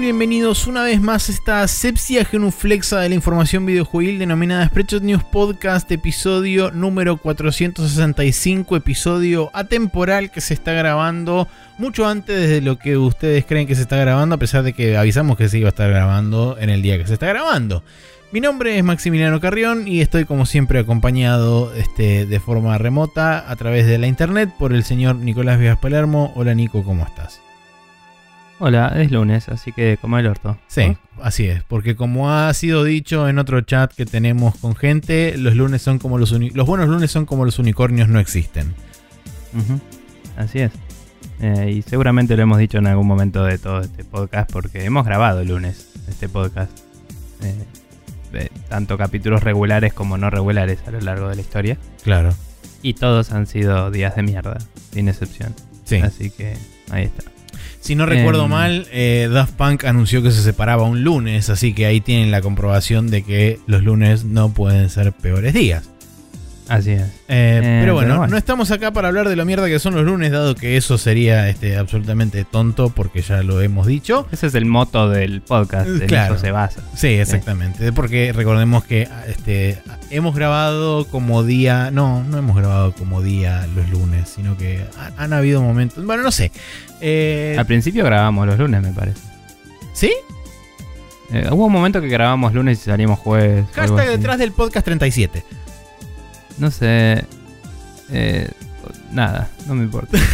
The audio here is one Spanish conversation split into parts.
Bienvenidos una vez más a esta sepsia genuflexa de la información videojuegil denominada Spreadshot News Podcast, episodio número 465, episodio atemporal que se está grabando mucho antes de lo que ustedes creen que se está grabando, a pesar de que avisamos que se iba a estar grabando en el día que se está grabando. Mi nombre es Maximiliano Carrión y estoy como siempre acompañado este, de forma remota a través de la internet por el señor Nicolás Vivas Palermo. Hola Nico, ¿cómo estás? Hola, es lunes, así que como el orto. Sí, así es, porque como ha sido dicho en otro chat que tenemos con gente, los lunes son como los los buenos lunes son como los unicornios no existen. Así es. Eh, y seguramente lo hemos dicho en algún momento de todo este podcast porque hemos grabado el lunes este podcast. Eh, de tanto capítulos regulares como no regulares a lo largo de la historia. Claro. Y todos han sido días de mierda, sin excepción. Sí. Así que ahí está. Si no recuerdo Em. mal, eh, Daft Punk anunció que se separaba un lunes, así que ahí tienen la comprobación de que los lunes no pueden ser peores días. Así es. Eh, Eh, pero, bueno, no estamos acá para hablar de lo mierda que son los lunes, dado que eso sería este, absolutamente tonto, porque ya lo hemos dicho. Ese es el moto del podcast, en Claro. eso se basa. Sí, exactamente. Porque recordemos que este, hemos grabado como día. No, no hemos grabado como día los lunes, sino que ha- han habido momentos. Bueno, no sé. Eh, Al principio grabamos los lunes, me parece. ¿Sí? Hubo un momento que grabamos lunes y salimos jueves. Hashtag detrás del podcast 37. No sé. Eh, nada, no me importa.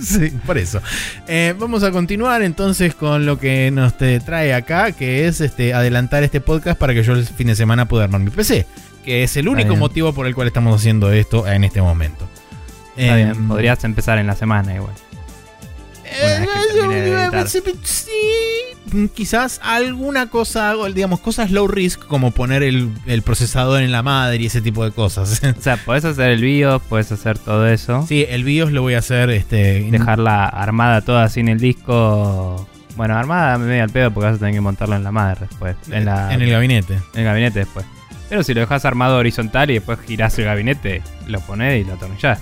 Sí, por eso. Eh, vamos a continuar entonces con lo que nos te trae acá, que es este adelantar este podcast para que yo el fin de semana pueda armar mi PC. Que es el único motivo por el cual estamos haciendo esto en este momento. Está Em, bien, podrías empezar en la semana igual. Sí, quizás alguna cosa, digamos, cosas low risk, como poner el, el procesador en la madre y ese tipo de cosas. O sea, podés hacer el BIOS, podés hacer todo eso. sí, el BIOS lo voy a hacer. Este, Dejarla armada toda sin el disco. Bueno, armada medio al pedo porque vas a tener que montarlo en la madre después. En, la, en el gabinete. en el gabinete después. Pero si lo dejas armado horizontal y después girás el gabinete, lo pones y lo atornillás.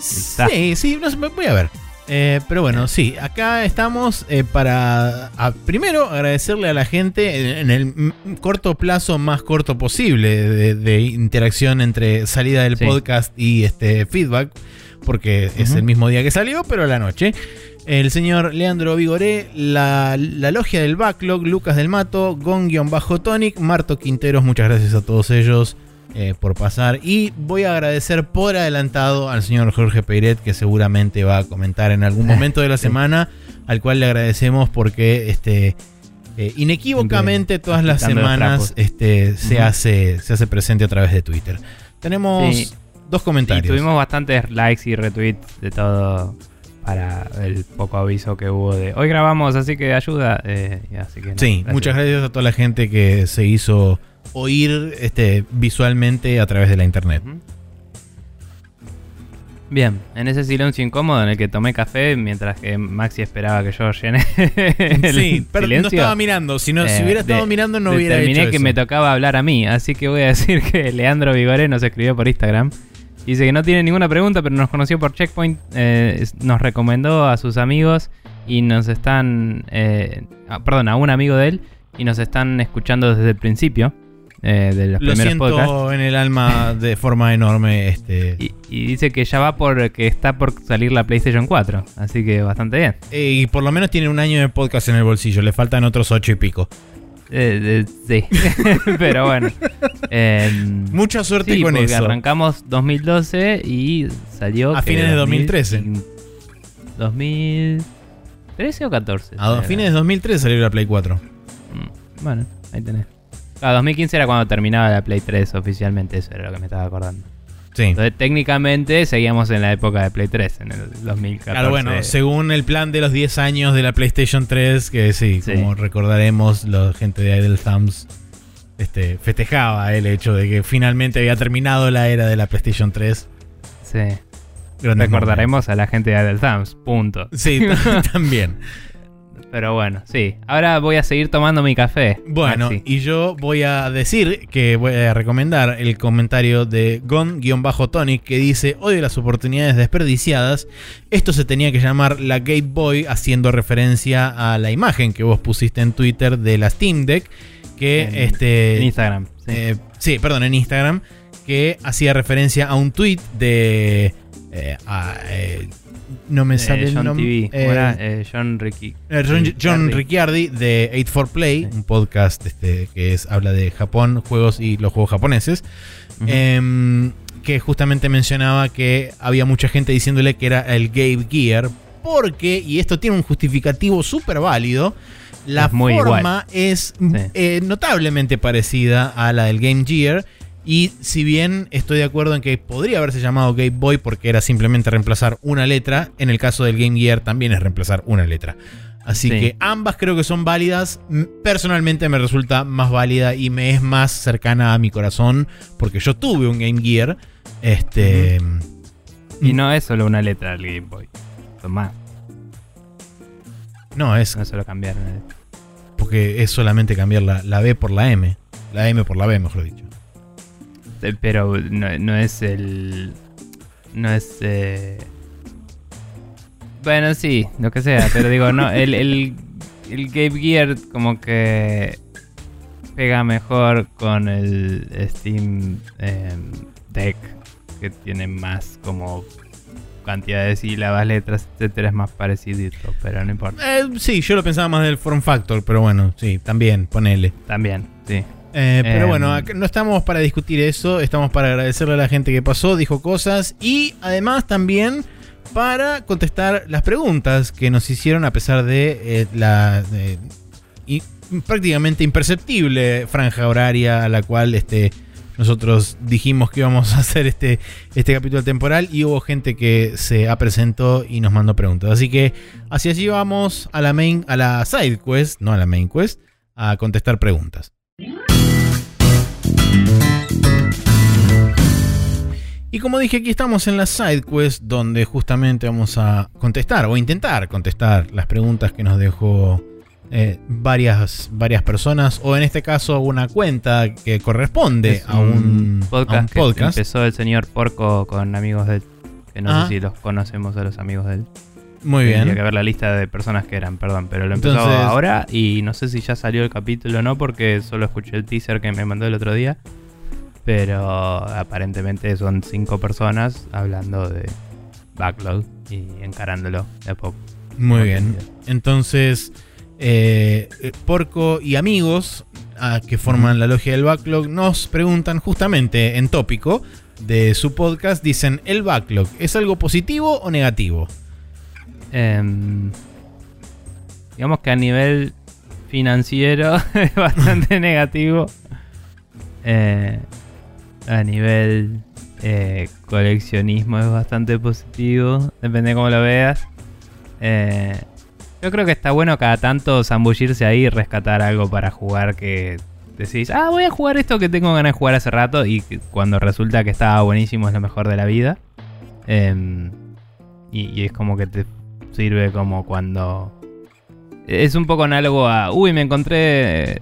Sí, sí, no voy a ver. Eh, pero bueno, sí, acá estamos eh, para a- primero agradecerle a la gente en, en el corto plazo más corto posible de, de interacción entre salida del Sí. podcast y este feedback, porque es el mismo día que salió, pero a la noche. El señor Leandro Vigoré, la, la logia del backlog, Lucas del Mato, Gon-Tonic, Marto Quinteros, muchas gracias a todos ellos eh, por pasar. Y voy a agradecer por adelantado al señor Jorge Peiret, que seguramente va a comentar en algún momento de la semana, al cual le agradecemos porque este. eh, inequívocamente todas las semanas este, se, hace, se hace presente a través de Twitter. Tenemos Sí. dos Y comentarios. tuvimos bastantes likes y retweets de todo para el poco aviso que hubo de hoy grabamos, así que ayuda. eh, y así que no, Sí, muchas gracias a toda la gente que se hizo oír este, visualmente a través de la internet. Bien, en ese silencio incómodo en el que tomé café mientras que Maxi esperaba que yo llene el Sí, pero no estaba mirando. Si, no, si eh, hubiera estado de- mirando, no hubiera hecho que eso. me tocaba hablar a mí, así que voy a decir que Leandro Vigoré nos escribió por Instagram. Dice que no tiene ninguna pregunta, pero nos conoció por Checkpoint, eh, nos recomendó a sus amigos y nos están, eh, ah, perdón, a un amigo de él y nos están escuchando desde el principio eh, de los Lo primeros siento podcasts. en el alma de forma enorme. Este, Y, y dice que ya va por que está por salir la PlayStation 4, así que bastante bien. eh, y por lo menos tiene un año de podcast en el bolsillo. Le faltan otros ocho y pico. Eh, eh, sí, pero bueno. Em, Mucha suerte Sí, con porque eso. arrancamos 2012 y salió... A fines de 2013. 2013 o 14. A Era. fines de 2003 salió la Play 4. Mm, Bueno, ahí tenés. Ah, 2015 era cuando terminaba la Play 3 oficialmente, eso era lo que me estaba acordando. Sí. Entonces técnicamente seguíamos en la época de Play 3, en el 2014. Claro, bueno, según el plan de los 10 años de la PlayStation 3, que sí, Sí. como recordaremos, la gente de Idle Thumbs este, festejaba el hecho de que finalmente había terminado la era de la PlayStation 3. Sí. Grandes Recordaremos a la gente de Adel Thumbs, punto. Sí, también. Pero bueno, sí. Ahora voy a seguir tomando mi café. Bueno, Maxi. y yo voy a decir que voy a recomendar el comentario de Gon-Tonic que dice: Odio las oportunidades desperdiciadas. Esto se tenía que llamar la Game Boy, haciendo referencia a la imagen que vos pusiste en Twitter de la Steam Deck. Que En- este. en Instagram. Sí. Eh, sí, perdón, en Instagram, que hacía referencia a un tweet de. eh, a, eh, no me Eh, sale el John nombre. TV. ¿Cómo eh? Eh, John Ricky. John, John Ricciardi. De 8 for Play, Sí. un podcast este, que es, habla de Japón, juegos y los juegos japoneses. Em, que justamente mencionaba que había mucha gente diciéndole que era el Game Gear. Porque, y esto tiene un justificativo súper válido, la Es muy forma es eh, notablemente parecida a la del Game Gear. Y si bien estoy de acuerdo en que podría haberse llamado Game Boy porque era simplemente reemplazar una letra, en el caso del Game Gear también es reemplazar una letra. Así Sí. que ambas creo que son válidas. Personalmente me resulta más válida y me es más cercana a mi corazón porque yo tuve un Game Gear. Este. Y no es solo una letra del Game Boy. Son más. No, es No es solo cambiar. porque es solamente cambiar la, la B por la M. La M por la B, mejor dicho. Eh, Pero no, no es el. No es. eh, Bueno, sí, lo que sea. Pero digo, no. El, el, el Game Gear, como que. Pega mejor con el Steam em, Deck. Que tiene más como. Cantidad de sílabas, letras, etcétera. Es más parecidito. Pero no importa. Eh, sí, yo lo pensaba más del form factor, pero bueno, sí, también, ponele. También, sí. Eh, pero Em. bueno, no estamos para discutir eso, estamos para agradecerle a la gente que pasó, dijo cosas y además también para contestar las preguntas que nos hicieron a pesar de eh, la y- prácticamente imperceptible franja horaria a la cual este, nosotros dijimos que íbamos a hacer este, este capítulo temporal y hubo gente que se presentó y nos mandó preguntas. Así que hacia allí vamos a la main, a la side quest, no a la main quest, a contestar preguntas. Y como dije, aquí estamos en la side quest donde justamente vamos a contestar o intentar contestar las preguntas que nos dejó eh, varias, varias personas o en este caso una cuenta que corresponde Es a un podcast, a un que podcast. empezó el señor Porco con amigos de. Que no Ah. sé si los conocemos a los amigos de él. Muy Tendría bien. que ver la lista de personas que eran, perdón. Pero lo empezó Entonces- ahora y no sé si ya salió el capítulo o no porque solo escuché el teaser que me mandó el otro día. Pero aparentemente son cinco personas hablando de Backlog y encarándolo de a poco. Muy bien. Entonces, eh, eh, Porco y amigos ah, que forman la logia del backlog nos preguntan justamente en tópico de su podcast, dicen, ¿el backlog es algo positivo o negativo? Em, digamos que a nivel financiero es bastante negativo. Eh, a nivel eh, coleccionismo es bastante positivo. Depende de cómo lo veas. Eh, yo creo que está bueno cada tanto zambullirse ahí y rescatar algo para jugar que decís, ah, voy a jugar esto que tengo ganas de jugar hace rato y cuando resulta que estaba buenísimo es lo mejor de la vida. Em, y, y es como que te sirve como cuando... Es un poco análogo a, uy, me encontré eh,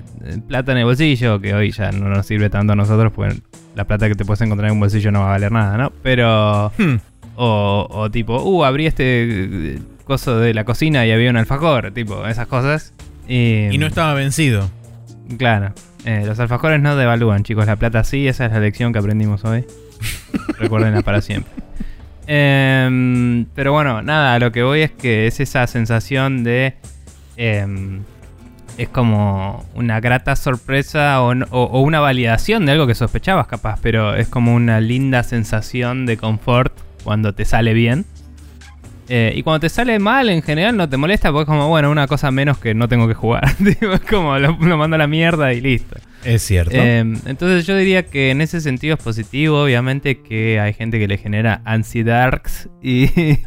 plata en el bolsillo, que hoy ya no nos sirve tanto a nosotros, pues la plata que te puedes encontrar en un bolsillo no va a valer nada, ¿no? Pero... Hmm, O, o tipo, uh, abrí este eh, coso de la cocina y había un alfajor, tipo, esas cosas. Y, Y no estaba vencido. Claro. Eh, los alfajores no devalúan, chicos. La plata sí, esa es la lección que aprendimos hoy. Recuérdenla para siempre. Em, pero bueno, nada, lo que voy es que es esa sensación de. em, es como una grata sorpresa o una validación de algo que sospechabas, capaz, pero es como una linda sensación de confort cuando te sale bien. Eh, y cuando te sale mal, en general no te molesta porque es como, bueno, una cosa menos que no tengo que jugar. Es como lo, lo mando a la mierda y listo. Es cierto. Eh, entonces yo diría que en ese sentido es positivo, obviamente que hay gente que le genera ansidarks y,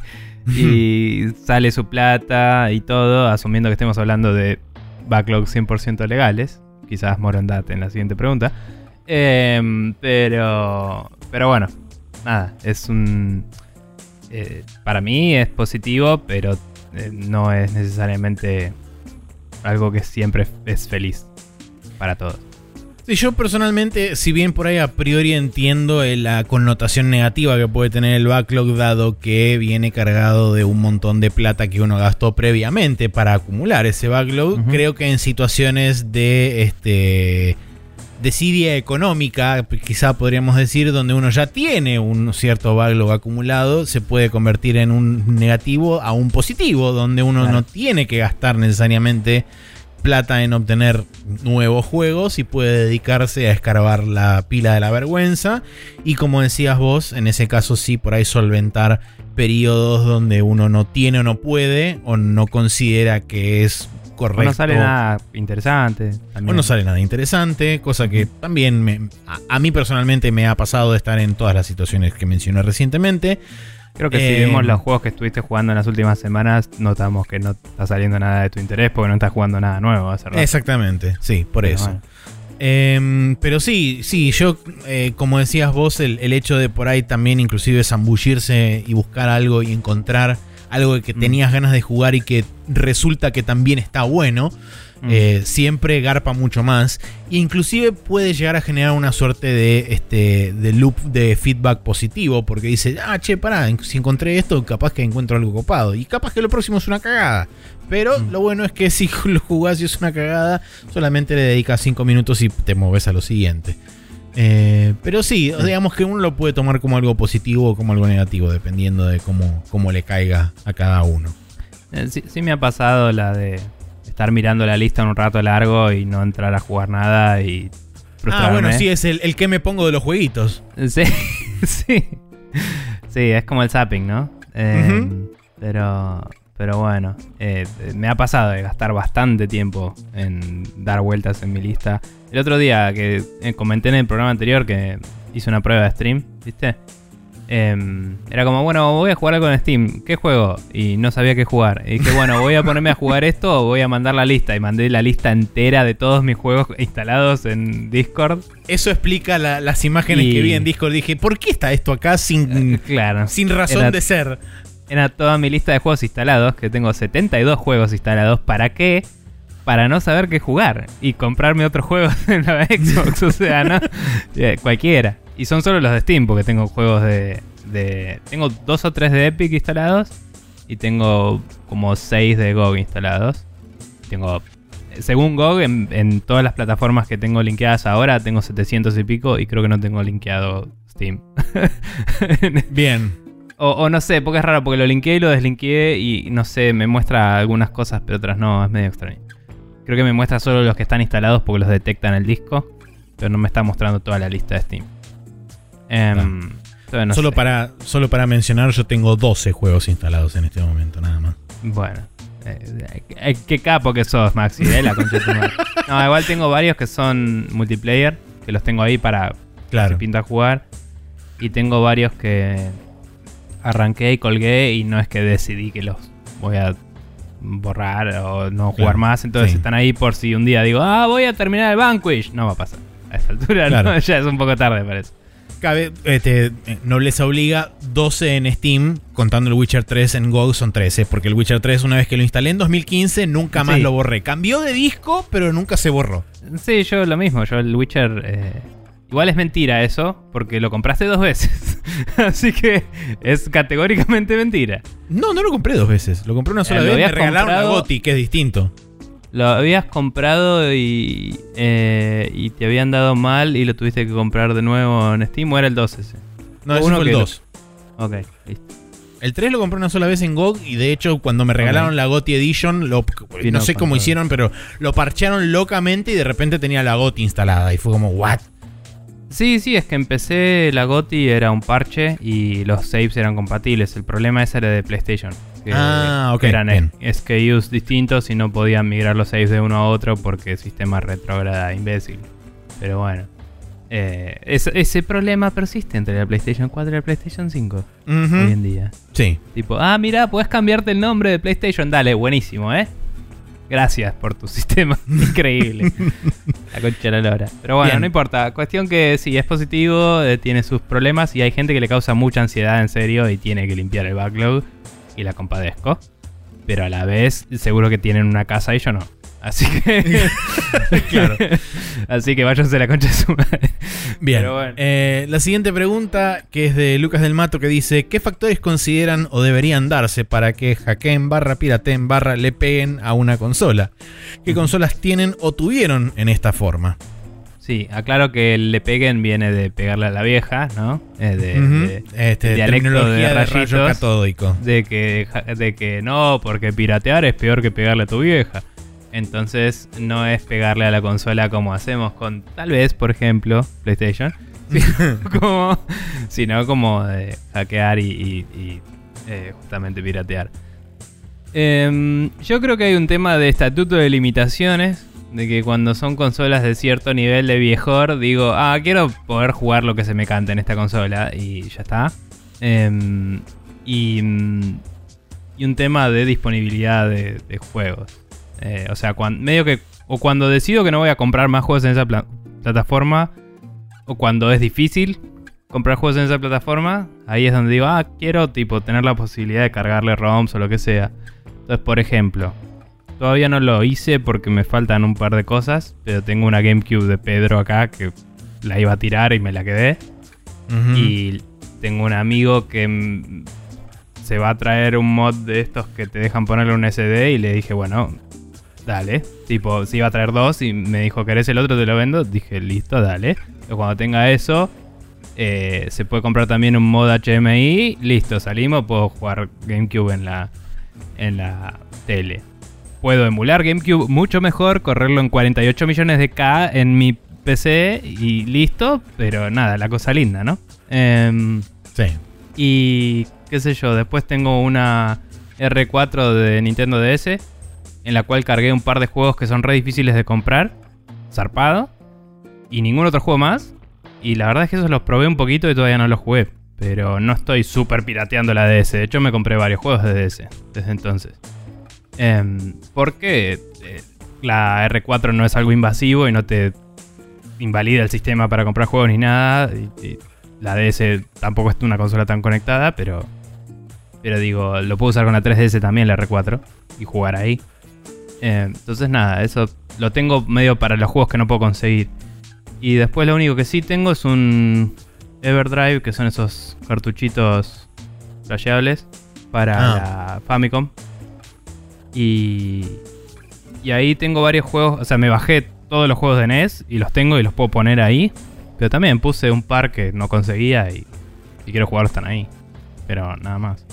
y sale su plata y todo, asumiendo que estemos hablando de backlogs 100% legales. Quizás Morondate en la siguiente pregunta. Eh, pero, pero bueno, nada, es un... eh, para mí es positivo, pero eh, no es necesariamente algo que siempre es feliz para todos. Sí, yo personalmente, si bien por ahí a priori entiendo eh, la connotación negativa que puede tener el backlog, dado que viene cargado de un montón de plata que uno gastó previamente para acumular ese backlog, creo que en situaciones de este desidia económica, quizá podríamos decir, donde uno ya tiene un cierto backlog acumulado, se puede convertir en un negativo a un positivo, donde uno no tiene que gastar necesariamente plata en obtener nuevos juegos y puede dedicarse a escarbar la pila de la vergüenza. Y como decías vos, en ese caso sí, por ahí solventar periodos donde uno no tiene o no puede o no considera que es correcto. O no sale nada interesante. O no sale nada interesante, cosa que también me, a, mí personalmente me ha pasado de estar en todas las situaciones que mencioné recientemente. Creo que si vemos eh, los juegos que estuviste jugando en las últimas semanas, notamos que no está saliendo nada de tu interés porque no estás jugando nada nuevo. Exactamente, sí, por eso. Em, pero sí, sí, yo, eh, como decías vos, el, hecho de por ahí también inclusive zambullirse y buscar algo y encontrar algo que mm. tenías ganas de jugar y que resulta que también está bueno, Mm. Eh, siempre garpa mucho más. E inclusive puede llegar a generar una suerte de, este, de loop de feedback positivo. Porque dice, ah, che, pará, si encontré esto, capaz que encuentro algo copado. Y capaz que lo próximo es una cagada. Pero mm. lo bueno es que si lo jugás y es una cagada, solamente le dedicas 5 minutos y te moves a lo siguiente. Eh, pero sí, digamos que uno lo puede tomar como algo positivo o como algo negativo, dependiendo de cómo, cómo le caiga a cada uno. Eh, sí, me ha pasado la de estar mirando la lista un rato largo y no entrar a jugar nada y Ah, bueno, sí, es el, que me pongo de los jueguitos. Sí, sí. Sí, es como el zapping, ¿no? Eh, pero, pero bueno, eh, me ha pasado de gastar bastante tiempo en dar vueltas en mi lista. El otro día que eh, comenté en el programa anterior que hice una prueba de stream, ¿viste? Em, era como, bueno, voy a jugar algo en Steam. ¿Qué juego? Y no sabía qué jugar. Y dije, bueno, voy a ponerme a jugar esto o voy a mandar la lista. Y mandé la lista entera de todos mis juegos instalados en Discord. Eso explica las imágenes que vi en Discord. Dije, ¿por qué está esto acá sin, eh, claro, sin razón de ser? Era toda mi lista de juegos instalados, que tengo 72 juegos instalados. ¿Para qué? Para no saber qué jugar y comprarme otros juegos en la Xbox. o sea, ¿no? Eh, cualquiera. Y son solo los de Steam, porque tengo juegos de, Tengo dos o tres de Epic instalados. Y tengo como seis de GOG instalados. Tengo. Según GOG, en, todas las plataformas que tengo linkeadas ahora, tengo 700 y pico. Y creo que no tengo linkeado Steam. Bien. O, no sé, porque es raro, porque lo linkeé y lo deslinkeé. Y no sé, me muestra algunas cosas, pero otras no. Es medio extraño. Creo que me muestra solo los que están instalados porque los detecta en el disco. Pero no me está mostrando toda la lista de Steam. Em, solo, para, solo para mencionar, yo tengo 12 juegos instalados en este momento, nada más. Bueno. Eh, eh, qué capo que sos, Maxi, eh, la No, igual tengo varios que son multiplayer, que los tengo ahí para claro. si pinta jugar. Y tengo varios que arranqué y colgué y no es que decidí que los voy a borrar o no jugar más. Entonces están ahí por si un día digo, ah, voy a terminar el Vanquish. No va a pasar. A esta altura ya es un poco tarde, parece cabe, este, Nobleza Obliga, 12 en Steam, contando el Witcher 3 en GOG son 13, porque el Witcher 3 una vez que lo instalé en 2015 nunca más lo borré. Cambió de disco, pero nunca se borró. Sí, yo lo mismo, yo el Witcher... Eh, igual es mentira eso, porque lo compraste dos veces. Así que es categóricamente mentira. No, no lo compré dos veces. Lo compré una sola eh, vez. Me regalaron a Goti, que es distinto. Lo habías comprado y, eh, y te habían dado mal y lo tuviste que comprar de nuevo en Steam o era el 2 ese. No, ese fue el 2. Ok, listo. El 3 lo compré una sola vez en GOG y de hecho cuando me regalaron la GOTI Edition, lo, no sé cómo hicieron, pero lo parchearon locamente y de repente tenía la GOTI instalada y fue como, ¿what? Sí, sí, es que empecé la GOTI, era un parche y los saves eran compatibles. El problema ese era de PlayStation que, ah, eran SKUs distintos y no podían migrar los saves de uno a otro porque el sistema retrógrada imbécil. Pero bueno. Eh, ese problema persiste entre la PlayStation 4 y la PlayStation 5 hoy en día. Sí. Tipo, ah, mira, puedes cambiarte el nombre de PlayStation. Dale, buenísimo, ¿eh? Gracias por tu sistema. Increíble. la concha de la lora. Pero bueno, no importa. Cuestión que sí, es positivo, eh, tiene sus problemas y hay gente que le causa mucha ansiedad en serio y tiene que limpiar el backlog y la compadezco. Pero a la vez, seguro que tienen una casa y yo no. Así que. claro. Así que váyanse a la concha de su madre. Bien. Eh, la siguiente pregunta, que es de Lucas del Mato, que dice: ¿Qué factores consideran o deberían darse para que hackeen barra pirateen barra le peguen a una consola? ¿Qué consolas tienen o tuvieron en esta forma? Sí, aclaro que el le peguen viene de pegarle a la vieja, ¿no? de, de, este, dialecto de, rayitos, de catódico. De que, de que no, porque piratear es peor que pegarle a tu vieja. Entonces no es pegarle a la consola como hacemos con tal vez, por ejemplo, PlayStation, sino como hackear y, eh, justamente piratear. Em, yo creo que hay un tema de estatuto de limitaciones, de que cuando son consolas de cierto nivel de viejor, digo, ah, quiero poder jugar lo que se me cante en esta consola y ya está. Em, y, y, un tema de disponibilidad de juegos. Eh, o sea, medio que. O cuando decido que no voy a comprar más juegos en esa plataforma. O cuando es difícil comprar juegos en esa plataforma. Ahí es donde digo, ah, quiero tipo tener la posibilidad de cargarle ROMs o lo que sea. Entonces, por ejemplo, todavía no lo hice porque me faltan un par de cosas. Pero tengo una GameCube de Pedro acá que la iba a tirar y me la quedé. Y tengo un amigo que se va a traer un mod de estos que te dejan ponerle un SD y le dije, bueno, dale. Tipo, si iba a traer dos y me dijo, ¿querés el otro? Te lo vendo. Dije, listo, dale. cuando tenga eso, eh, se puede comprar también un mod HMI. Listo, salimos, puedo jugar GameCube en la, en la tele. Puedo emular GameCube mucho mejor, correrlo en 48 millones de K en mi PC y listo, pero nada, la cosa linda, ¿no? Em, sí. Y qué sé yo, después tengo una R4 de Nintendo DS en la cual cargué un par de juegos que son re difíciles de comprar, zarpado, y ningún otro juego más. Y la verdad es que esos los probé un poquito y todavía no los jugué. Pero no estoy súper pirateando la DS. De hecho, me compré varios juegos de DS desde entonces. Eh, porque eh, la R4 no es algo invasivo y no te invalida el sistema para comprar juegos ni nada. La DS tampoco es una consola tan conectada, pero. Pero digo, lo puedo usar con la 3DS también, la R4, y jugar ahí. Eh, entonces nada, eso lo tengo medio para los juegos que no puedo conseguir. Y después lo único que sí tengo es un Everdrive, que son esos cartuchitos flasheables para ah. la Famicom. Y, y ahí tengo varios juegos, o sea, me bajé todos los juegos de NES y los tengo y los puedo poner ahí. Pero también puse un par que no conseguía y si quiero jugarlos están ahí. Pero nada más.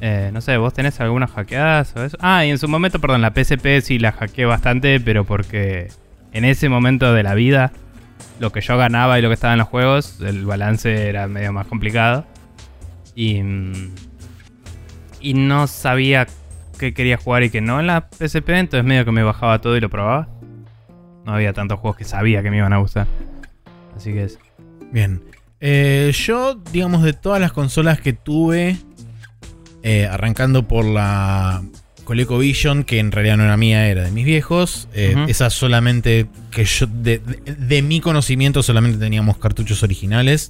Eh, no sé, ¿vos tenés algunas hackeadas o eso? Ah, y en su momento, perdón, la PSP sí la hackeé bastante, pero porque en ese momento de la vida, lo que yo ganaba y lo que estaba en los juegos, el balance era medio más complicado. Y, y no sabía qué quería jugar y qué no en la PSP, entonces medio que me bajaba todo y lo probaba. No había tantos juegos que sabía que me iban a gustar. Así que es. Bien. Eh, yo, digamos, de todas las consolas que tuve, eh, arrancando por la ColecoVision, que en realidad no era mía, era de mis viejos. Eh, esa solamente que yo, de, mi conocimiento, solamente teníamos cartuchos originales,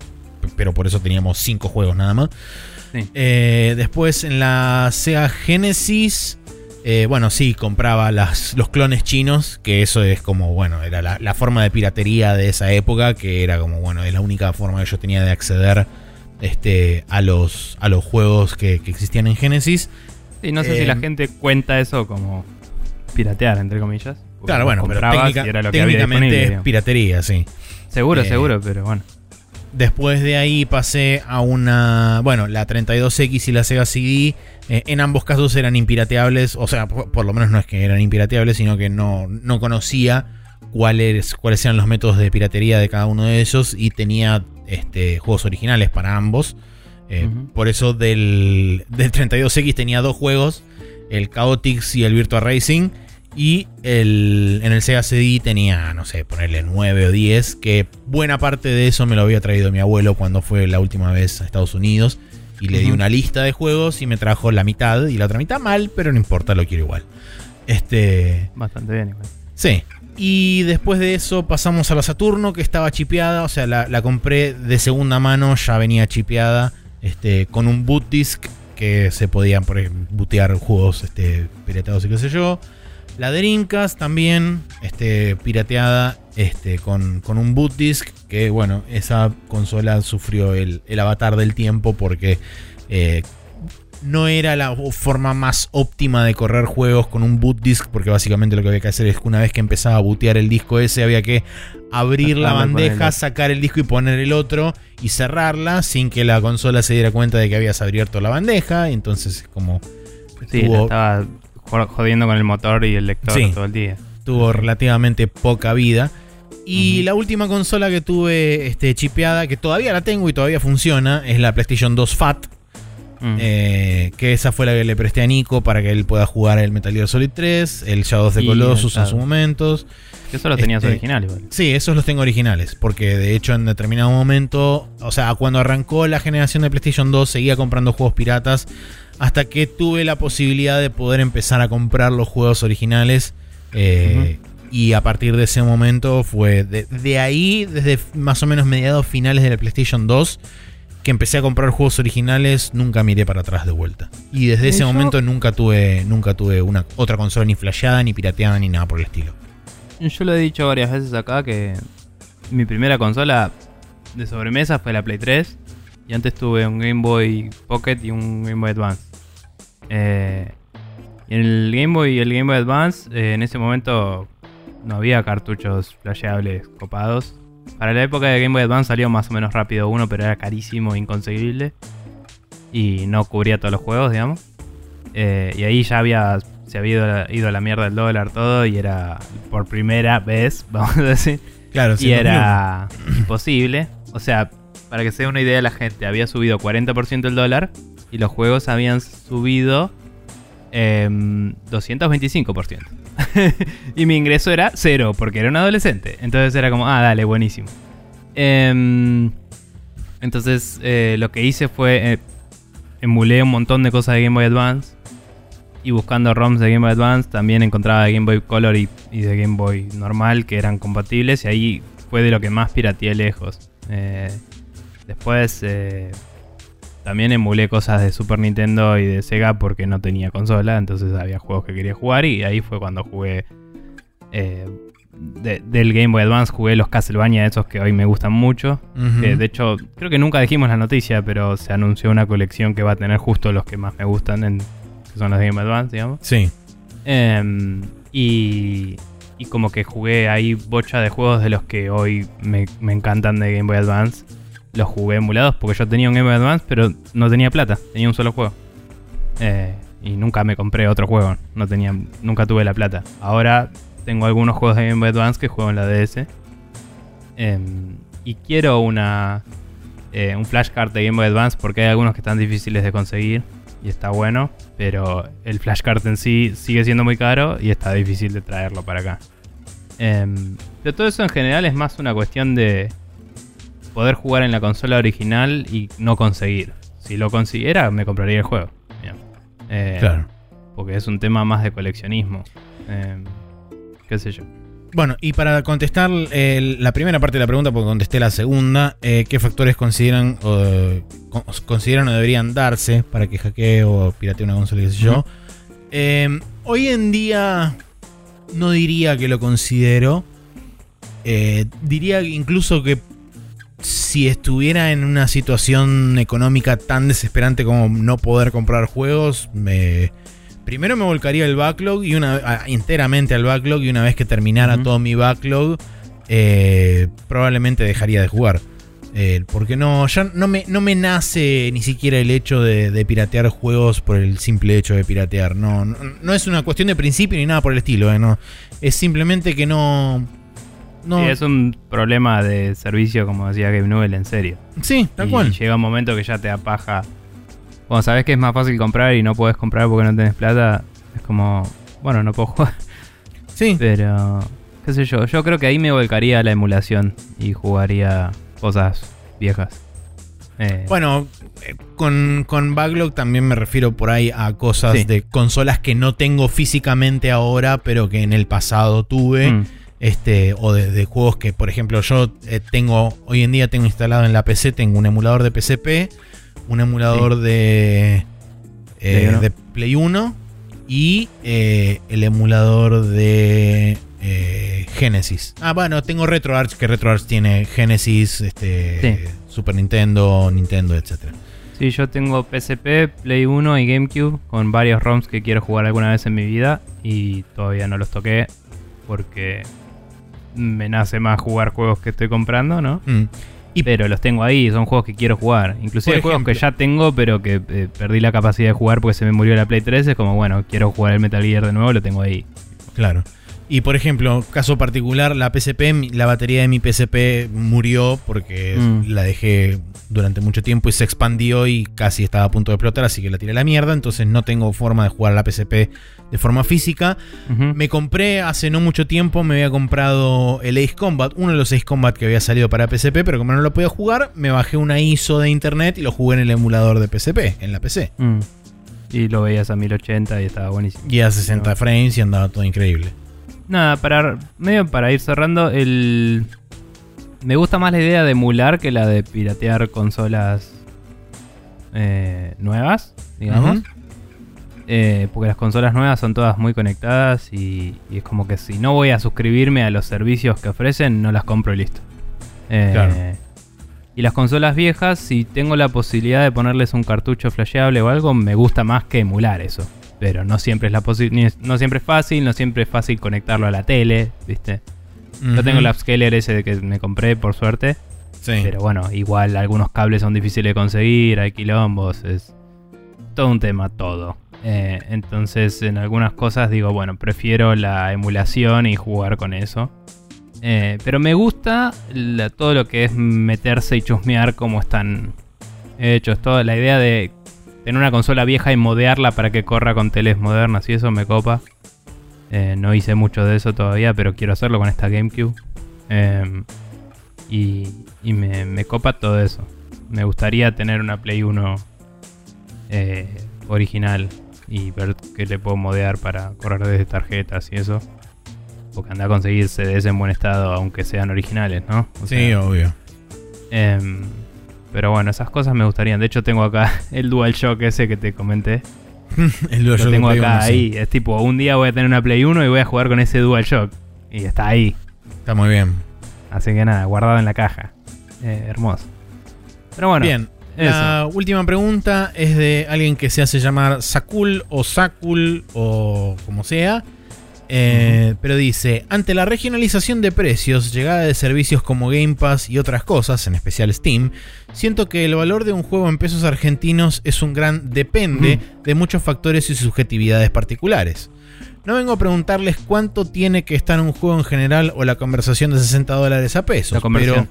pero por eso teníamos cinco juegos nada más. Eh, después en la Sega Genesis, bueno, sí, compraba las, los clones chinos, que eso es como, bueno, era la, forma de piratería de esa época, que era como, bueno, es la única forma que yo tenía de acceder este, a, los, a los juegos que, existían en Genesis. Y no sé si la eh, gente cuenta eso como piratear, entre comillas. Claro, bueno, pero técnicamente es piratería, sí. Seguro, eh, seguro, pero bueno. Después de ahí pasé a una. Bueno, la 32X y la Sega CD. Eh, en ambos casos eran impirateables. O sea, por, lo menos no es que eran impirateables, sino que no, no conocía cuáles, cuáles eran los métodos de piratería de cada uno de esos. Y tenía este, juegos originales para ambos. Eh, por eso del, 32X tenía dos juegos, el Chaotix y el Virtua Racing. Y el, en el Sega CD tenía, no sé, ponerle 9 o 10, que buena parte de eso me lo había traído mi abuelo cuando fue la última vez a Estados Unidos. Y le di una lista de juegos y me trajo la mitad y la otra mitad mal, pero no importa, lo quiero igual. Este. Bastante bien, igual. Sí. Y después de eso pasamos a la Saturno, que estaba chipeada. O sea, la, compré de segunda mano, ya venía chipeada. Este, con un boot disk que se podían por bootear juegos este, piratados y qué sé yo. La Dreamcast también, este, pirateada este, con, con un boot disk, que bueno, esa consola sufrió el, el avatar del tiempo porque eh, no era la forma más óptima de correr juegos con un boot disk, porque básicamente lo que había que hacer es que una vez que empezaba a bootear el disco ese, había que abrir la y bandeja, sacar el disco y poner el otro y cerrarla sin que la consola se diera cuenta de que habías abierto la bandeja. Entonces, como Sí, tuvo- estaba jo- jodiendo con el motor y el lector Sí. todo el día. tuvo relativamente poca vida. Y la última consola que tuve este, chipeada, que todavía la tengo y todavía funciona, es la PlayStation 2 Fat. Mm. Eh, que esa fue la que le presté a Nico para que él pueda jugar el Metal Gear Solid 3, el Shadow of the Colossus en su Shadow. momentos. que eso lo tenías este- original igual. Sí, esos los tengo originales, porque de hecho en determinado momento, o sea, cuando arrancó la generación de PlayStation 2 seguía comprando juegos piratas hasta que tuve la posibilidad de poder empezar a comprar los juegos originales. eh, Y a partir de ese momento fue de, de ahí, desde más o menos mediados finales de la PlayStation 2, que empecé a comprar juegos originales, nunca miré para atrás de vuelta. Y desde ¿Y ese yo? momento nunca tuve, nunca tuve una otra consola ni flasheada, ni pirateada, ni nada por el estilo. Yo lo he dicho varias veces acá que mi primera consola de sobremesa fue la Play 3 y antes tuve un Game Boy Pocket y un Game Boy Advance. Eh, y en el Game Boy y el Game Boy Advance eh, en ese momento no había cartuchos flasheables copados. Para la época de Game Boy Advance salió más o menos rápido uno, pero era carísimo inconseguible. Y no cubría todos los juegos, digamos. Eh, y ahí ya había se había ido, a- ido a la mierda el dólar todo y era por primera vez, vamos a decir, Claro, y era imposible. O sea, para que se dé una idea la gente, había subido 40% el dólar y los juegos habían subido em, 225%. y mi ingreso era cero porque era un adolescente. Entonces era como, ah, dale, buenísimo. Em, entonces eh, lo que hice fue eh, emulé un montón de cosas de Game Boy Advance. Y buscando ROMs de Game Boy Advance también encontraba de Game Boy Color y, y de Game Boy normal que eran compatibles. Y ahí fue de lo que más pirateé lejos. Eh, después eh, también emulé cosas de Super Nintendo y de Sega porque no tenía consola. Entonces había juegos que quería jugar. Y ahí fue cuando jugué eh, de- del Game Boy Advance. Jugué los Castlevania, esos que hoy me gustan mucho. Que, de hecho, creo que nunca dijimos la noticia, pero se anunció una colección que va a tener justo los que más me gustan, en, que son los de Game Boy Advance, digamos. Sí. Em, y, y como que jugué ahí bocha de juegos de los que hoy me, me encantan de Game Boy Advance. Los jugué emulados porque yo tenía un Game Boy Advance, pero no tenía plata, tenía un solo juego. Eh, y nunca me compré otro juego, no tenía, nunca tuve la plata. Ahora tengo algunos juegos de Game Boy Advance que juego en la DS. Em, y quiero una eh, un flashcard de Game Boy Advance porque hay algunos que están difíciles de conseguir y está bueno, pero el flashcard en sí sigue siendo muy caro y está difícil de traerlo para acá. Em, pero todo eso en general es más una cuestión de poder jugar en la consola original y no conseguir. Si lo consiguiera, me compraría el juego. Eh, Claro. Porque es un tema más de coleccionismo. Em, qué sé yo. Bueno, y para contestar la primera parte de la pregunta, porque contesté la segunda, eh, ¿qué factores consideran o, con- consideran o deberían darse para que hackee o piratee una consola, qué sé yo? Eh, hoy en día no diría que lo considero. Eh, diría incluso que si estuviera en una situación económica tan desesperante como no poder comprar juegos, me, primero me volcaría el backlog y una enteramente al backlog y una vez que terminara todo mi backlog, eh, probablemente dejaría de jugar. Eh, porque no, ya no me, no me nace ni siquiera el hecho de, de piratear juegos por el simple hecho de piratear. No, no, no es una cuestión de principio ni nada por el estilo. eh, no. Es simplemente que no. No Sí, es un problema de servicio, como decía Gabe Newell, en serio. sí, tal y cual. llega un momento que ya te apaja. Cuando sabes que es más fácil comprar y no puedes comprar porque no tenés plata, es como, bueno, no puedo jugar. Sí, Pero, qué sé yo, yo creo que ahí me volcaría a la emulación y jugaría cosas viejas. Eh, Bueno, eh, con, con backlog también me refiero por ahí a cosas Sí. de consolas que no tengo físicamente ahora, pero que en el pasado tuve. mm, Este, o de, de juegos que, por ejemplo, yo eh, tengo, hoy en día tengo instalado en la PC, tengo un emulador de PSP, un emulador de, eh, Play uno. de Play 1 y eh, el emulador de Genesis. Ah, bueno, tengo RetroArch, que RetroArch tiene Genesis, este, Super Nintendo, Nintendo, etc. Sí, yo tengo PSP, Play 1 y GameCube con varios ROMs que quiero jugar alguna vez en mi vida y todavía no los toqué porque me nace más jugar juegos que estoy comprando, ¿no? Mm. pero los tengo ahí, son juegos que quiero jugar. Inclusive juegos que ya tengo, pero que eh, perdí la capacidad de jugar porque se me murió la Play 3. Es como, bueno, quiero jugar el Metal Gear de nuevo, lo tengo ahí. Claro. Y por ejemplo, caso particular, la PSP, la batería de mi PSP murió porque mm. la dejé durante mucho tiempo y se expandió y casi estaba a punto de explotar, así que la tiré a la mierda. Entonces no tengo forma de jugar a la PSP de forma física. Me compré hace no mucho tiempo, me había comprado el Ace Combat, uno de los Ace Combat que había salido para PSP, pero como no lo podía jugar, me bajé una ISO de internet y lo jugué en el emulador de PSP, en la PC. Mm. Y lo veías a 1080 y estaba buenísimo. Y a 60 frames y andaba todo increíble nada, para medio para ir cerrando, el me gusta más la idea de emular que la de piratear consolas eh, nuevas, digamos. Eh, porque las consolas nuevas son todas muy conectadas y, es como que si no voy a suscribirme a los servicios que ofrecen, no las compro y listo. Eh, y las consolas viejas, si tengo la posibilidad de ponerles un cartucho flasheable o algo, me gusta más que emular eso pero no siempre es la no siempre es fácil, no siempre es fácil conectarlo a la tele, ¿viste? No tengo el upscaler ese que me compré, por suerte. Sí. Pero bueno, igual algunos cables son difíciles de conseguir, hay quilombos, es todo un tema, todo. Eh, entonces, en algunas cosas digo, bueno, prefiero la emulación y jugar con eso. Eh, pero me gusta todo lo que es meterse y chusmear como están hechos. Toda la idea de tener una consola vieja y modearla para que corra con teles modernas y eso me copa. Eh, no hice mucho de eso todavía, pero quiero hacerlo con esta GameCube. Em, y, me, copa todo eso. Me gustaría tener una Play 1 eh, original y ver qué le puedo modear para correr desde tarjetas y eso. Porque anda a conseguir CDs en buen estado, aunque sean originales, ¿no? sí, obvio. Pero bueno, esas cosas me gustarían. De hecho, tengo acá el DualShock ese que te comenté. el DualShock Lo tengo acá ahí. Es tipo, un día voy a tener una Play 1 y voy a jugar con ese DualShock. Y está ahí. Está muy bien. Así que nada, guardado en la caja. Eh, hermoso. Pero bueno. Bien. La última pregunta es de alguien que se hace llamar Sakul o Sakul o como sea. Eh, pero dice, ante la regionalización de precios, llegada de servicios como Game Pass y otras cosas, en especial Steam, siento que el valor de un juego en pesos argentinos es un gran depende de muchos factores y subjetividades particulares. No vengo a preguntarles cuánto tiene que estar un juego en general o la conversación de 60 dólares a pesos, pero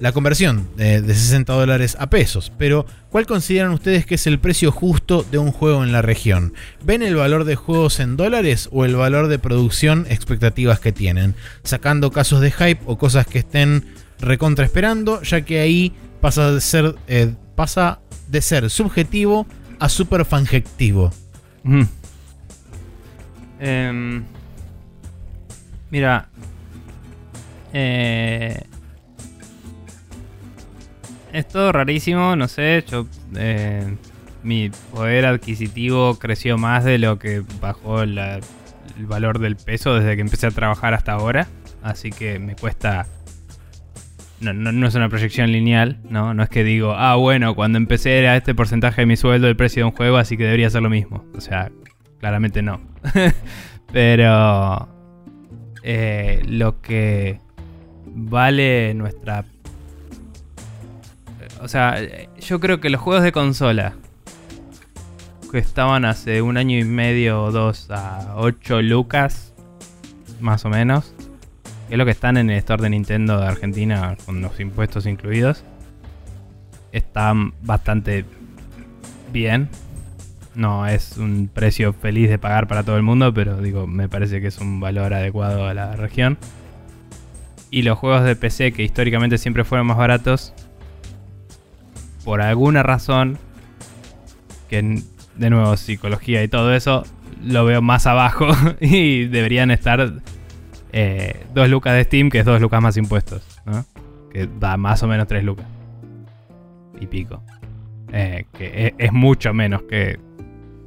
la conversión de, 60 dólares a pesos. Pero, ¿cuál consideran ustedes que es el precio justo de un juego en la región? ¿Ven el valor de juegos en dólares o el valor de producción expectativas que tienen? Sacando casos de hype o cosas que estén recontra esperando, ya que ahí pasa de ser, eh, pasa de ser subjetivo a super fanjectivo. Em, mira, eh, es todo rarísimo, no sé, yo... Eh, mi poder adquisitivo creció más de lo que bajó el valor del peso desde que empecé a trabajar hasta ahora. Así que me cuesta... No, no, es una proyección lineal, ¿no? No es que digo, ah, bueno, cuando empecé era este porcentaje de mi sueldo el precio de un juego, así que debería ser lo mismo. O sea, claramente no. Pero eh, lo que vale nuestra o sea, yo creo que los juegos de consola que estaban hace un año y medio o dos a 8 lucas, más o menos, que es lo que están en el store de Nintendo de Argentina con los impuestos incluidos, están bastante bien. No es un precio feliz de pagar para todo el mundo, pero digo, me parece que es un valor adecuado a la región. Y los juegos de PC que históricamente siempre fueron más baratos, por alguna razón, que de nuevo psicología y todo eso, lo veo más abajo y deberían estar eh, dos lucas de Steam, que es dos lucas más impuestos, que da más o menos tres lucas y pico. Eh, que es, mucho menos que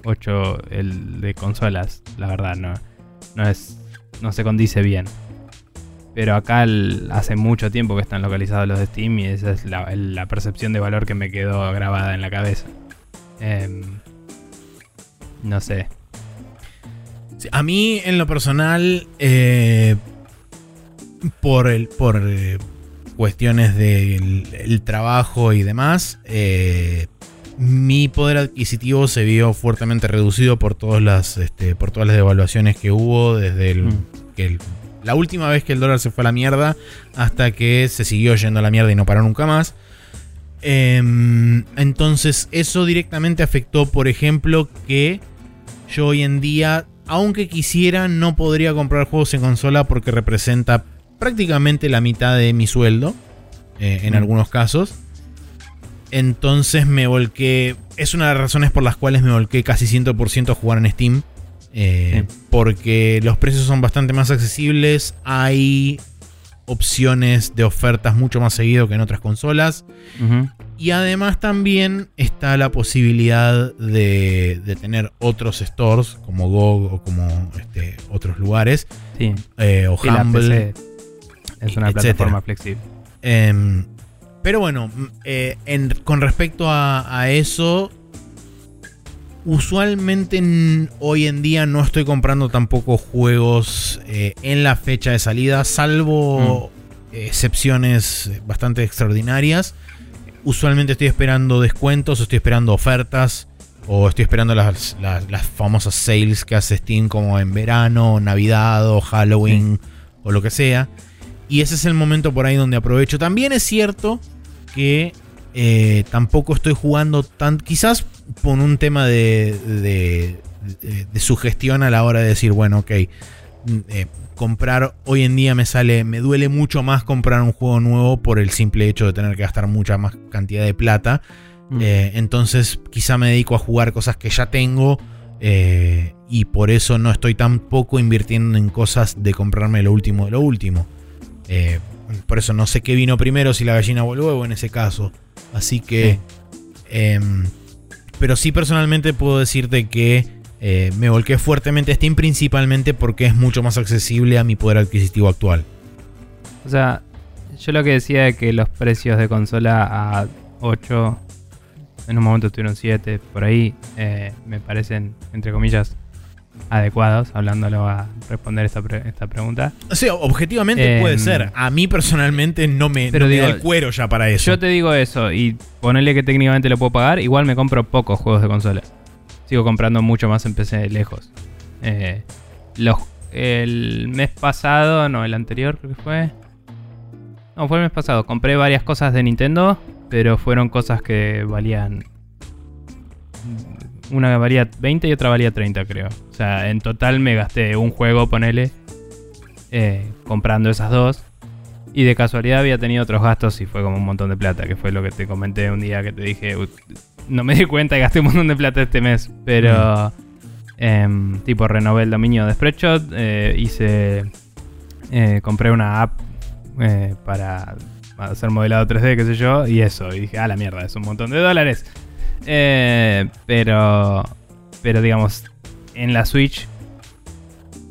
8, el de consolas, la verdad, no, no, es, no se condice bien. Pero acá hace mucho tiempo que están localizados los de Steam y esa es la, percepción de valor que me quedó grabada en la cabeza. Em, no sé. a mí, en lo personal, eh, por, el, por eh, cuestiones del trabajo y demás, eh, mi poder adquisitivo se vio fuertemente reducido por todas las, este, por todas las devaluaciones que hubo desde el, mm. La última vez que el dólar se fue a la mierda hasta que se siguió yendo a la mierda y no paró nunca más. Em, entonces eso directamente afectó, por ejemplo, que yo hoy en día, aunque quisiera, no podría comprar juegos en consola porque representa prácticamente la mitad de mi sueldo, eh, en mm. algunos casos. Entonces me volqué. Es una de las razones por las cuales me volqué casi 100% a jugar en Steam. Eh, porque los precios son bastante más accesibles. Hay opciones de ofertas mucho más seguido que en otras consolas. Y además también está la posibilidad de, tener otros stores como GOG o como este, otros lugares. Eh, o Humble. Es una plataforma flexible. Em, pero bueno, eh, con respecto a, eso, usualmente hoy en día no estoy comprando tampoco juegos eh, en la fecha de salida, salvo mm. excepciones bastante extraordinarias. Usualmente estoy esperando descuentos, estoy esperando ofertas, o estoy esperando las, famosas sales que hace Steam como en verano, Navidad o Halloween o lo que sea. Y ese es el momento por ahí donde aprovecho. También es cierto que eh, tampoco estoy jugando tan. Quizás por un tema de, de, sugestión a la hora de decir, bueno, ok. Mm, eh, comprar hoy en día me sale. Me duele mucho más comprar un juego nuevo por el simple hecho de tener que gastar mucha más cantidad de plata. Mm. Eh, entonces, quizá me dedico a jugar cosas que ya tengo. y por eso no estoy tampoco invirtiendo en cosas de comprarme lo último de lo último. Eh, por eso no sé qué vino primero, si la gallina o el huevo en ese caso. Así que... Em, pero sí personalmente puedo decirte que eh, me volqué fuertemente a Steam principalmente porque es mucho más accesible a mi poder adquisitivo actual. O sea, yo lo que decía es que los precios de consola a 8, en un momento estuvieron 7, por ahí, eh, me parecen, entre comillas, adecuados, hablándolo a responder esta, esta pregunta. O sea, objetivamente puede em, ser. A mí personalmente no me, pero da el cuero ya para eso. Yo te digo eso y ponerle que técnicamente lo puedo pagar, igual me compro pocos juegos de consola. Sigo comprando mucho más en PC lejos. Eh, los, el mes pasado, no, el anterior creo que fue. No, fue el mes pasado. Compré varias cosas de Nintendo, pero fueron cosas que valían una valía 20 y otra valía 30, creo. O sea, en total me gasté un juego, ponele, eh, comprando esas dos. Y de casualidad había tenido otros gastos y fue como un montón de plata, que fue lo que te comenté un día que te dije, no me di cuenta y gasté un montón de plata este mes, pero em, tipo renové el dominio de Spreadshot, eh, hice, eh, compré una app para hacer modelado 3D, qué sé yo, y eso, y dije, ah, la mierda, es un montón de dólares. Eh, pero, pero digamos, en la Switch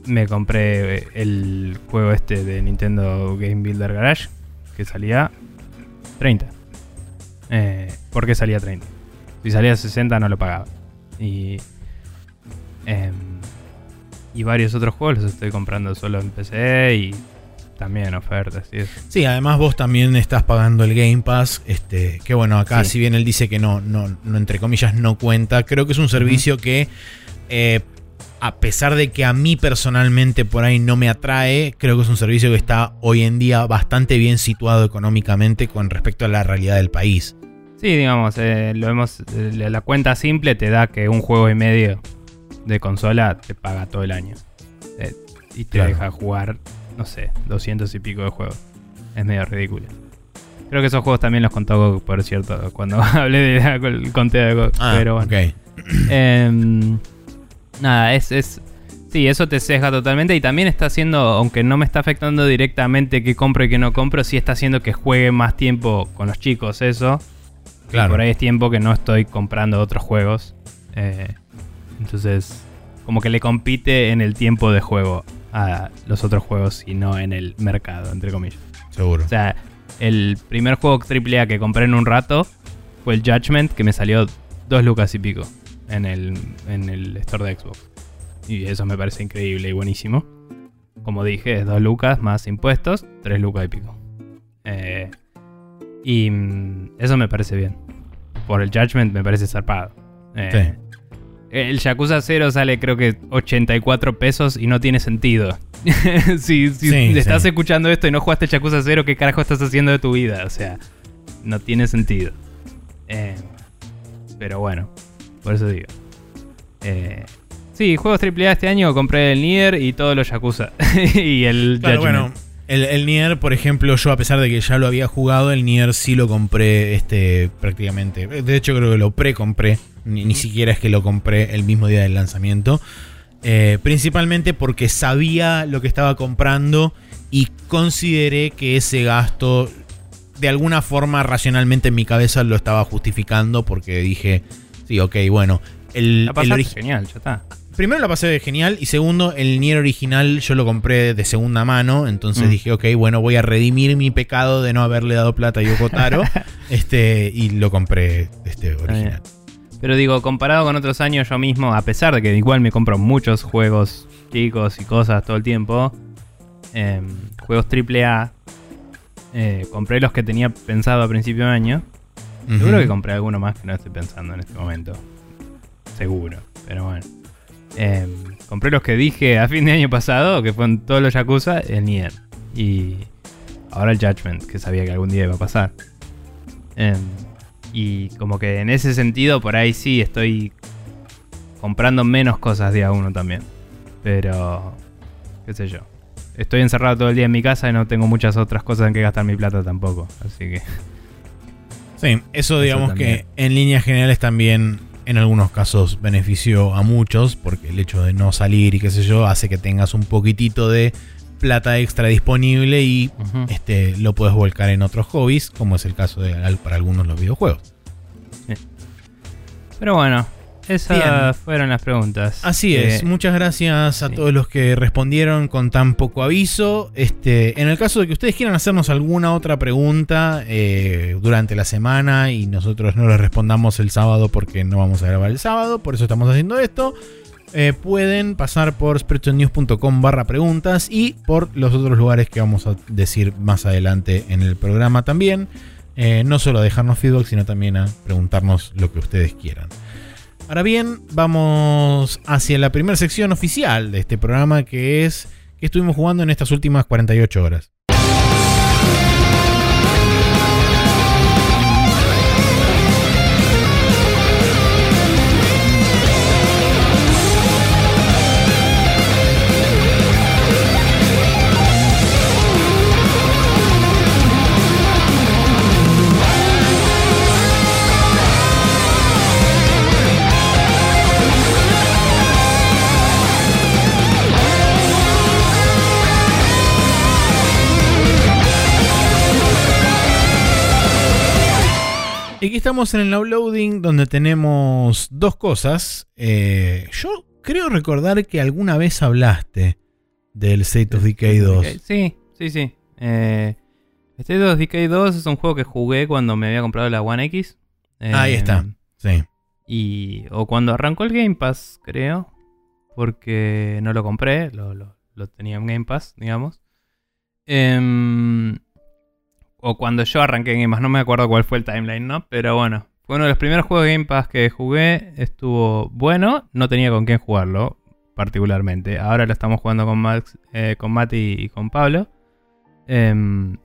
me compré el juego este de Nintendo Game Builder Garage que salía 30. Eh, ¿Por qué salía 30? Si salía 60 no lo pagaba. Y, em, y varios otros juegos los estoy comprando solo en PC y también ofertas y Sí, además vos también estás pagando el Game Pass, este, que bueno, acá si bien él dice que no, no, no, entre comillas, no cuenta, creo que es un servicio que, eh, a pesar de que a mí personalmente por ahí no me atrae, creo que es un servicio que está hoy en día bastante bien situado económicamente con respecto a la realidad del país. Sí, digamos, eh, lo vemos, eh, la cuenta simple te da que un juego y medio de consola te paga todo el año. y te deja jugar no sé, 200 y pico de juegos. Es medio ridículo. Creo que esos juegos también los contó por cierto, cuando hablé del conteo de GOG. Ah, pero bueno. Em, nada, es, es. Sí, eso te ceja totalmente y también está haciendo, aunque no me está afectando directamente que compro y que no compro, sí está haciendo que juegue más tiempo con los chicos, eso. Claro. por ahí es tiempo que no estoy comprando otros juegos. Eh, Entonces, como que le compite en el tiempo de juego a los otros juegos y no en el mercado, entre comillas. Seguro. O sea, el primer juego AAA que compré en un rato fue el Judgment, que me salió dos lucas y pico en el, en el store de Xbox. Y eso me parece increíble y buenísimo. Como dije, es dos lucas más impuestos, tres lucas y pico. Eh, y mm, eso me parece bien. Por el Judgment me parece zarpado. Eh, El Yakuza 0 sale creo que 84 pesos y no tiene sentido. si si Sí, estás sí. escuchando esto y no jugaste Yakuza 0, ¿qué carajo estás haciendo de tu vida? O sea, no tiene sentido. Eh, pero bueno, por eso digo. Eh, sí, juegos AAA este año compré el Nier y todos los Yakuza. y el Claro, Judgment. bueno, el, el Nier, por ejemplo, yo a pesar de que ya lo había jugado, el Nier sí lo compré este prácticamente. De hecho, creo que lo pre-compré. Ni, ni siquiera es que lo compré el mismo día del lanzamiento. Eh, principalmente porque sabía lo que estaba comprando y consideré que ese gasto de alguna forma racionalmente en mi cabeza lo estaba justificando porque dije, sí, ok, bueno. El, La genial, ya está. Primero la pasé de genial y segundo, el Nier original yo lo compré de segunda mano, entonces Mm. dije, ok, bueno, voy a redimir mi pecado de no haberle dado plata a Yoko Taro, este, y lo compré este original. Pero digo, comparado con otros años, yo mismo, a pesar de que igual me compro muchos juegos chicos y cosas todo el tiempo, em, juegos AAA, eh, compré los que tenía pensado a principio de año. Seguro que compré alguno más que no estoy pensando en este momento. Seguro, pero bueno. Em, compré los que dije a fin de año pasado, que fueron todos los Yakuza, el Nier. Y ahora el Judgment, que sabía que algún día iba a pasar. Em, y como que en ese sentido, por ahí sí estoy comprando menos cosas día uno también. Pero, qué sé yo. Estoy encerrado todo el día en mi casa y no tengo muchas otras cosas en que gastar mi plata tampoco. Así que... Sí, eso digamos que en líneas generales también en algunos casos benefició a muchos, porque el hecho de no salir y qué sé yo hace que tengas un poquitito de plata extra disponible y este, lo puedes volcar en otros hobbies, como es el caso de para algunos los videojuegos. Pero bueno, esas Bien. fueron las preguntas. Así Eh, es, muchas gracias a sí. todos los que respondieron con tan poco aviso. Este, en el caso de que ustedes quieran hacernos alguna otra pregunta eh, durante la semana y nosotros no les respondamos el sábado porque no vamos a grabar el sábado, por eso estamos haciendo esto. eh, pueden pasar por spreadshotnews.com barra preguntas y por los otros lugares que vamos a decir más adelante en el programa también. Eh, no solo a dejarnos feedback, sino también a preguntarnos lo que ustedes quieran. Ahora bien, vamos hacia la primera sección oficial de este programa que es que estuvimos jugando en estas últimas 48 horas. Y aquí estamos en el uploading donde tenemos dos cosas. Eh, yo creo recordar que alguna vez hablaste del State of Decay 2. Sí, sí, sí. Eh, State of Decay 2 es un juego que jugué cuando me había comprado la One X. Eh, Ahí está. Sí. Y, o cuando arrancó el Game Pass, creo. Porque no lo compré, lo, lo- lo tenía en Game Pass, digamos. Em, o cuando yo arranqué en Game Pass, no me acuerdo cuál fue el timeline, ¿no? Pero bueno, fue uno de los primeros juegos de Game Pass que jugué. Estuvo bueno, no tenía con quién jugarlo, particularmente. Ahora lo estamos jugando con, Max, eh, con Mati y con Pablo. Em,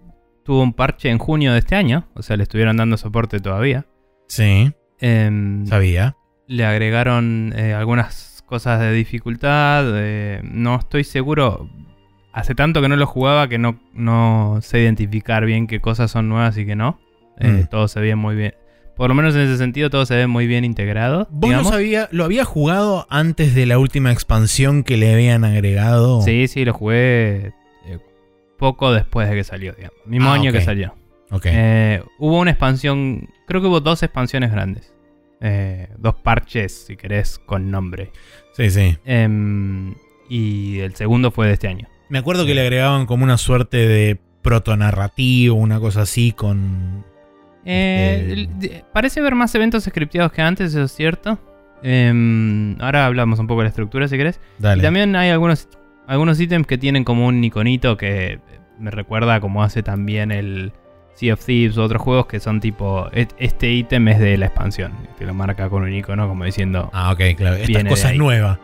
tuvo un parche en junio de este año, o sea, le estuvieron dando soporte todavía. Sí, Em, sabía. le agregaron eh, algunas cosas de dificultad. eh, no estoy seguro. Hace tanto que no lo jugaba que no, no sé identificar bien qué cosas son nuevas y qué no. Eh, Mm. Todo se ve muy bien. Por lo menos en ese sentido, todo se ve muy bien integrado. ¿Vos lo, sabía, lo había jugado antes de la última expansión que le habían agregado? Sí, sí, lo jugué eh, poco después de que salió, digamos. Mismo Ah, año que salió. Ok. Eh, hubo una expansión, creo que hubo dos expansiones grandes. eh, dos parches, si querés, con nombre. Sí, sí. Em, y el segundo fue de este año. Me acuerdo que le agregaban como una suerte de protonarrativo, una cosa así con... Eh, Este- parece haber más eventos scripteados que antes, eso es cierto. Em, ahora hablamos un poco de la estructura, si querés. Dale. Y también hay algunos, algunos ítems que tienen como un iconito que me recuerda como hace también el Sea of Thieves u otros juegos que son tipo, "Et- este ítem es de la expansión. Te lo marca con un icono como diciendo, Ah, ok, claro. Esta cosa es nueva.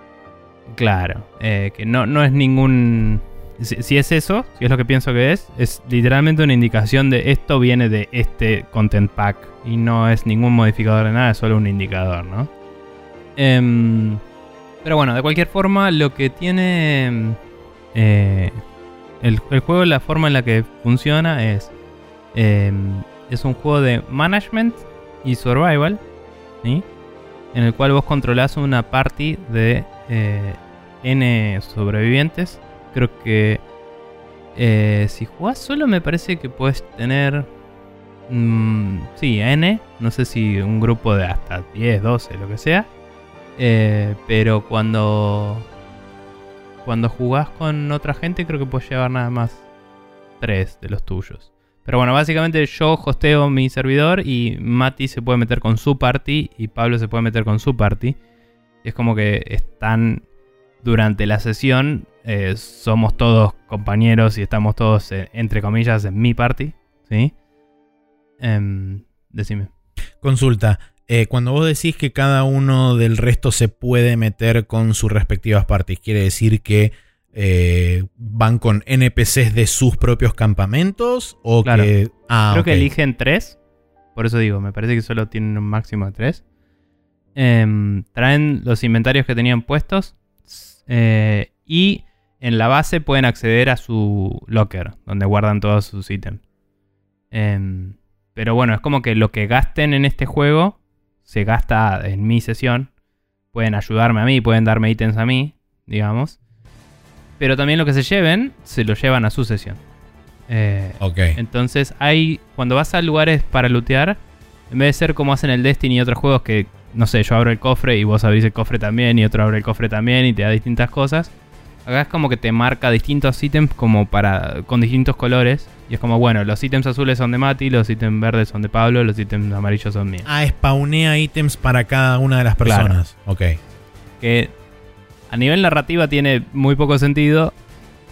claro, eh, que no, no es ningún... Si, es eso, si es lo que pienso que es, es literalmente una indicación de esto viene de este content pack y no es ningún modificador de nada, es solo un indicador, ¿no? Em, pero bueno, de cualquier forma, lo que tiene em, eh, el, el juego, la forma en la que funciona es em, es un juego de management y survival, ¿sí? En el cual vos controlás una party de eh, N sobrevivientes. Creo que eh, si jugás solo me parece que puedes tener... mm, sí, N. No sé si un grupo de hasta 10, 12, lo que sea. Eh, pero cuando... Cuando jugás con otra gente creo que puedes llevar nada más 3 de los tuyos. Pero bueno, básicamente yo hosteo mi servidor y Mati se puede meter con su party y Pablo se puede meter con su party. Y es como que están durante la sesión, eh, somos todos compañeros y estamos todos, eh, entre comillas, en mi party. ¿Sí? Em, decime. Consulta. eh, cuando vos decís que cada uno del resto se puede meter con sus respectivas partes, ¿quiere decir que van con NPCs de sus propios campamentos? O Claro. que. Ah, Creo que eligen tres. Por eso digo, me parece que solo tienen un máximo de tres. Em, traen los inventarios que tenían puestos. Eh, y en la base pueden acceder a su locker, donde guardan todos sus ítems. Em, pero bueno, es como que lo que gasten en este juego se gasta en mi sesión. Pueden ayudarme a mí, pueden darme ítems a mí, digamos. Pero también lo que se lleven, se lo llevan a su sesión. Eh, Ok. entonces hay, cuando vas a lugares para lootear, en vez de ser como hacen el Destiny y otros juegos que, no sé, yo abro el cofre y vos abrís el cofre también y otro abre el cofre también y te da distintas cosas. Acá es como que te marca distintos ítems como para con distintos colores y es como bueno, los ítems azules son de Mati, los ítems verdes son de Pablo, los ítems amarillos son míos. Ah, spawnea ítems para cada una de las Claro. personas. Ok. Que a nivel narrativa tiene muy poco sentido,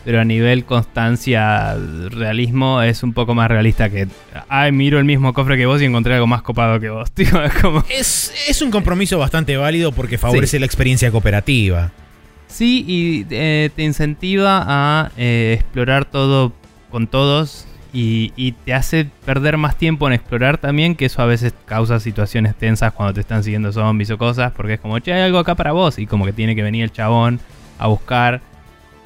pero a nivel constancia, realismo, es un poco más realista que. Ay, miro el mismo cofre que vos y encontré algo más copado que vos. Tío, es como. Es, es un compromiso bastante válido porque favorece la experiencia cooperativa. Sí, y eh, te incentiva a eh, explorar todo con todos. Y, y te hace perder más tiempo en explorar también, que eso a veces causa situaciones tensas cuando te están siguiendo zombies o cosas, porque es como, che, hay algo acá para vos, y como que tiene que venir el chabón a buscar,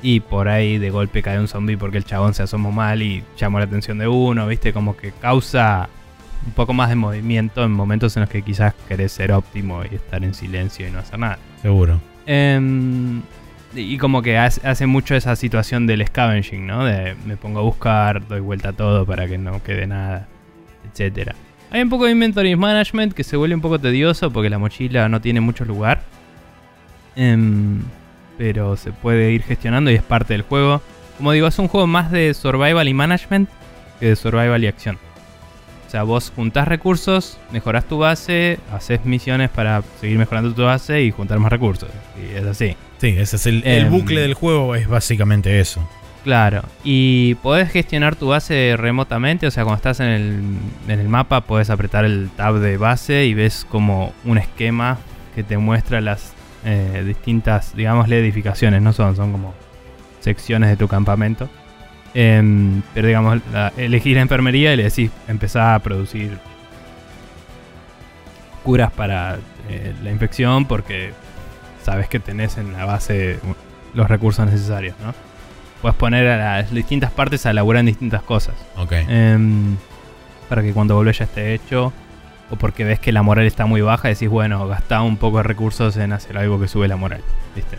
y por ahí de golpe cae un zombie porque el chabón se asomó mal y llamó la atención de uno, viste, como que causa un poco más de movimiento en momentos en los que quizás querés ser óptimo y estar en silencio y no hacer nada. Seguro. Em, y como que hace, mucho esa situación del scavenging, ¿no? De me pongo a buscar, doy vuelta a todo para que no quede nada, etcétera. Hay un poco de inventory management que se vuelve un poco tedioso porque la mochila no tiene mucho lugar. Em, pero se puede ir gestionando y es parte del juego. Como digo, es un juego más de survival y management que de survival y acción. O sea, vos juntás recursos, mejorás tu base, haces misiones para seguir mejorando tu base y juntar más recursos. Y es así. Sí, ese es el, el Em. bucle del juego, es básicamente eso. Claro. Y podés gestionar tu base remotamente. O sea, cuando estás en el, en el mapa, podés apretar el tab de base y ves como un esquema que te muestra las eh, distintas, digámosle, edificaciones. No son, son como secciones de tu campamento. Em, pero digamos, la- elegís la enfermería y le decís, empezá a producir curas para eh, la infección porque sabes que tenés en la base los recursos necesarios, ¿no? Puedes poner a las distintas partes a elaborar en distintas cosas. Ok. Em, para que cuando volvés ya esté hecho. O porque ves que la moral está muy baja, decís, bueno, gastá un poco de recursos en hacer algo que sube la moral. ¿Viste?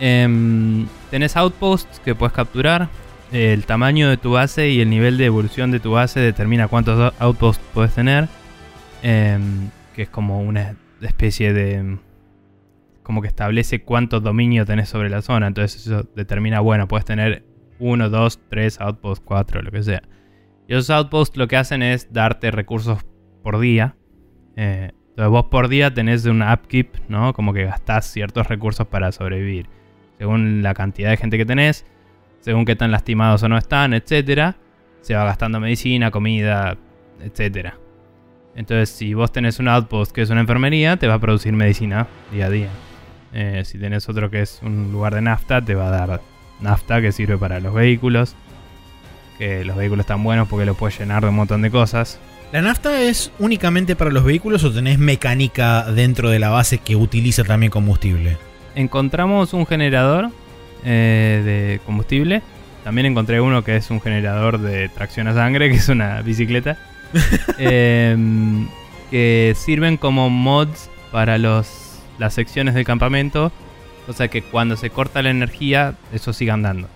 Em, tenés outposts que puedes capturar. El tamaño de tu base y el nivel de evolución de tu base determina cuántos outposts puedes tener. Em, que es como una especie de... Como que establece cuánto dominio tenés sobre la zona. Entonces eso determina, bueno, puedes tener 1, 2, 3 outposts, 4, lo que sea. Y esos outposts lo que hacen es darte recursos por día. Eh, entonces vos por día tenés un upkeep, ¿no? Como que gastás ciertos recursos para sobrevivir. Según la cantidad de gente que tenés, según qué tan lastimados o no están, etc. Se va gastando medicina, comida, etc. Entonces si vos tenés un outpost que es una enfermería, te va a producir medicina día a día. Eh, si tenés otro que es un lugar de nafta, te va a dar nafta que sirve para los vehículos. Que los vehículos están buenos porque los puedes llenar de un montón de cosas. ¿La nafta es únicamente para los vehículos o tenés mecánica dentro de la base que utiliza también combustible? Encontramos un generador eh, de combustible. También encontré uno que es un generador de tracción a sangre, que es una bicicleta. Em, que sirven como mods para los, las secciones del campamento. O sea que cuando se corta la energía, eso siga andando.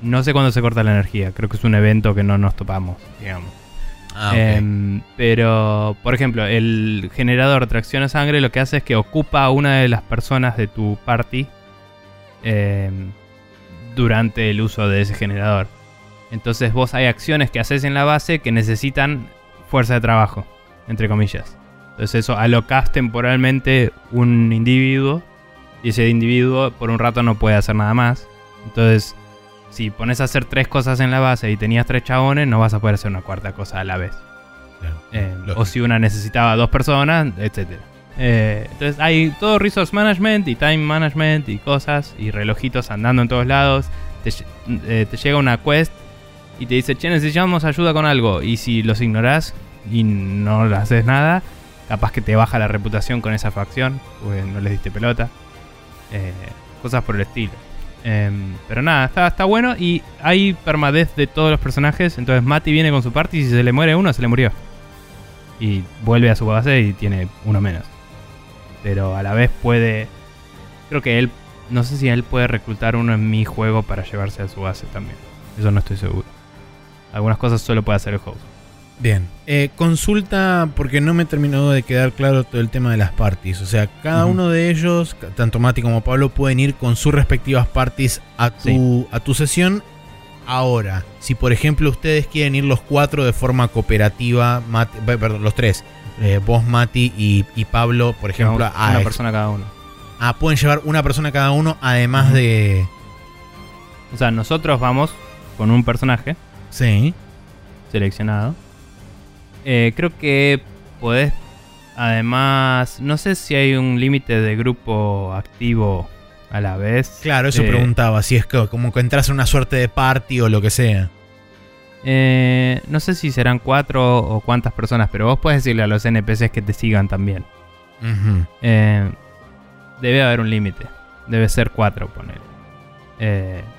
No sé cuándo se corta la energía, creo que es un evento que no nos topamos, digamos. Ah, Em, pero, por ejemplo, el generador tracción a sangre lo que hace es que ocupa a una de las personas de tu party em, durante el uso de ese generador. Entonces vos hay acciones que haces en la base que necesitan fuerza de trabajo, entre comillas. Entonces eso alocas temporalmente un individuo y ese individuo por un rato no puede hacer nada más. Entonces si pones a hacer tres cosas en la base y tenías tres chabones, no vas a poder hacer una cuarta cosa a la vez. Claro. Eh, o si una necesitaba dos personas, etc. entonces hay todo resource management y time management y cosas y relojitos andando en todos lados. Te, eh, te llega una quest y te dice, che, necesitamos ayuda con algo. Y si los ignorás y no le haces nada, capaz que te baja la reputación con esa facción, porque no les diste pelota. Eh, cosas por el estilo. Em, pero nada, está, está bueno y hay permadez de todos los personajes. Entonces Mati viene con su party y si se le muere uno, se le murió. Y vuelve a su base y tiene uno menos. Pero a la vez puede... Creo que él... No sé si él puede reclutar uno en mi juego para llevarse a su base también. Eso no estoy seguro. Algunas cosas solo puede hacer el host. Bien. Eh, consulta, porque no me terminó de quedar claro todo el tema de las parties. O sea, cada uno de ellos, tanto Mati como Pablo, pueden ir con sus respectivas parties a tu, Sí. a tu sesión. Ahora, si por ejemplo ustedes quieren ir los cuatro de forma cooperativa, Mati- perdón, los tres, eh, vos, Mati y, y Pablo, por ejemplo, a una persona cada uno. ah, pueden llevar una persona cada uno, además de. O sea, nosotros vamos con un personaje Sí. seleccionado. Eh, creo que podés, además, no sé si hay un límite de grupo activo a la vez. Claro, eso Eh, preguntaba, si es que como que entras en una suerte de party o lo que sea. eh, no sé si serán cuatro o cuántas personas, pero vos puedes decirle a los NPCs que te sigan también. Eh, debe haber un límite. Debe ser cuatro, poner.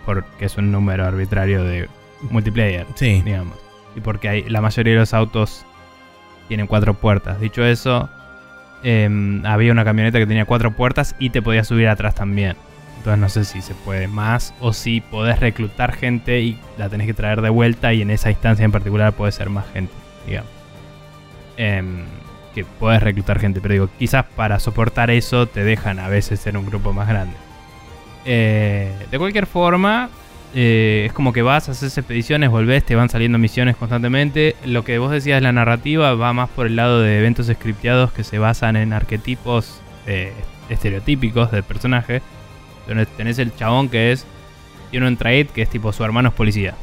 porque es un número arbitrario de multiplayer. Sí. digamos. Y porque hay, la mayoría de los autos tienen cuatro puertas. Dicho eso, em, había una camioneta que tenía cuatro puertas y te podías subir atrás también. Entonces no sé si se puede más o si podés reclutar gente y la tenés que traer de vuelta y en esa instancia en particular puede ser más gente, digamos. Em, que podés reclutar gente, pero digo, quizás para soportar eso te dejan a veces ser un grupo más grande. Eh, de cualquier forma, eh, es como que vas, haces expediciones, volvés, te van saliendo misiones constantemente. Lo que vos decías de la narrativa va más por el lado de eventos scripteados que se basan en arquetipos eh, estereotípicos del personaje. Donde tenés el chabón que es. Tiene un trade que es tipo su hermano es policía.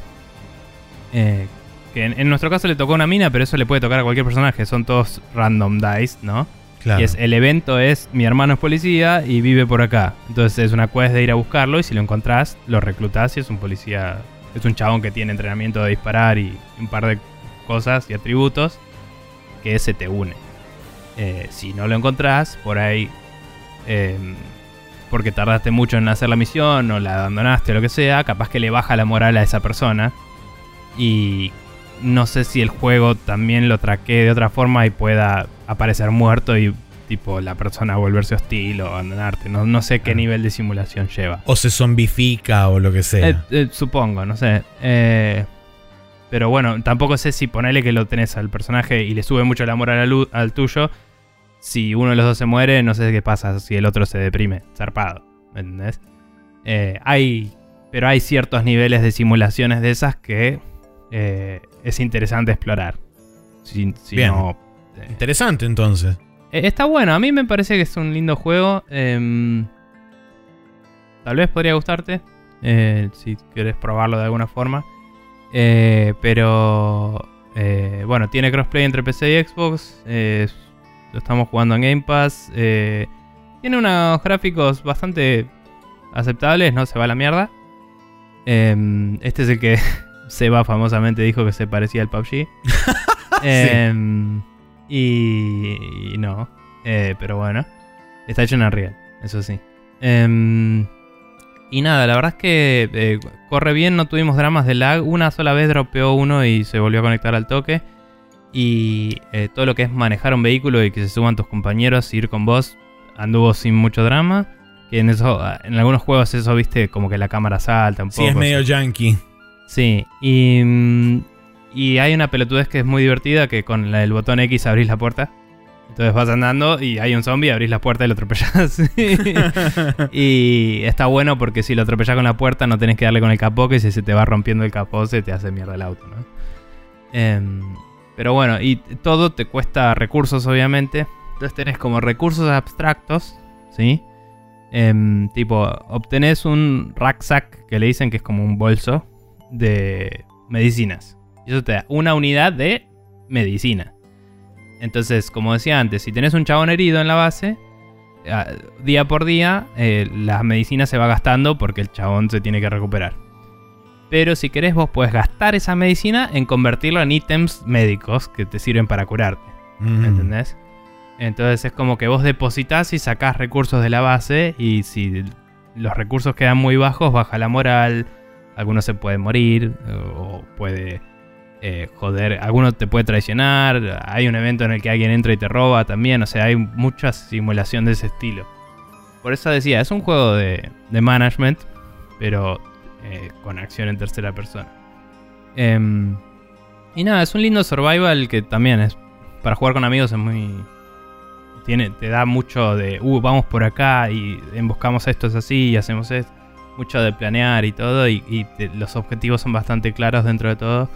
Eh, que en, en nuestro caso le tocó una mina, pero eso le puede tocar a cualquier personaje. Son todos random dice, ¿no? Y es, el evento es mi hermano es policía y vive por acá. Entonces es una quest de ir a buscarlo y si lo encontrás, lo reclutás y es un policía. Es un chabón que tiene entrenamiento de disparar y un par de cosas y atributos que se te une. Eh, si no lo encontrás, por ahí. eh, porque tardaste mucho en hacer la misión o la abandonaste o lo que sea, capaz que le baja la moral a esa persona. Y no sé si el juego también lo traquee de otra forma y pueda aparecer muerto y tipo la persona volverse hostil o abandonarte. No, no sé qué Ah. nivel de simulación lleva. O se zombifica o lo que sea. Eh, eh, supongo, no sé. Eh, pero bueno, tampoco sé si ponerle que lo tenés al personaje y le sube mucho el amor al, al tuyo. si uno de los dos se muere, no sé qué pasa si el otro se deprime, zarpado, ¿me entendés? Hay, pero hay ciertos niveles de simulaciones de esas que es interesante explorar. Si, si Bien. no, Interesante entonces. eh, Está bueno, a mí me parece que es un lindo juego. em, tal vez podría gustarte, eh, si quieres probarlo de alguna forma. Eh, pero eh, bueno, tiene crossplay entre PC y Xbox. lo estamos jugando en Game Pass. tiene unos gráficos bastante aceptables, no se va a la mierda. Em, este es el que Seba famosamente dijo que se parecía al PUBG. Em, y, y no. Eh, pero bueno. Está hecho en Unreal, eso sí. Em, y nada, la verdad es que eh, corre bien, no tuvimos dramas de lag. Una sola vez dropeó uno y se volvió a conectar al toque. Y eh, todo lo que es manejar un vehículo y que se suban tus compañeros y ir con vos anduvo sin mucho drama. Que en eso, en algunos juegos eso, viste, como que la cámara salta un Sí, poco. es medio yankee. Sí, y, mm, y hay una pelotudez que es muy divertida que con el botón X abrís la puerta. Entonces vas andando y hay un zombie, abrís la puerta y lo atropellás. y está bueno porque si lo atropellás con la puerta no tenés que darle con el capó, que si se te va rompiendo el capó se te hace mierda el auto, ¿no? Em, pero bueno, y todo te cuesta recursos, obviamente. Entonces tenés como recursos abstractos, ¿sí? Em, tipo, obtenés un rucksack que le dicen que es como un bolso de medicinas. Y eso te da una unidad de medicina. Entonces, como decía antes, si tenés un chabón herido en la base, ah, día por día eh, la medicina se va gastando porque el chabón se tiene que recuperar. Pero si querés vos puedes gastar esa medicina en convertirlo en ítems médicos que te sirven para curarte. Mm. ¿Me entendés? Entonces es como que vos depositas y sacás recursos de la base y si los recursos quedan muy bajos, baja la moral, alguno se puede morir o puede eh, joder, alguno te puede traicionar, hay un evento en el que alguien entra y te roba también, o sea, hay mucha simulación de ese estilo. Por eso decía, es un juego de, de management, pero eh, con acción en tercera persona. Em, y nada, es un lindo survival que también es para jugar con amigos es muy tiene te da mucho de uh vamos por acá y emboscamos esto es así y hacemos esto mucho de planear y todo y, los objetivos son bastante claros dentro de todo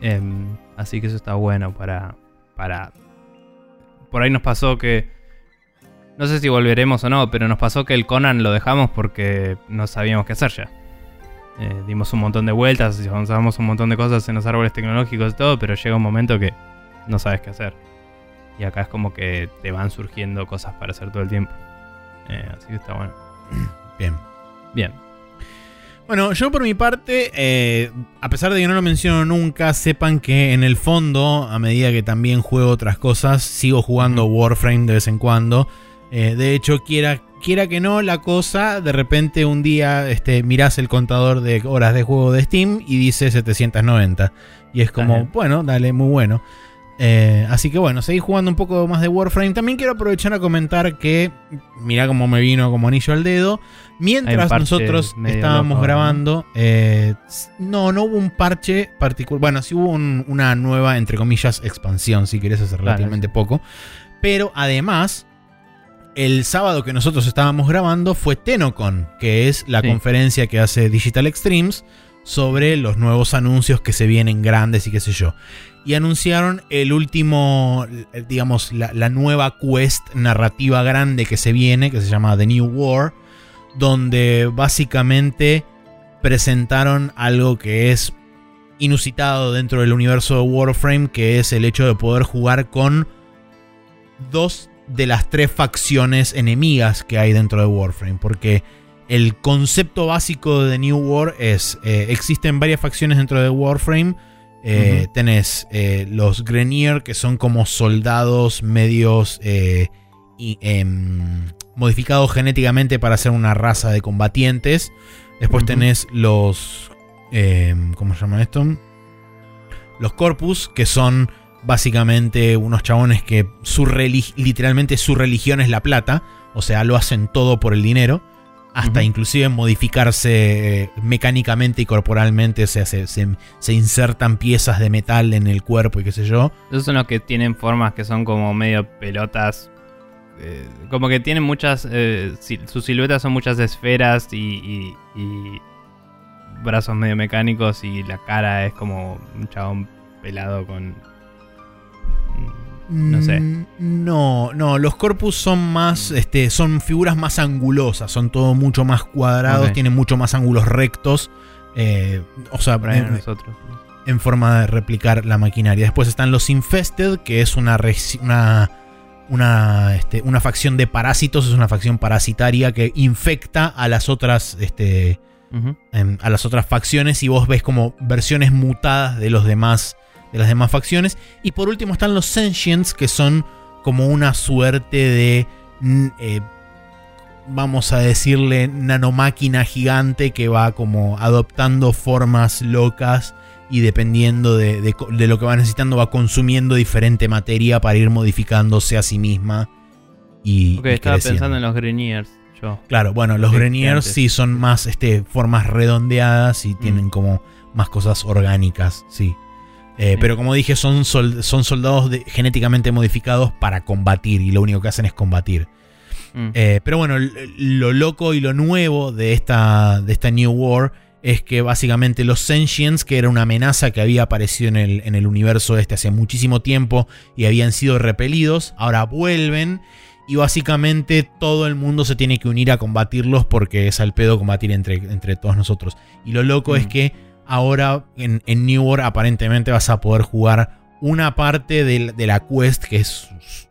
Em, así que eso está bueno para para por ahí nos pasó que no sé si volveremos o no pero nos pasó que el Conan lo dejamos porque no sabíamos qué hacer ya Eh, dimos un montón de vueltas avanzamos un montón de cosas en los árboles tecnológicos y todo pero llega un momento que no sabes qué hacer. Y acá es como que te van surgiendo cosas para hacer todo el tiempo. Eh, así que está bueno. Bien. Bien. Bueno, yo por mi parte, eh, a pesar de que no lo menciono nunca, sepan que en el fondo, a medida que también juego otras cosas, sigo jugando Warframe de vez en cuando. Eh, de hecho, quiera, quiera que no, la cosa, de repente un día este, mirás el contador de horas de juego de Steam y dice 790. Y es como, bueno, dale, muy bueno. Eh, así que bueno, seguí jugando un poco más de Warframe. También quiero aprovechar a comentar que, mirá cómo me vino como anillo al dedo. Mientras nosotros estábamos grabando, eh, no, no hubo un parche particular. Bueno, sí hubo un- una nueva, entre comillas, expansión, si querés hacer Claro, relativamente poco. Pero además, el sábado que nosotros estábamos grabando fue Tenocon, que es la Sí. conferencia que hace Digital Extremes sobre los nuevos anuncios que se vienen grandes y qué sé yo. Y anunciaron el último, digamos, la, la nueva quest narrativa grande que se viene, que se llama The New War, donde básicamente presentaron algo que es inusitado dentro del universo de Warframe, que es el hecho de poder jugar con dos de las tres facciones enemigas que hay dentro de Warframe, porque el concepto básico de New War es, eh, existen varias facciones dentro de Warframe, eh, tenés eh, los Grenier, que son como soldados medios eh, y, em, modificados genéticamente para ser una raza de combatientes. Después tenés los... em, ¿Cómo se llama esto? Los Corpus, que son básicamente unos chabones que su literalmente su religión es la plata. O sea, lo hacen todo por el dinero. Hasta Ujú. inclusive modificarse eh, mecánicamente y corporalmente. O sea, se, se- se insertan piezas de metal en el cuerpo y qué sé yo. Esos son los que tienen formas que son como medio pelotas eh, como que tienen muchas. eh, si- sus siluetas son muchas esferas y, y- y brazos medio mecánicos y la cara es como un chabón pelado con. No sé. Mm, No, no, los corpus son más, este, son figuras más angulosas, son todo mucho más cuadrados, tienen mucho más ángulos rectos, eh, o sea, en, nosotros. en forma de replicar la maquinaria. Después están los Infested, que es una, una, una, este, una facción de parásitos, es una facción parasitaria que infecta a las otras, este, a las otras facciones y vos ves como versiones mutadas de los demás de las demás facciones y por último están los sentients que son como una suerte de mm, eh, vamos a decirle nanomáquina gigante que va como adoptando formas locas y dependiendo de, de lo que va necesitando va consumiendo diferente materia para ir modificándose a sí misma y, Ok, y estaba creciendo. pensando en los Greniers. Yo. Claro, bueno, los Greniers sí son más este, formas redondeadas y tienen Mm. como más cosas orgánicas, sí. Eh. Pero como dije, son, sol- son soldados de- genéticamente modificados para combatir y lo único que hacen es combatir. Mm. Eh, pero bueno, lo loco y lo nuevo de esta, de esta New War es que básicamente los Sentients, que era una amenaza que había aparecido en el, en el universo este hace muchísimo tiempo y habían sido repelidos, ahora vuelven y básicamente todo el mundo se tiene que unir a combatirlos porque es al pedo combatir entre, entre todos nosotros. Y lo loco es Mm. que ahora en, en New War aparentemente vas a poder jugar una parte de, la quest, que es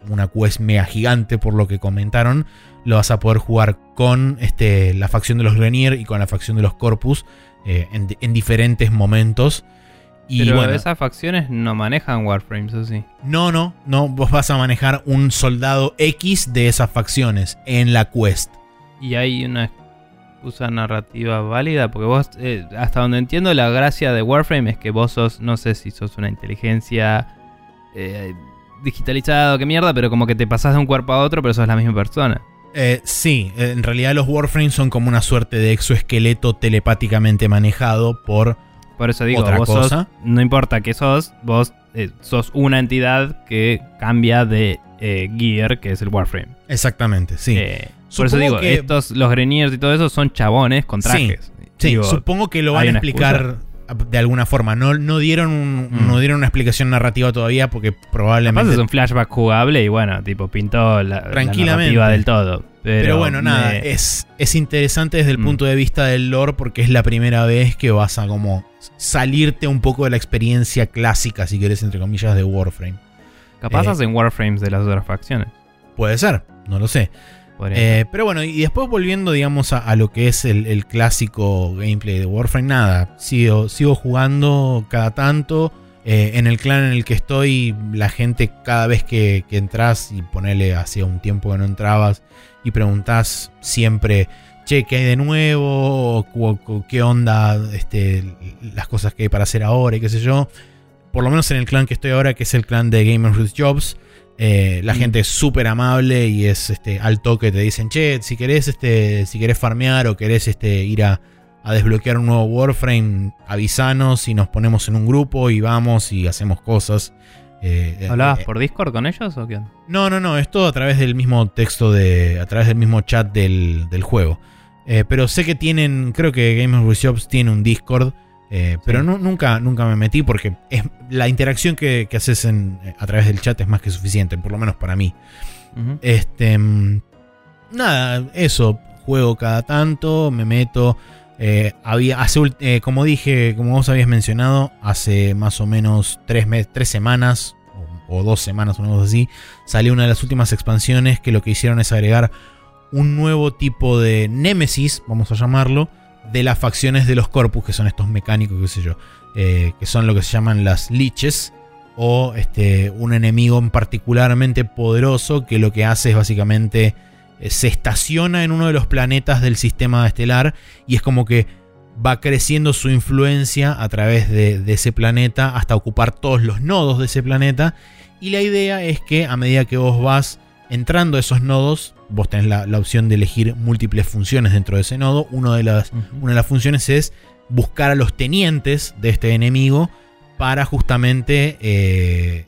una quest mega gigante por lo que comentaron, lo vas a poder jugar con este, la facción de los Grenier y con la facción de los Corpus eh, en, en diferentes momentos. Y Pero bueno, esas facciones no manejan Warframes, ¿o sí? no, no, no, vos vas a manejar un soldado X de esas facciones en la quest. Y hay una excusa narrativa válida, porque vos, eh, hasta donde entiendo, la gracia de Warframe es que vos sos, no sé si sos una inteligencia eh, digitalizada o qué mierda, pero como que te pasás de un cuerpo a otro, pero sos la misma persona. Eh, sí, en realidad los Warframes son como una suerte de exoesqueleto telepáticamente manejado por Por eso digo, Otra vos cosa. sos, no importa qué sos, vos sos una entidad que cambia de gear, que es el Warframe. Exactamente, sí. Por eso digo, que- estos, los Greniers y todo eso son chabones con trajes. Sí, Digo, supongo que lo van ¿hay a explicar de alguna forma. No, no, dieron un- Mm. no dieron una explicación narrativa todavía porque Capaz probablemente... es un flashback jugable y bueno, tipo, pintó la, narrativa del todo. Pero, Pero, bueno, nada, me- es, es interesante desde el Mm. punto de vista del lore porque es la primera vez que vas a como salirte un poco de la experiencia clásica, si querés, entre comillas, de Warframe. capaz eh, hacen Warframes de las otras facciones. Puede ser, no lo sé. Eh, pero bueno, y después volviendo, digamos, a, a lo que es el, el clásico gameplay de Warframe, nada, sigo, sigo jugando cada tanto. Eh, en el clan en el que estoy, la gente cada vez que, que entras y ponele hacía un tiempo que no entrabas y preguntás siempre, che, ¿qué hay de nuevo? O, ¿Qué onda este, las cosas que hay para hacer ahora? Y qué sé yo. Por lo menos en el clan que estoy ahora, que es el clan de Gamers with Jobs. Eh, la Mm. gente es súper amable y es este, al toque. Te dicen, che, si querés, este, si querés farmear o querés este, ir a, a desbloquear un nuevo Warframe, avisanos y nos ponemos en un grupo y vamos y hacemos cosas. Eh, ¿Hablabas eh, por Discord con ellos o qué? no, no, no, es todo a través del mismo texto de. a través del mismo chat del, del juego. Pero sé que tienen. Creo que Gamers Jobs tiene un Discord. Eh, pero Sí. nunca, nunca me metí porque es, la interacción que, que haces en- a través del chat es más que suficiente, por lo menos para mí. Este. mm, Nada, eso. Juego cada tanto, me meto. eh, había, hace, eh, como dije, como vos habías mencionado, hace más o menos tres, mes- tres semanas o, o dos semanas, una cosa así, salió una de las últimas expansiones que lo que hicieron es agregar un nuevo tipo de némesis, vamos a llamarlo, de las facciones de los corpus, que son estos mecánicos, qué sé yo, eh, que son lo que se llaman las liches, o este, un enemigo en particularmente poderoso que lo que hace es básicamente eh, se estaciona en uno de los planetas del sistema estelar y es como que va creciendo su influencia a través de, de ese planeta hasta ocupar todos los nodos de ese planeta. Y la idea es que a medida que vos vas entrando a esos nodos, vos tenés la, la opción de elegir múltiples funciones dentro de ese nodo, Uno de las, una de las funciones es buscar a los tenientes de este enemigo para justamente eh,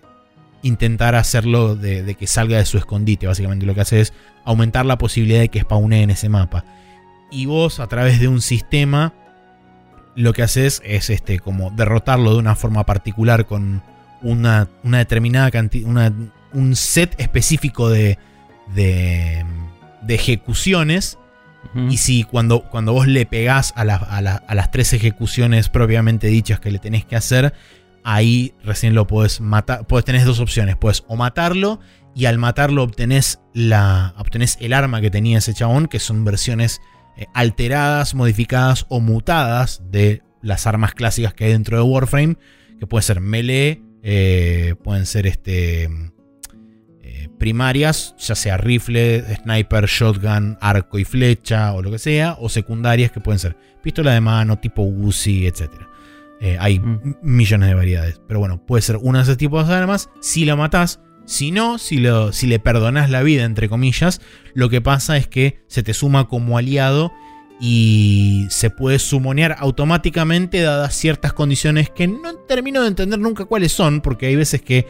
intentar hacerlo de, que salga de su escondite. Básicamente lo que hace es aumentar la posibilidad de que spawnee en ese mapa. Y vos a través de un sistema lo que haces es este, como derrotarlo de una forma particular con una, determinada cantidad, un set específico de, de, ejecuciones. Y si cuando, cuando vos le pegás a, a, las tres ejecuciones propiamente dichas que le tenés que hacer, ahí recién lo puedes matar. Puedes tener dos opciones. Puedes o matarlo y al matarlo obtenés, la, obtenés el arma que tenía ese chabón, que son versiones eh, alteradas, modificadas o mutadas de las armas clásicas que hay dentro de Warframe, que puede ser melee, eh, pueden ser este, primarias, ya sea rifle, sniper, shotgun, arco y flecha o lo que sea, o secundarias que pueden ser pistola de mano, tipo Uzi, etcétera eh, hay mm. millones de variedades. Pero bueno, puede ser uno de esos tipos de armas. Si la matás, si no, si, lo, si le perdonas la vida, entre comillas, lo que pasa es que se te suma como aliado y se puede sumonear automáticamente dadas ciertas condiciones que no termino de entender nunca cuáles son, porque hay veces que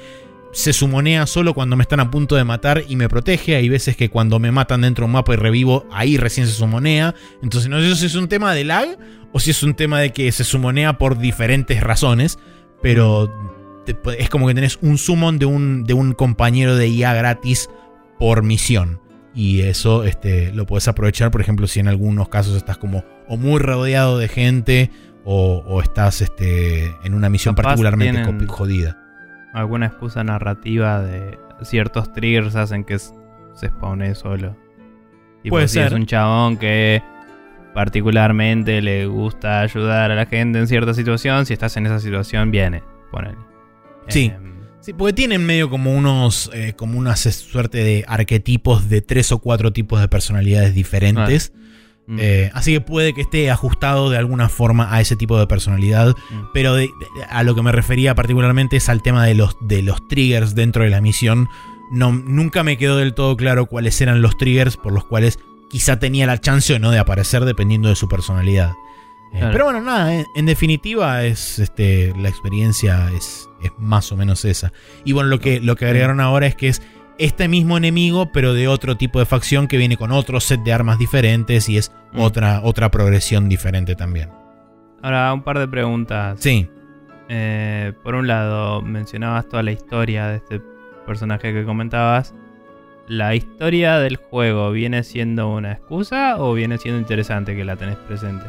se sumonea solo cuando me están a punto de matar y me protege. Hay veces que cuando me matan dentro de un mapa y revivo, ahí recién se sumonea. Entonces no sé si es un tema de lag o si es un tema de que se sumonea por diferentes razones. Pero es como que tenés un summon de un, de un compañero de IA gratis por misión. Y eso este, lo puedes aprovechar, por ejemplo, si en algunos casos estás como o muy rodeado de gente o, estás este, en una misión particularmente jodida alguna excusa narrativa de ciertos triggers hacen que se spawne solo. Puede si ser. es un chabón que particularmente le gusta ayudar a la gente en cierta situación, si estás en esa situación, viene. Ponele. Sí. Em, sí, porque tienen medio como unos. Eh, como una suerte de arquetipos de tres o cuatro tipos de personalidades diferentes. Mm. Eh, así que puede que esté ajustado de alguna forma a ese tipo de personalidad. Mm. Pero a lo que me refería particularmente es al tema de los, de los triggers dentro de la misión. No, nunca me quedó del todo claro cuáles eran los triggers por los cuales quizá tenía la chance o no de aparecer dependiendo de su personalidad. Eh, pero bueno, nada, en, definitiva es este, la experiencia es, es, más o menos esa. Y bueno, lo que, lo que agregaron ahora es que es este mismo enemigo, pero de otro tipo de facción que viene con otro set de armas diferentes y es mm. otra, otra progresión diferente también. Ahora, un par de preguntas. Sí. Eh, por un lado, mencionabas toda la historia de este personaje que comentabas. ¿La historia del juego viene siendo una excusa o viene siendo interesante que la tenés presente?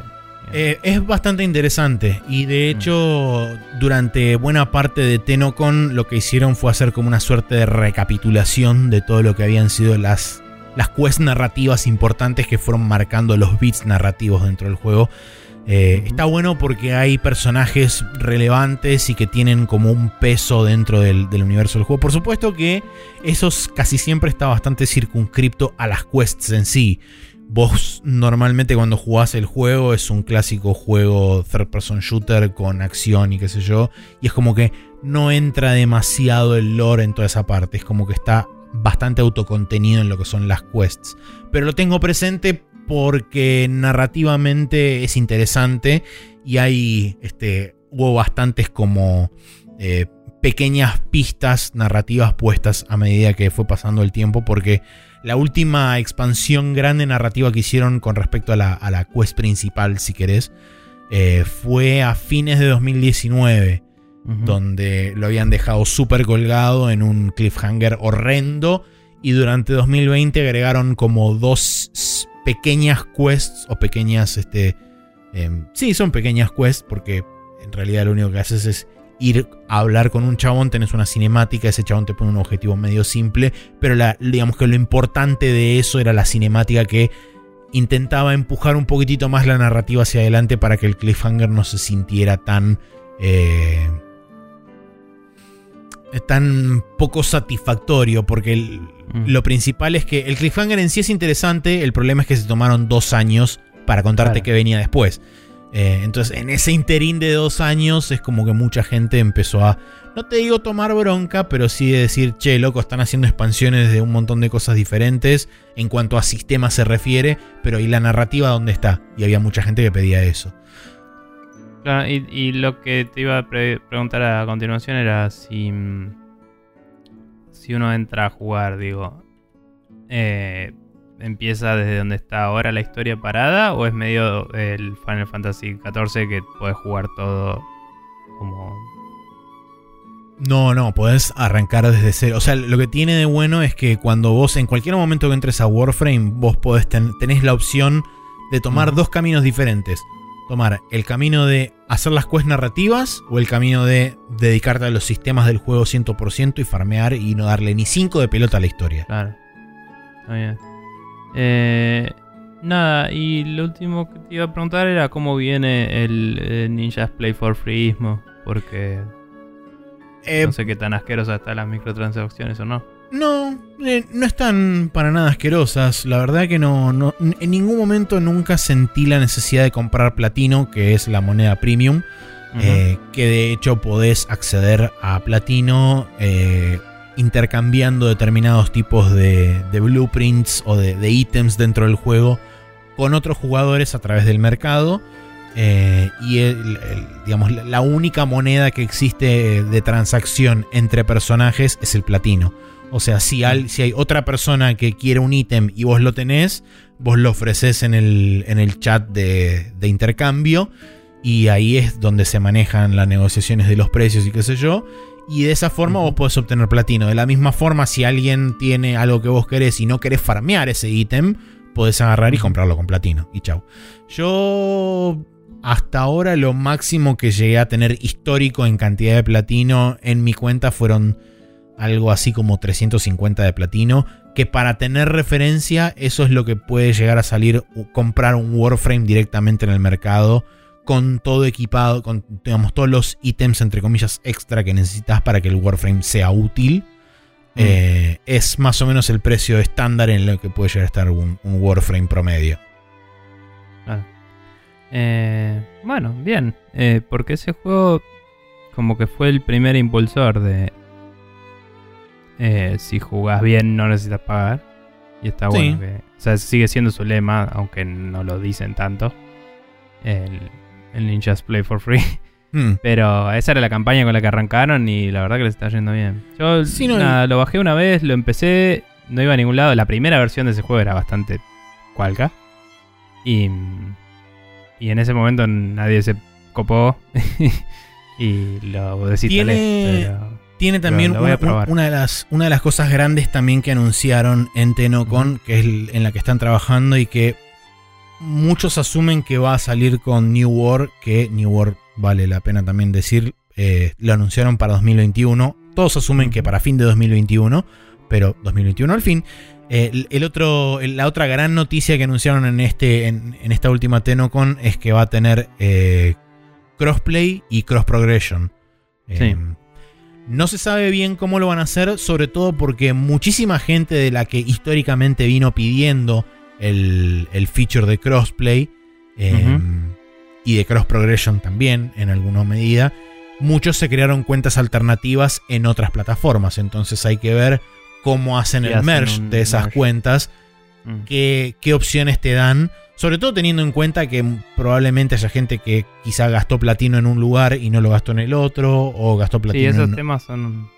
Eh, es bastante interesante y de mm. hecho durante buena parte de Tenocon lo que hicieron fue hacer como una suerte de recapitulación de todo lo que habían sido las, las quests narrativas importantes que fueron marcando los bits narrativos dentro del juego. Eh, está bueno porque hay personajes relevantes y que tienen como un peso dentro del, del, universo del juego. Por supuesto que eso casi siempre está bastante circunscripto a las quests en sí. Vos normalmente cuando jugás el juego es un clásico juego third person shooter con acción y qué sé yo. Y es como que no entra demasiado el lore en toda esa parte. Es como que está bastante autocontenido en lo que son las quests. Pero lo tengo presente porque narrativamente es interesante y hay este, hubo bastantes como eh, pequeñas pistas narrativas puestas a medida que fue pasando el tiempo porque la última expansión grande narrativa que hicieron con respecto a la, quest principal, si querés, eh, fue a fines de 2019, donde lo habían dejado súper colgado en un cliffhanger horrendo. Y durante 2020 agregaron como dos pequeñas quests o pequeñas, este, em, sí, son pequeñas quests porque en realidad lo único que haces es ir a hablar con un chabón, tenés una cinemática, ese chabón te pone un objetivo medio simple, pero la, digamos que lo importante de eso era la cinemática que intentaba empujar un poquitito más la narrativa hacia adelante para que el cliffhanger no se sintiera tan... Eh, tan poco satisfactorio, porque mm. lo principal es que el cliffhanger en sí es interesante, el problema es que se tomaron dos años para contarte qué venía después. Eh, entonces, en ese interín de dos años es como que mucha gente empezó a, no te digo tomar bronca, pero sí de decir, che, loco, están haciendo expansiones de un montón de cosas diferentes en cuanto a sistemas se refiere, pero ¿y la narrativa dónde está? Y había mucha gente que pedía eso. y, lo que te iba a preguntar a continuación era si... Mm, si uno entra a jugar, digo, eh, ¿empieza desde donde está ahora la historia parada o es medio el Final Fantasy XIV que puedes jugar todo como... No, no, podés arrancar desde cero. O sea, lo que tiene de bueno es que cuando vos, en cualquier momento que entres a Warframe, vos podés tenés la opción de tomar dos caminos diferentes tomar el camino de hacer las quests narrativas o el camino de dedicarte a los sistemas del juego 100% y farmear y no darle ni 5 de pelota a la historia. Claro. Está bien. Eh, nada, y lo último que te iba a preguntar era cómo viene el, Ninja's Play for Freeismo, porque eh, no sé qué tan asquerosas están las microtransacciones o no. No, eh, no están para nada asquerosas. La verdad que no, en ningún momento nunca sentí la necesidad de comprar platino, que es la moneda premium. Eh, que de hecho podés acceder a platino eh, intercambiando determinados tipos de, blueprints o de, ítems dentro del juego con otros jugadores a través del mercado. y digamos, la única moneda que existe de transacción entre personajes es el platino. O sea, si hay, si hay otra persona que quiere un ítem y vos lo tenés, vos lo ofreces en el, en el chat de, intercambio. Y ahí es donde se manejan las negociaciones de los precios y qué sé yo. Y de esa forma vos podés obtener platino. De la misma forma, si alguien tiene algo que vos querés y no querés farmear ese ítem, podés agarrar y comprarlo con platino. Y chau. Yo hasta ahora lo máximo que llegué a tener histórico en cantidad de platino en mi cuenta fueron algo así como 350 de platino, que para tener referencia eso es lo que puede llegar a salir comprar un Warframe directamente en el mercado con todo equipado, con digamos, todos los ítems entre comillas extra que necesitas para que el Warframe sea útil. Mm. Eh, es más o menos el precio estándar en lo que puede llegar a estar un, Warframe promedio. Eh, bueno, bien, eh, porque ese juego como que fue el primer impulsor de, si jugás bien no necesitas pagar. Y está bueno que... O sea, sigue siendo su lema, aunque no lo dicen tanto. El, el Ninjas Play for Free. Hmm. Pero esa era la campaña con la que arrancaron y la verdad que les está yendo bien. Yo lo bajé una vez, lo empecé, no iba a ningún lado. La primera versión de ese juego era bastante cualca. Y, y en ese momento nadie se copó y lo desinstalé. Pero... Tiene también una, de las, una de las cosas grandes también que anunciaron en Tenocon, que es en la que están trabajando y que muchos asumen que va a salir con New World, que New World vale la pena también decir, eh, lo anunciaron para 2021. Todos asumen que para fin de 2021, pero 2021 al fin. el, otro, la otra gran noticia que anunciaron en, este, en, esta última Tenocon es que va a tener eh, crossplay y cross progression. Sí. No se sabe bien cómo lo van a hacer, sobre todo porque muchísima gente de la que históricamente vino pidiendo el, feature de crossplay em, y de cross progression también, en alguna medida, muchos se crearon cuentas alternativas en otras plataformas. Entonces hay que ver cómo hacen el merge de esas cuentas, mm. qué, qué opciones te dan sobre todo teniendo en cuenta que probablemente haya gente que quizá gastó platino en un lugar y no lo gastó en el otro, o gastó platino sí, esos temas son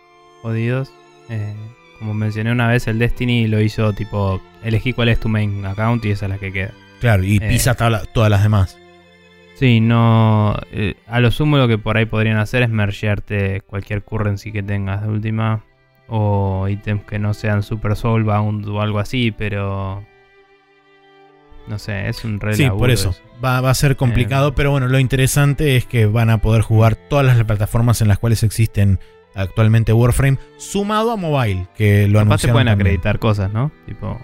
jodidos. Eh, como mencioné una vez, el Destiny lo hizo tipo, elegí cuál es tu main account y esa es la que queda. Claro, y eh, pisa todas las demás. Sí, no. Eh, a lo sumo lo que por ahí podrían hacer es mergearte cualquier currency que tengas de última. O ítems que no sean super soulbound o algo así, pero no sé, es un re Sí, por eso. Va, a ser complicado, eh. pero bueno, lo interesante es que van a poder jugar todas las plataformas en las cuales existen actualmente Warframe, sumado a mobile, que lo Además se pueden acreditar cosas, ¿no? Tipo.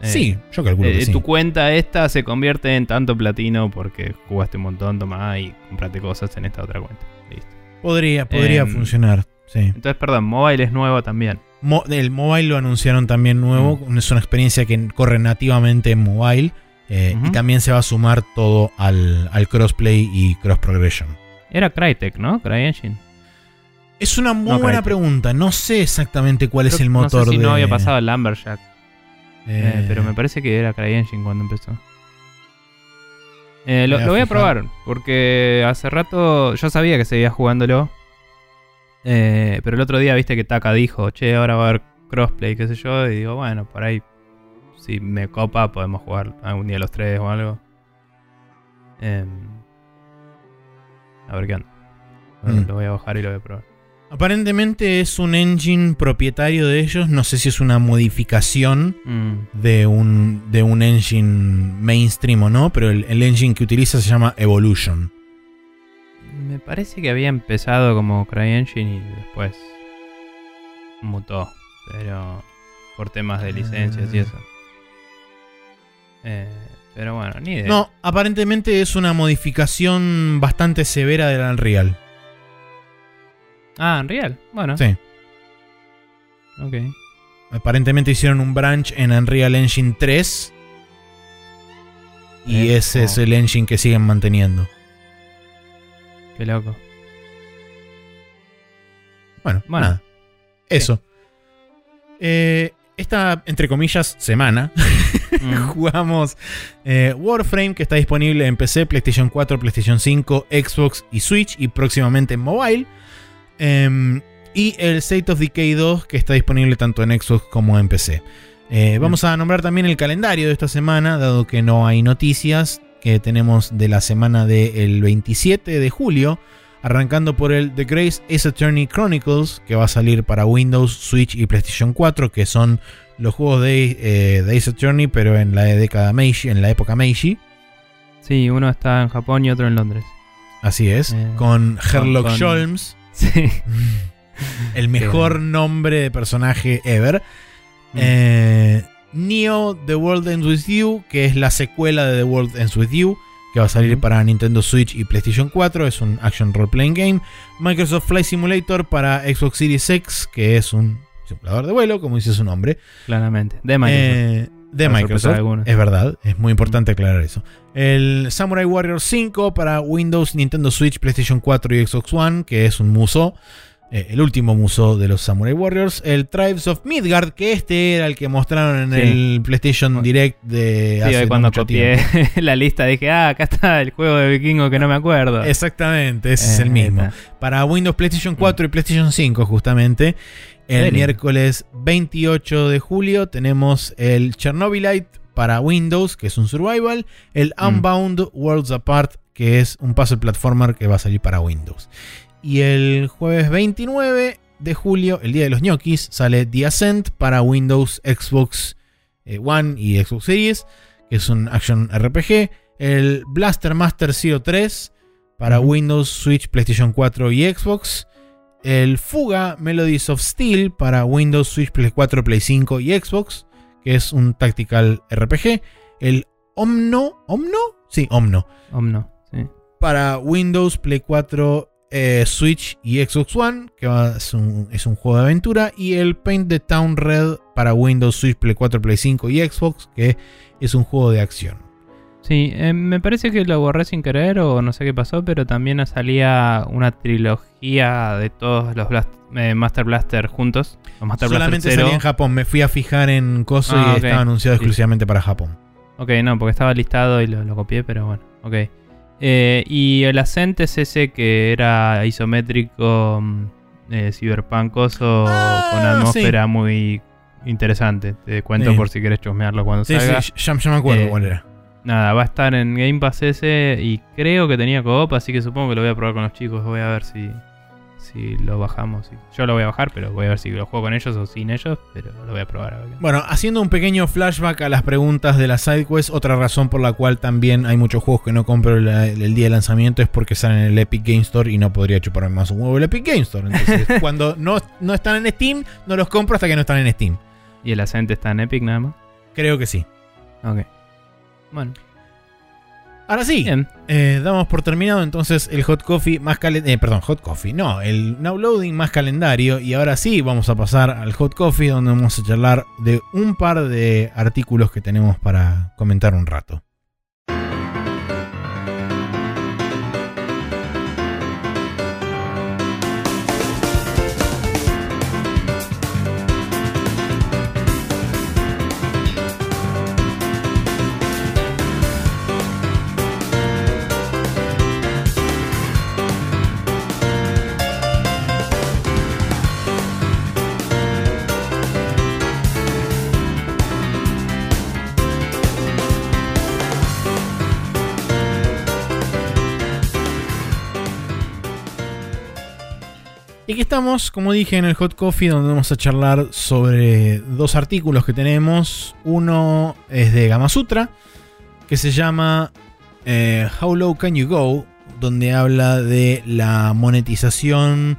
Eh, sí, yo calculo que eh, sí. Tu cuenta esta se convierte en tanto platino porque jugaste un montón, toma y compraste cosas en esta otra cuenta. Listo. Podría, podría em, funcionar, sí. Entonces, perdón, mobile es nuevo también. el mobile lo anunciaron también nuevo. Mm. Es una experiencia que corre nativamente en mobile. Eh, y también se va a sumar todo al, crossplay y cross progression. Era Crytek, ¿no? CryEngine. Es una muy buena pregunta. No sé exactamente cuál es el motor no sé si no había pasado el Lumberjack. Eh, eh, pero me parece que era CryEngine cuando empezó. lo, voy a probar, porque hace rato yo sabía que seguía jugándolo. pero el otro día viste que Taka dijo, che, ahora va a haber crossplay, qué sé yo, y digo, bueno, por ahí, si me copa, podemos jugar algún día los tres o algo. Em, a ver qué onda. Bueno, Mm. Lo voy a bajar y lo voy a probar. Aparentemente es un engine propietario de ellos. No sé si es una modificación Mm, de un, de un engine mainstream o no, pero el, el engine que utiliza se llama Evolution. Me parece que había empezado como CryEngine y después mutó, pero por temas de licencias y Ah. eso. Eh, pero bueno, ni idea. No, aparentemente es una modificación bastante severa del Unreal. Ah, Unreal. Bueno, Sí. ok. Aparentemente hicieron un branch en Unreal Engine 3. Y Eh, ese oh. es el engine que siguen manteniendo. Qué loco. Bueno, Bueno. nada. Eso. Eh, esta, entre comillas, semana Mm, jugamos eh, Warframe, que está disponible en PC, PlayStation 4, PlayStation 5, Xbox y Switch, y próximamente en mobile. Em, y el State of Decay 2, que está disponible tanto en Xbox como en PC. Eh, vamos a nombrar también el calendario de esta semana, dado que no hay noticias que tenemos de la semana del 27 de julio, arrancando por el The Grace Ace Attorney Chronicles, que va a salir para Windows, Switch y PlayStation 4, que son los juegos de, eh, de Ace Attorney, pero en la década Meiji, en la época Meiji. Sí, uno está en Japón y otro en Londres. Así es, Eh, con Herlock con- Sholmes, Sí. el mejor nombre de personaje ever. Mm. Eh, Neo The World Ends With You, que es la secuela de The World Ends With You, que va a salir para Nintendo Switch y PlayStation 4, es un action role playing game. Microsoft Flight Simulator para Xbox Series X, que es un simulador de vuelo, como dice su nombre. Claramente. De Microsoft. Eh, de Para Microsoft, es verdad, es muy importante aclarar eso. El Samurai Warrior 5 para Windows, Nintendo Switch, PlayStation 4 y Xbox One, que es un muso, eh, el último muso de los Samurai Warriors. El Tribes of Midgard, que este era el que mostraron en Sí. el PlayStation Direct de Sí, hace hoy cuando mucho copié tiempo. la lista dije, ah, acá está el juego de vikingo que no me acuerdo. Exactamente, ese es Eh, el mismo. ahí está. Para Windows, PlayStation 4 y PlayStation 5, justamente. El miércoles 28 de julio tenemos el Chernobylite para Windows, que es un survival. El Mm. Unbound Worlds Apart, que es un puzzle platformer que va a salir para Windows. Y el jueves 29 de julio, el día de los ñoquis, sale The Ascent para Windows, Xbox eh, One y Xbox Series, que es un action RPG. El Blaster Master 03 para. Windows, Switch, PlayStation 4 y Xbox. El Fuga Melodies of Steel para Windows, Switch, Play 4, Play 5 y Xbox, que es un tactical RPG. El Omno, ¿Omno? Sí, Omno. Omno, sí. Para Windows, Play 4, eh, Switch y Xbox One, que va- es, un, es un juego de aventura. Y el Paint the Town Red para Windows, Switch, Play 4, Play 5 y Xbox, que es un juego de acción. Sí, eh, me parece que lo borré sin querer o no sé qué pasó, pero también salía una trilogía de todos los Blast- eh, Master Blaster juntos. Los Master Solamente Blaster 0. salía en Japón. Me fui a fijar en Coso Ah, y ok. estaba anunciado Sí. exclusivamente para Japón. Ok, no, porque estaba listado y lo, lo copié, pero bueno, ok. Eh, y el Ascent es ese que era isométrico, mm, eh, cyberpunkoso, Ah, con atmósfera muy interesante. Te cuento Sí. por si querés chusmearlo cuando Sí, salga. sí, ya, ya me acuerdo Eh, cuál era. Nada, va a estar en Game Pass ese y creo que tenía co-op, así que supongo que lo voy a probar con los chicos. Voy a ver si, si lo bajamos. Yo lo voy a bajar, pero voy a ver si lo juego con ellos o sin ellos, pero lo voy a probar. a ver Bueno, haciendo un pequeño flashback a las preguntas de la SideQuest, otra razón por la cual también hay muchos juegos que no compro el, el día de lanzamiento es porque salen en el Epic Game Store y no podría chuparme más un huevo el Epic Game Store. Entonces, cuando no, no están en Steam, no los compro hasta que no están en Steam. Y el Ascent está en Epic nada más. Creo que sí. Ok. Bueno, Ahora sí, eh, damos por terminado entonces el Hot Coffee más calendario. perdón, Hot Coffee, no, el Now Loading más calendario. Y ahora sí, vamos a pasar al Hot Coffee, donde vamos a charlar de un par de artículos que tenemos para comentar un rato. Estamos, como dije, en el Hot Coffee, donde vamos a charlar sobre dos artículos que tenemos. Uno es de Gamasutra, que se llama eh, How Low Can You Go, donde habla de la monetización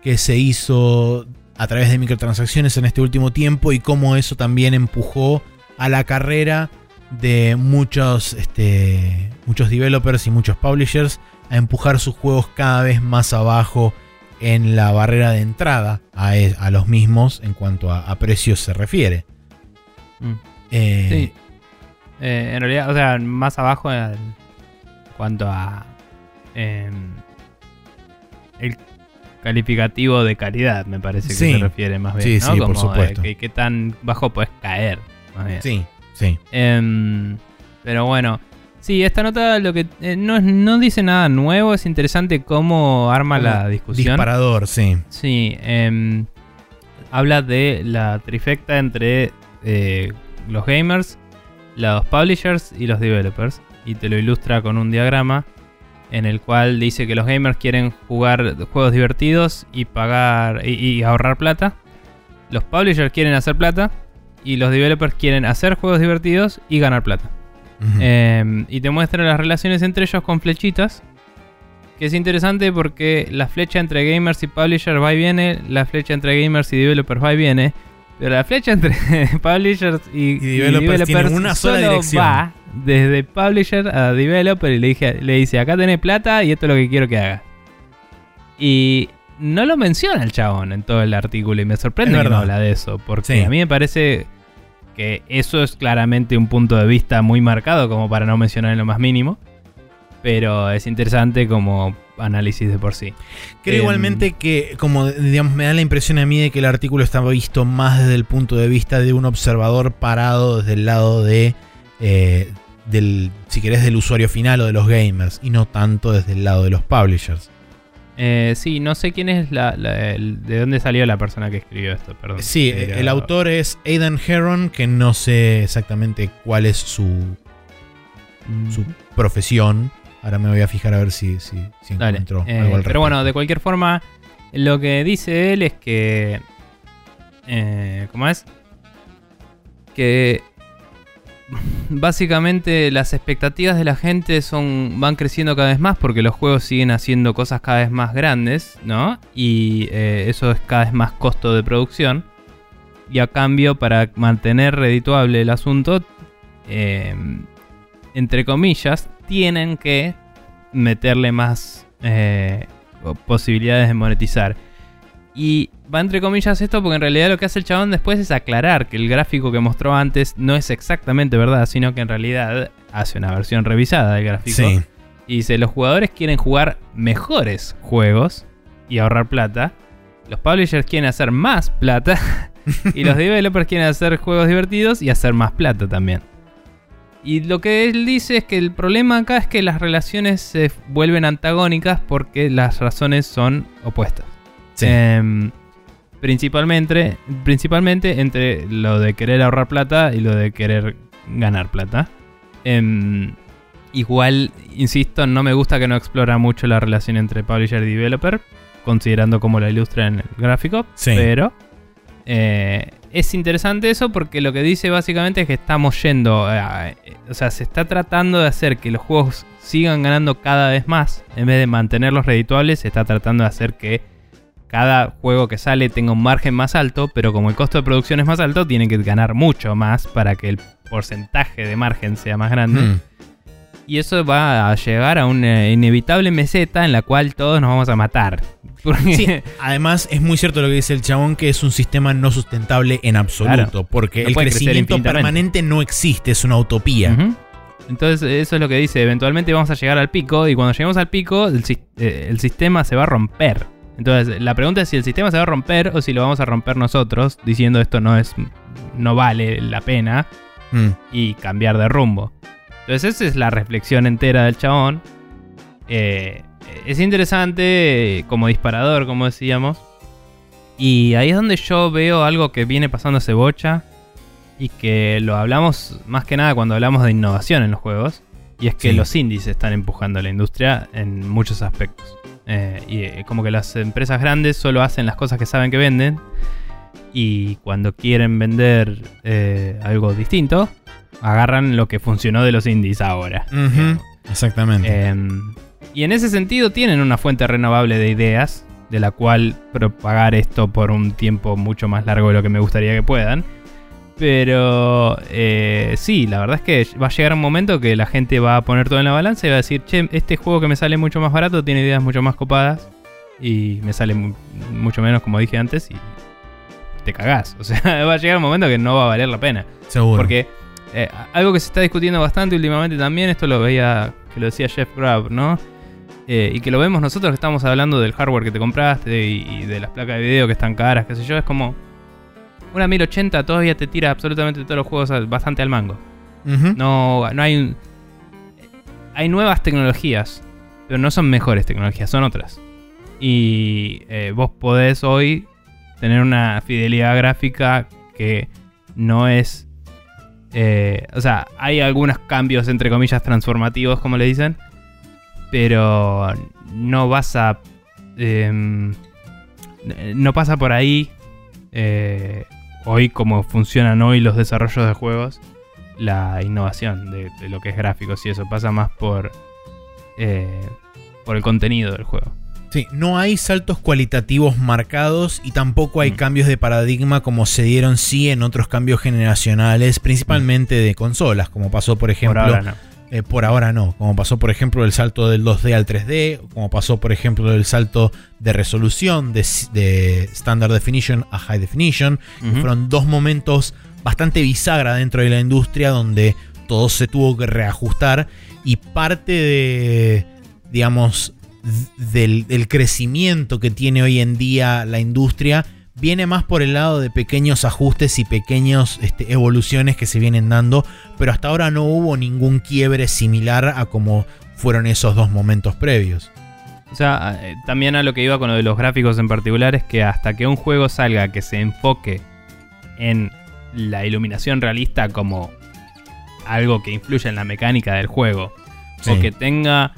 que se hizo a través de microtransacciones en este último tiempo y cómo eso también empujó a la carrera de muchos, este, muchos developers y muchos publishers a empujar sus juegos cada vez más abajo en la barrera de entrada a, a los mismos en cuanto a, a precios se refiere. Mm. Eh, Sí. Eh, en realidad, o sea, más abajo en cuanto a em, el calificativo de calidad, me parece que Sí. se refiere más bien, Sí, ¿no? sí, por Como, supuesto. eh, que- qué tan bajo puedes caer, más bien. sí, sí. Em, pero bueno, sí, esta nota lo que eh, no, no dice nada nuevo, es interesante cómo arma la discusión. Disparador, sí. Sí, em, habla de la trifecta entre eh, los gamers, los publishers y los developers. Y te lo ilustra con un diagrama en el cual dice que los gamers quieren jugar juegos divertidos y pagar y, y ahorrar plata. Los publishers quieren hacer plata y los developers quieren hacer juegos divertidos y ganar plata. Eh, y te muestra las relaciones entre ellos con flechitas. Que es interesante porque la flecha entre gamers y publishers va y viene. La flecha entre gamers y developers va y viene. Pero la flecha entre publishers y, Y developers tiene una sola solo dirección. va desde publisher a developer y le, dije, le dice, acá tenés plata y esto es lo que quiero que hagas. Y no lo menciona el chabón en todo el artículo y me sorprende que no habla de eso. Porque Sí. a mí me parece que eso es claramente un punto de vista muy marcado como para no mencionar en lo más mínimo. Pero es interesante como análisis de por sí. Creo Em, igualmente que, como digamos, me da la impresión a mí de que el artículo está visto más desde el punto de vista de un observador parado desde el lado de, eh, del, si querés, del usuario final o de los gamers, y no tanto desde el lado de los publishers. Eh, sí, no sé quién es la, la- el- de dónde salió la persona que escribió esto, perdón. Sí, Pero- el autor es Aidan Heron, que no sé exactamente cuál es su, Mm, su profesión. Ahora me voy a fijar a ver si, si, si encuentro Eh, algo al pero bueno, de cualquier forma, lo que dice él es que. Eh, ¿Cómo es? Que. Básicamente las expectativas de la gente son van creciendo cada vez más porque los juegos siguen haciendo cosas cada vez más grandes, ¿no? Y eh, eso es cada vez más costo de producción. Y a cambio, para mantener redituable el asunto, eh, entre comillas, tienen que meterle más eh, posibilidades de monetizar. Y va entre comillas esto porque en realidad lo que hace el chabón después es aclarar que el gráfico que mostró antes no es exactamente verdad, sino que en realidad hace una versión revisada del gráfico. Sí, Y dice, los jugadores quieren jugar mejores juegos y ahorrar plata. Los publishers quieren hacer más plata. y los developers quieren hacer juegos divertidos y hacer más plata también. Y lo que él dice es que el problema acá es que las relaciones se vuelven antagónicas porque las razones son opuestas. sí. Em, principalmente, principalmente entre lo de querer ahorrar plata y lo de querer ganar plata. Em, igual, insisto, no me gusta que no explora mucho la relación entre publisher y developer, considerando cómo la ilustra en el gráfico. Sí. Pero eh, es interesante eso porque lo que dice básicamente es que estamos yendo, a- o sea, se está tratando de hacer que los juegos sigan ganando cada vez más, en vez de mantenerlos redituables, se está tratando de hacer que cada juego que sale tenga un margen más alto, pero como el costo de producción es más alto, tienen que ganar mucho más para que el porcentaje de margen sea más grande. Mm. Y eso va a llegar a una inevitable meseta en la cual todos nos vamos a matar. Sí, además es muy cierto lo que dice el chabón que es un sistema no sustentable en absoluto, Claro. porque No el crecimiento permanente no existe, es una utopía. Entonces, eso es lo que dice. Eventualmente vamos a llegar al pico. Y cuando lleguemos al pico, el, eh, el sistema se va a romper. Entonces, la pregunta es si el sistema se va a romper o si lo vamos a romper nosotros, diciendo esto no es. no vale la pena. Mm. Y cambiar de rumbo. Entonces, esa es la reflexión entera del chabón. Eh, es interesante como disparador, como decíamos. Y ahí es donde yo veo algo que viene pasando hace bocha. Y que lo hablamos más que nada cuando hablamos de innovación en los juegos. Y es que Sí. los indies están empujando a la industria en muchos aspectos. Eh, y eh, como que las empresas grandes solo hacen las cosas que saben que venden. Y cuando quieren vender eh, algo distinto, agarran lo que funcionó de los indies ahora. Exactamente. Em, y en ese sentido tienen una fuente renovable de ideas, de la cual propagar esto por un tiempo mucho más largo de lo que me gustaría que puedan. Pero eh, sí, la verdad es que va a llegar un momento que la gente va a poner todo en la balanza y va a decir, che, este juego que me sale mucho más barato tiene ideas mucho más copadas y me sale mu- mucho menos, como dije antes, y te cagás. O sea, va a llegar un momento que no va a valer la pena. Seguro. Porque eh, algo que se está discutiendo bastante últimamente también, esto lo veía, que lo decía Jeff Grubb, ¿no? Eh, y que lo vemos nosotros que estamos hablando del hardware que te compraste y, y de las placas de video que están caras, qué sé yo, es como una 1080 todavía te tira absolutamente todos los juegos bastante al mango. No, no hay un- hay nuevas tecnologías, pero no son mejores tecnologías, son otras. Y eh, vos podés hoy tener una fidelidad gráfica que no es... eh, o sea, hay algunos cambios, entre comillas, transformativos, como le dicen, pero no vas a... em, no pasa por ahí eh, hoy como funcionan hoy los desarrollos de juegos la innovación de, de lo que es gráficos y eso pasa más por eh, por el contenido del juego. Sí, no hay saltos cualitativos marcados y tampoco hay Mm. cambios de paradigma como se dieron sí en otros cambios generacionales, principalmente de consolas, como pasó por ejemplo por ahora no. Eh, por ahora no, como pasó por ejemplo el salto del 2D al 3D, como pasó por ejemplo el salto de resolución de, de Standard Definition a High Definition. que. Fueron dos momentos bastante bisagra dentro de la industria donde todo se tuvo que reajustar y parte de, digamos, del crecimiento que tiene hoy en día la industria viene más por el lado de pequeños ajustes y pequeñas evoluciones que se vienen dando, pero hasta ahora no hubo ningún quiebre similar a como fueron esos dos momentos previos. O sea, eh, también a lo que iba con lo de los gráficos en particular es que hasta que un juego salga que se enfoque en la iluminación realista como algo que influye en la mecánica del juego, o que tenga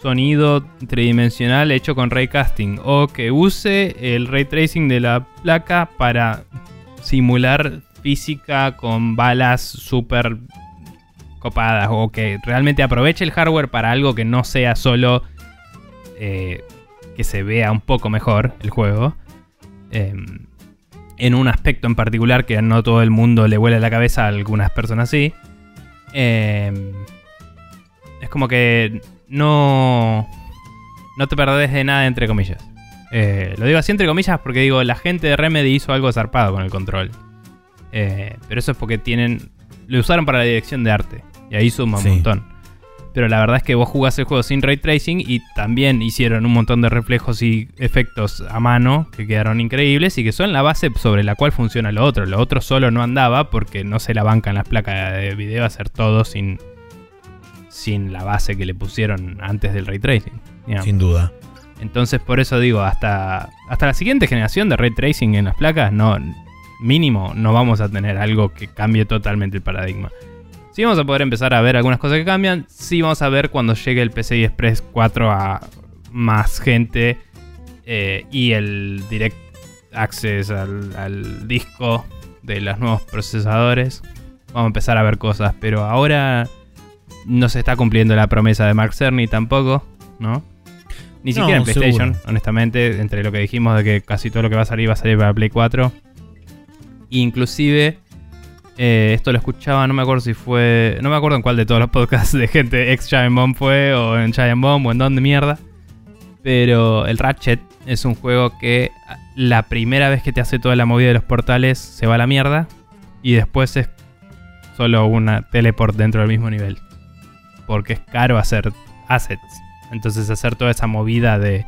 sonido tridimensional hecho con ray casting, o que use el ray tracing de la placa para simular física con balas súper copadas, o que realmente aproveche el hardware para algo que no sea solo eh, que se vea un poco mejor el juego. eh, en un aspecto en particular que no todo el mundo le vuela la cabeza a algunas personas sí. Eh, es como que no. No te perdés de nada, entre comillas. Eh, lo digo así entre comillas porque digo, la gente de Remedy hizo algo zarpado con el control. Eh, pero eso es porque tienen. Lo usaron para la dirección de arte. Y ahí suma un Sí. montón. Pero la verdad es que vos jugás el juego sin ray tracing y también hicieron un montón de reflejos y efectos a mano que quedaron increíbles y que son la base sobre la cual funciona lo otro. Lo otro solo no andaba porque no se la bancan las placas de video hacer todo sin, sin la base que le pusieron antes del ray tracing. digamos. Sin duda. Entonces por eso digo, hasta, hasta la siguiente generación de ray tracing en las placas, no, mínimo no vamos a tener algo que cambie totalmente el paradigma. Sí vamos a poder empezar a ver algunas cosas que cambian, sí vamos a ver cuando llegue el PCI Express 4 a más gente eh, y el Direct Access al, al disco de los nuevos procesadores. Vamos a empezar a ver cosas, pero ahora no se está cumpliendo la promesa de Mark Cerny tampoco, ¿no? Ni No, siquiera en PlayStation, seguro. honestamente, entre lo que dijimos de que casi todo lo que va a salir va a salir para Play 4. Inclusive, eh, esto lo escuchaba, no me acuerdo si fue, no me acuerdo en cuál de todos los podcasts de gente ex Giant Bomb fue, o en Giant Bomb, o en dónde mierda. Pero el Ratchet es un juego que la primera vez que te hace toda la movida de los portales se va a la mierda. Y después es solo una teleport dentro del mismo nivel. Porque es caro hacer assets. Entonces hacer toda esa movida de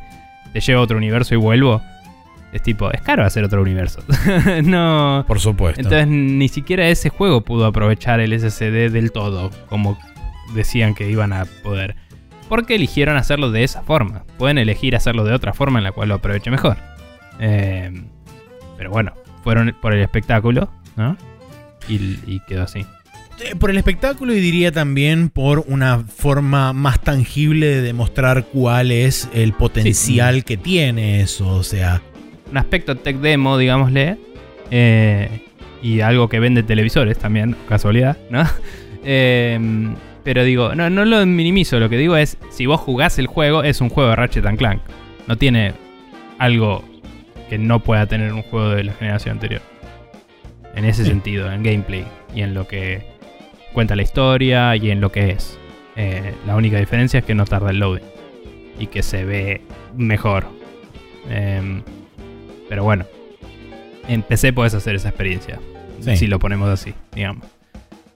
te llevo a otro universo y vuelvo. Es tipo, es caro hacer otro universo. no. Por supuesto. Entonces ni siquiera ese juego pudo aprovechar el SSD del todo, como decían que iban a poder. Porque eligieron hacerlo de esa forma. Pueden elegir hacerlo de otra forma en la cual lo aproveche mejor. Eh, pero bueno, fueron por el espectáculo, ¿no? Y, y quedó así. Eh, Por el espectáculo y diría también por una forma más tangible de demostrar cuál es el potencial que tiene eso. O sea, Un aspecto tech demo, digámosle. eh, y algo que vende televisores también, casualidad, ¿no? Eh, pero digo, no, no lo minimizo. Lo que digo es, si vos jugás el juego, es un juego de Ratchet and Clank. No tiene algo que no pueda tener un juego de la generación anterior. En ese Sí. sentido, en gameplay y en lo que cuenta la historia y en lo que es. Eh, la única diferencia es que no tarda el loading y que se ve mejor. Em, pero bueno, en PC puedes hacer esa experiencia. Sí. Si lo ponemos así, digamos.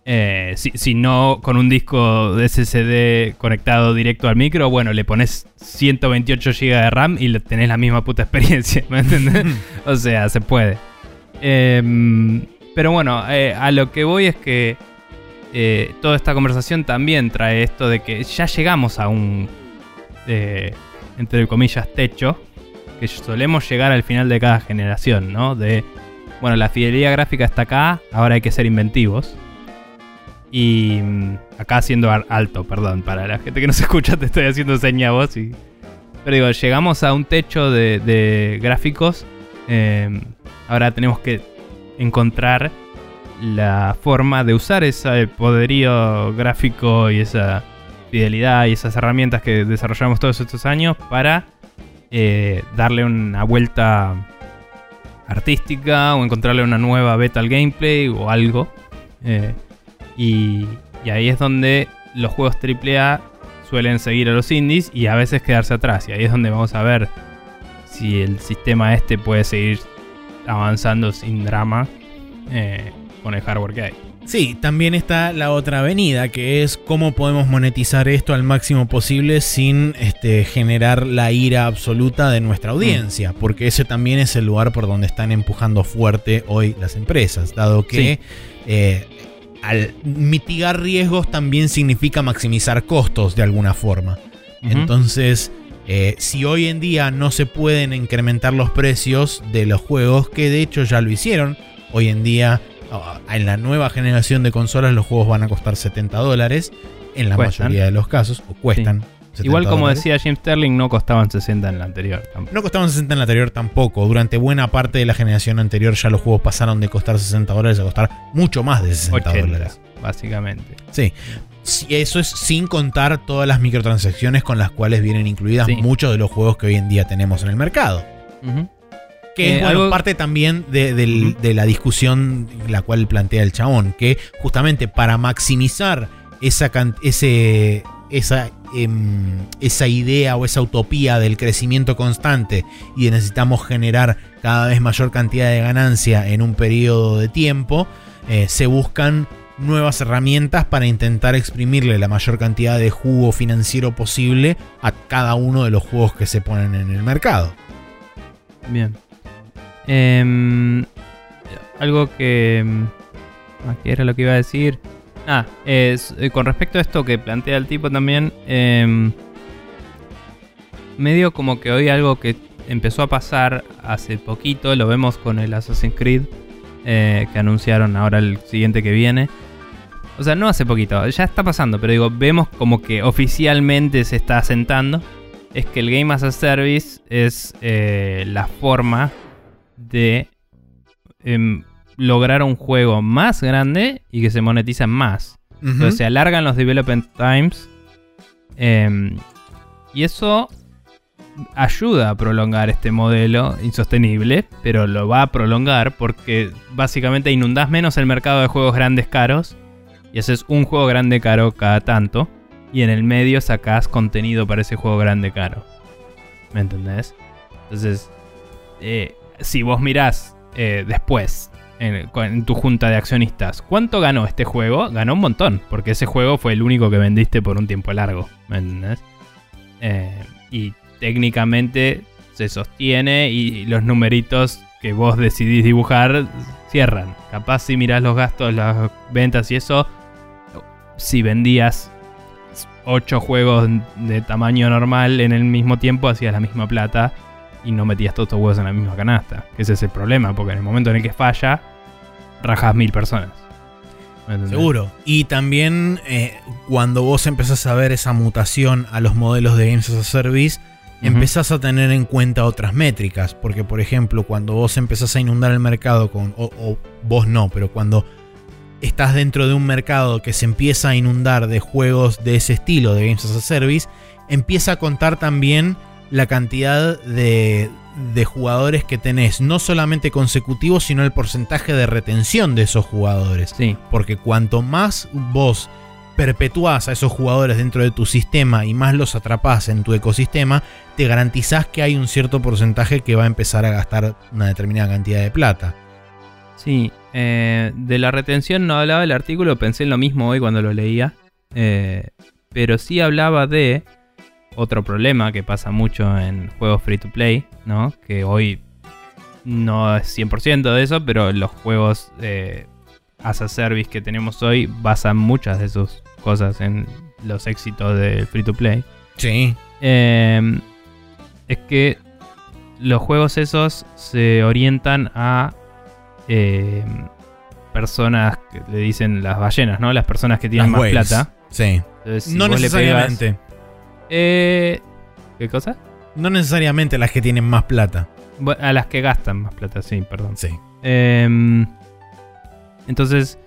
Eh, si, si no con un disco de SSD conectado directo al micro, bueno, le pones 128 GB de RAM y le tenés la misma puta experiencia, ¿me entendés? o sea, se puede. Em, pero bueno, eh, a lo que voy es que eh, toda esta conversación también trae esto de que ya llegamos a un, eh, entre comillas, techo, que solemos llegar al final de cada generación, ¿no? De, bueno, la fidelidad gráfica está acá, ahora hay que ser inventivos. Y mm, acá siendo alto, perdón, para la gente que no se escucha te estoy haciendo seña a vos. Y... Pero digo, llegamos a un techo de, de gráficos. eh, ahora tenemos que encontrar la forma de usar ese poderío gráfico y esa fidelidad y esas herramientas que desarrollamos todos estos años para eh, darle una vuelta artística o encontrarle una nueva beta al gameplay o algo. Eh, y, y ahí es donde los juegos AAA suelen seguir a los indies y a veces quedarse atrás. Y ahí es donde vamos a ver si el sistema este puede seguir avanzando sin drama eh, con el hardware que hay. Sí, también está la otra avenida, que es cómo podemos monetizar esto al máximo posible sin este, generar la ira absoluta de nuestra audiencia, porque ese también es el lugar por donde están empujando fuerte hoy las empresas, dado que Sí. eh, al mitigar riesgos también significa maximizar costos de alguna forma. Entonces, eh, si hoy en día no se pueden incrementar los precios de los juegos, que de hecho ya lo hicieron, hoy en día en la nueva generación de consolas los juegos van a costar 70 dólares, en la Cuestan. mayoría de los casos, o cuestan. 70 Igual como dólares. decía Jim Sterling, no costaban 60 en la anterior. tampoco. No costaban 60 en la anterior tampoco. Durante buena parte de la generación anterior ya los juegos pasaron de costar 60 dólares a costar mucho más de 60 80, dólares. básicamente. Sí. Sí, Eso es sin contar todas las microtransacciones con las cuales vienen incluidas Sí. muchos de los juegos que hoy en día tenemos en el mercado. Que Eh, es bueno, algo- parte también de, la discusión la cual plantea el chabón, que justamente para maximizar esa, ese, esa, em, esa idea o esa utopía del crecimiento constante y de necesitamos generar cada vez mayor cantidad de ganancia en un periodo de tiempo, eh, se buscan nuevas herramientas para intentar exprimirle la mayor cantidad de jugo financiero posible a cada uno de los juegos que se ponen en el mercado. Bien. Em, algo que. em, ah, ¿Qué era lo que iba a decir? Ah, eh, con respecto a esto que plantea el tipo también. em, medio como que hoy algo que empezó a pasar hace poquito, lo vemos con el Assassin's Creed, eh, que anunciaron ahora el siguiente que viene. O sea, no hace poquito, ya está pasando, pero digo, vemos como que oficialmente se está asentando. Es que el Game as a Service es eh, la forma de em, lograr un juego más grande y que se monetiza más. Entonces se alargan los development times. em, y eso ayuda a prolongar este modelo insostenible, pero lo va a prolongar porque básicamente inundás menos el mercado de juegos grandes caros y haces un juego grande caro cada tanto y en el medio sacás contenido para ese juego grande caro. ¿Me entendés? Entonces, eh, si vos mirás eh, después en, tu junta de accionistas, ¿cuánto ganó este juego? Ganó un montón, porque ese juego fue el único que vendiste por un tiempo largo. ¿Me entendés? Eh, y técnicamente se sostiene y los numeritos que vos decidís dibujar cierran. Capaz si mirás los gastos, las ventas y eso, si vendías 8 juegos de tamaño normal en el mismo tiempo, hacías la misma plata y no metías todos tus huevos en la misma canasta. Ese es el problema, porque en el momento en el que falla, rajas mil personas. Seguro. Y también eh, cuando vos empezás a ver esa mutación a los modelos de Games as a Service, empezás a tener en cuenta otras métricas. Porque, por ejemplo, cuando vos empezás a inundar el mercado con. O, o vos no, pero cuando estás dentro de un mercado que se empieza a inundar de juegos de ese estilo, de Games as a Service, empieza a contar también la cantidad de, de jugadores que tenés, no solamente consecutivos, sino el porcentaje de retención de esos jugadores. Sí, Porque cuanto más vos perpetuás a esos jugadores dentro de tu sistema y más los atrapás en tu ecosistema, te garantizás que hay un cierto porcentaje que va a empezar a gastar una determinada cantidad de plata. sí. eh, de la retención no hablaba el artículo, pensé en lo mismo hoy cuando lo leía. eh, pero sí hablaba de otro problema que pasa mucho en juegos free to play, ¿no? Que hoy no es 100% de eso, pero los juegos eh, as a service que tenemos hoy basan muchas de sus cosas en los éxitos del free to play. Sí. Eh, es que los juegos esos se orientan a eh, personas que le dicen las ballenas, ¿no? Las personas que tienen Las más plata. Sí. Entonces, si no le pegas- necesariamente. Eh, ¿Qué cosa? No necesariamente las que tienen más plata. A las que gastan más plata, sí, perdón. Sí. Em, entonces,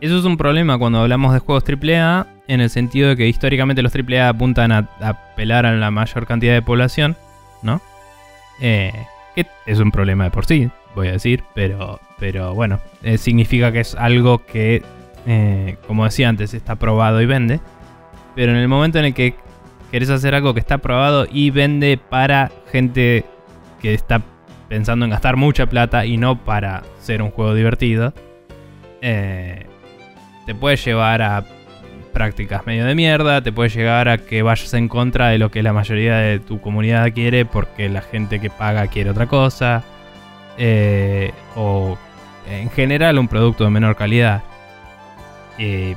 eso es un problema cuando hablamos de juegos AAA, en el sentido de que históricamente los AAA apuntan a, a pelar a la mayor cantidad de población, ¿no? Eh, que es un problema de por sí, voy a decir, pero, pero bueno, eh, significa que es algo que, eh, como decía antes, está probado y vende. Pero en el momento en el que querés hacer algo que está probado y vende para gente que está pensando en gastar mucha plata y no para ser un juego divertido, eh, te puede llevar a prácticas medio de mierda, te puede llegar a que vayas en contra de lo que la mayoría de tu comunidad quiere porque la gente que paga quiere otra cosa, eh, o en general un producto de menor calidad. Eh,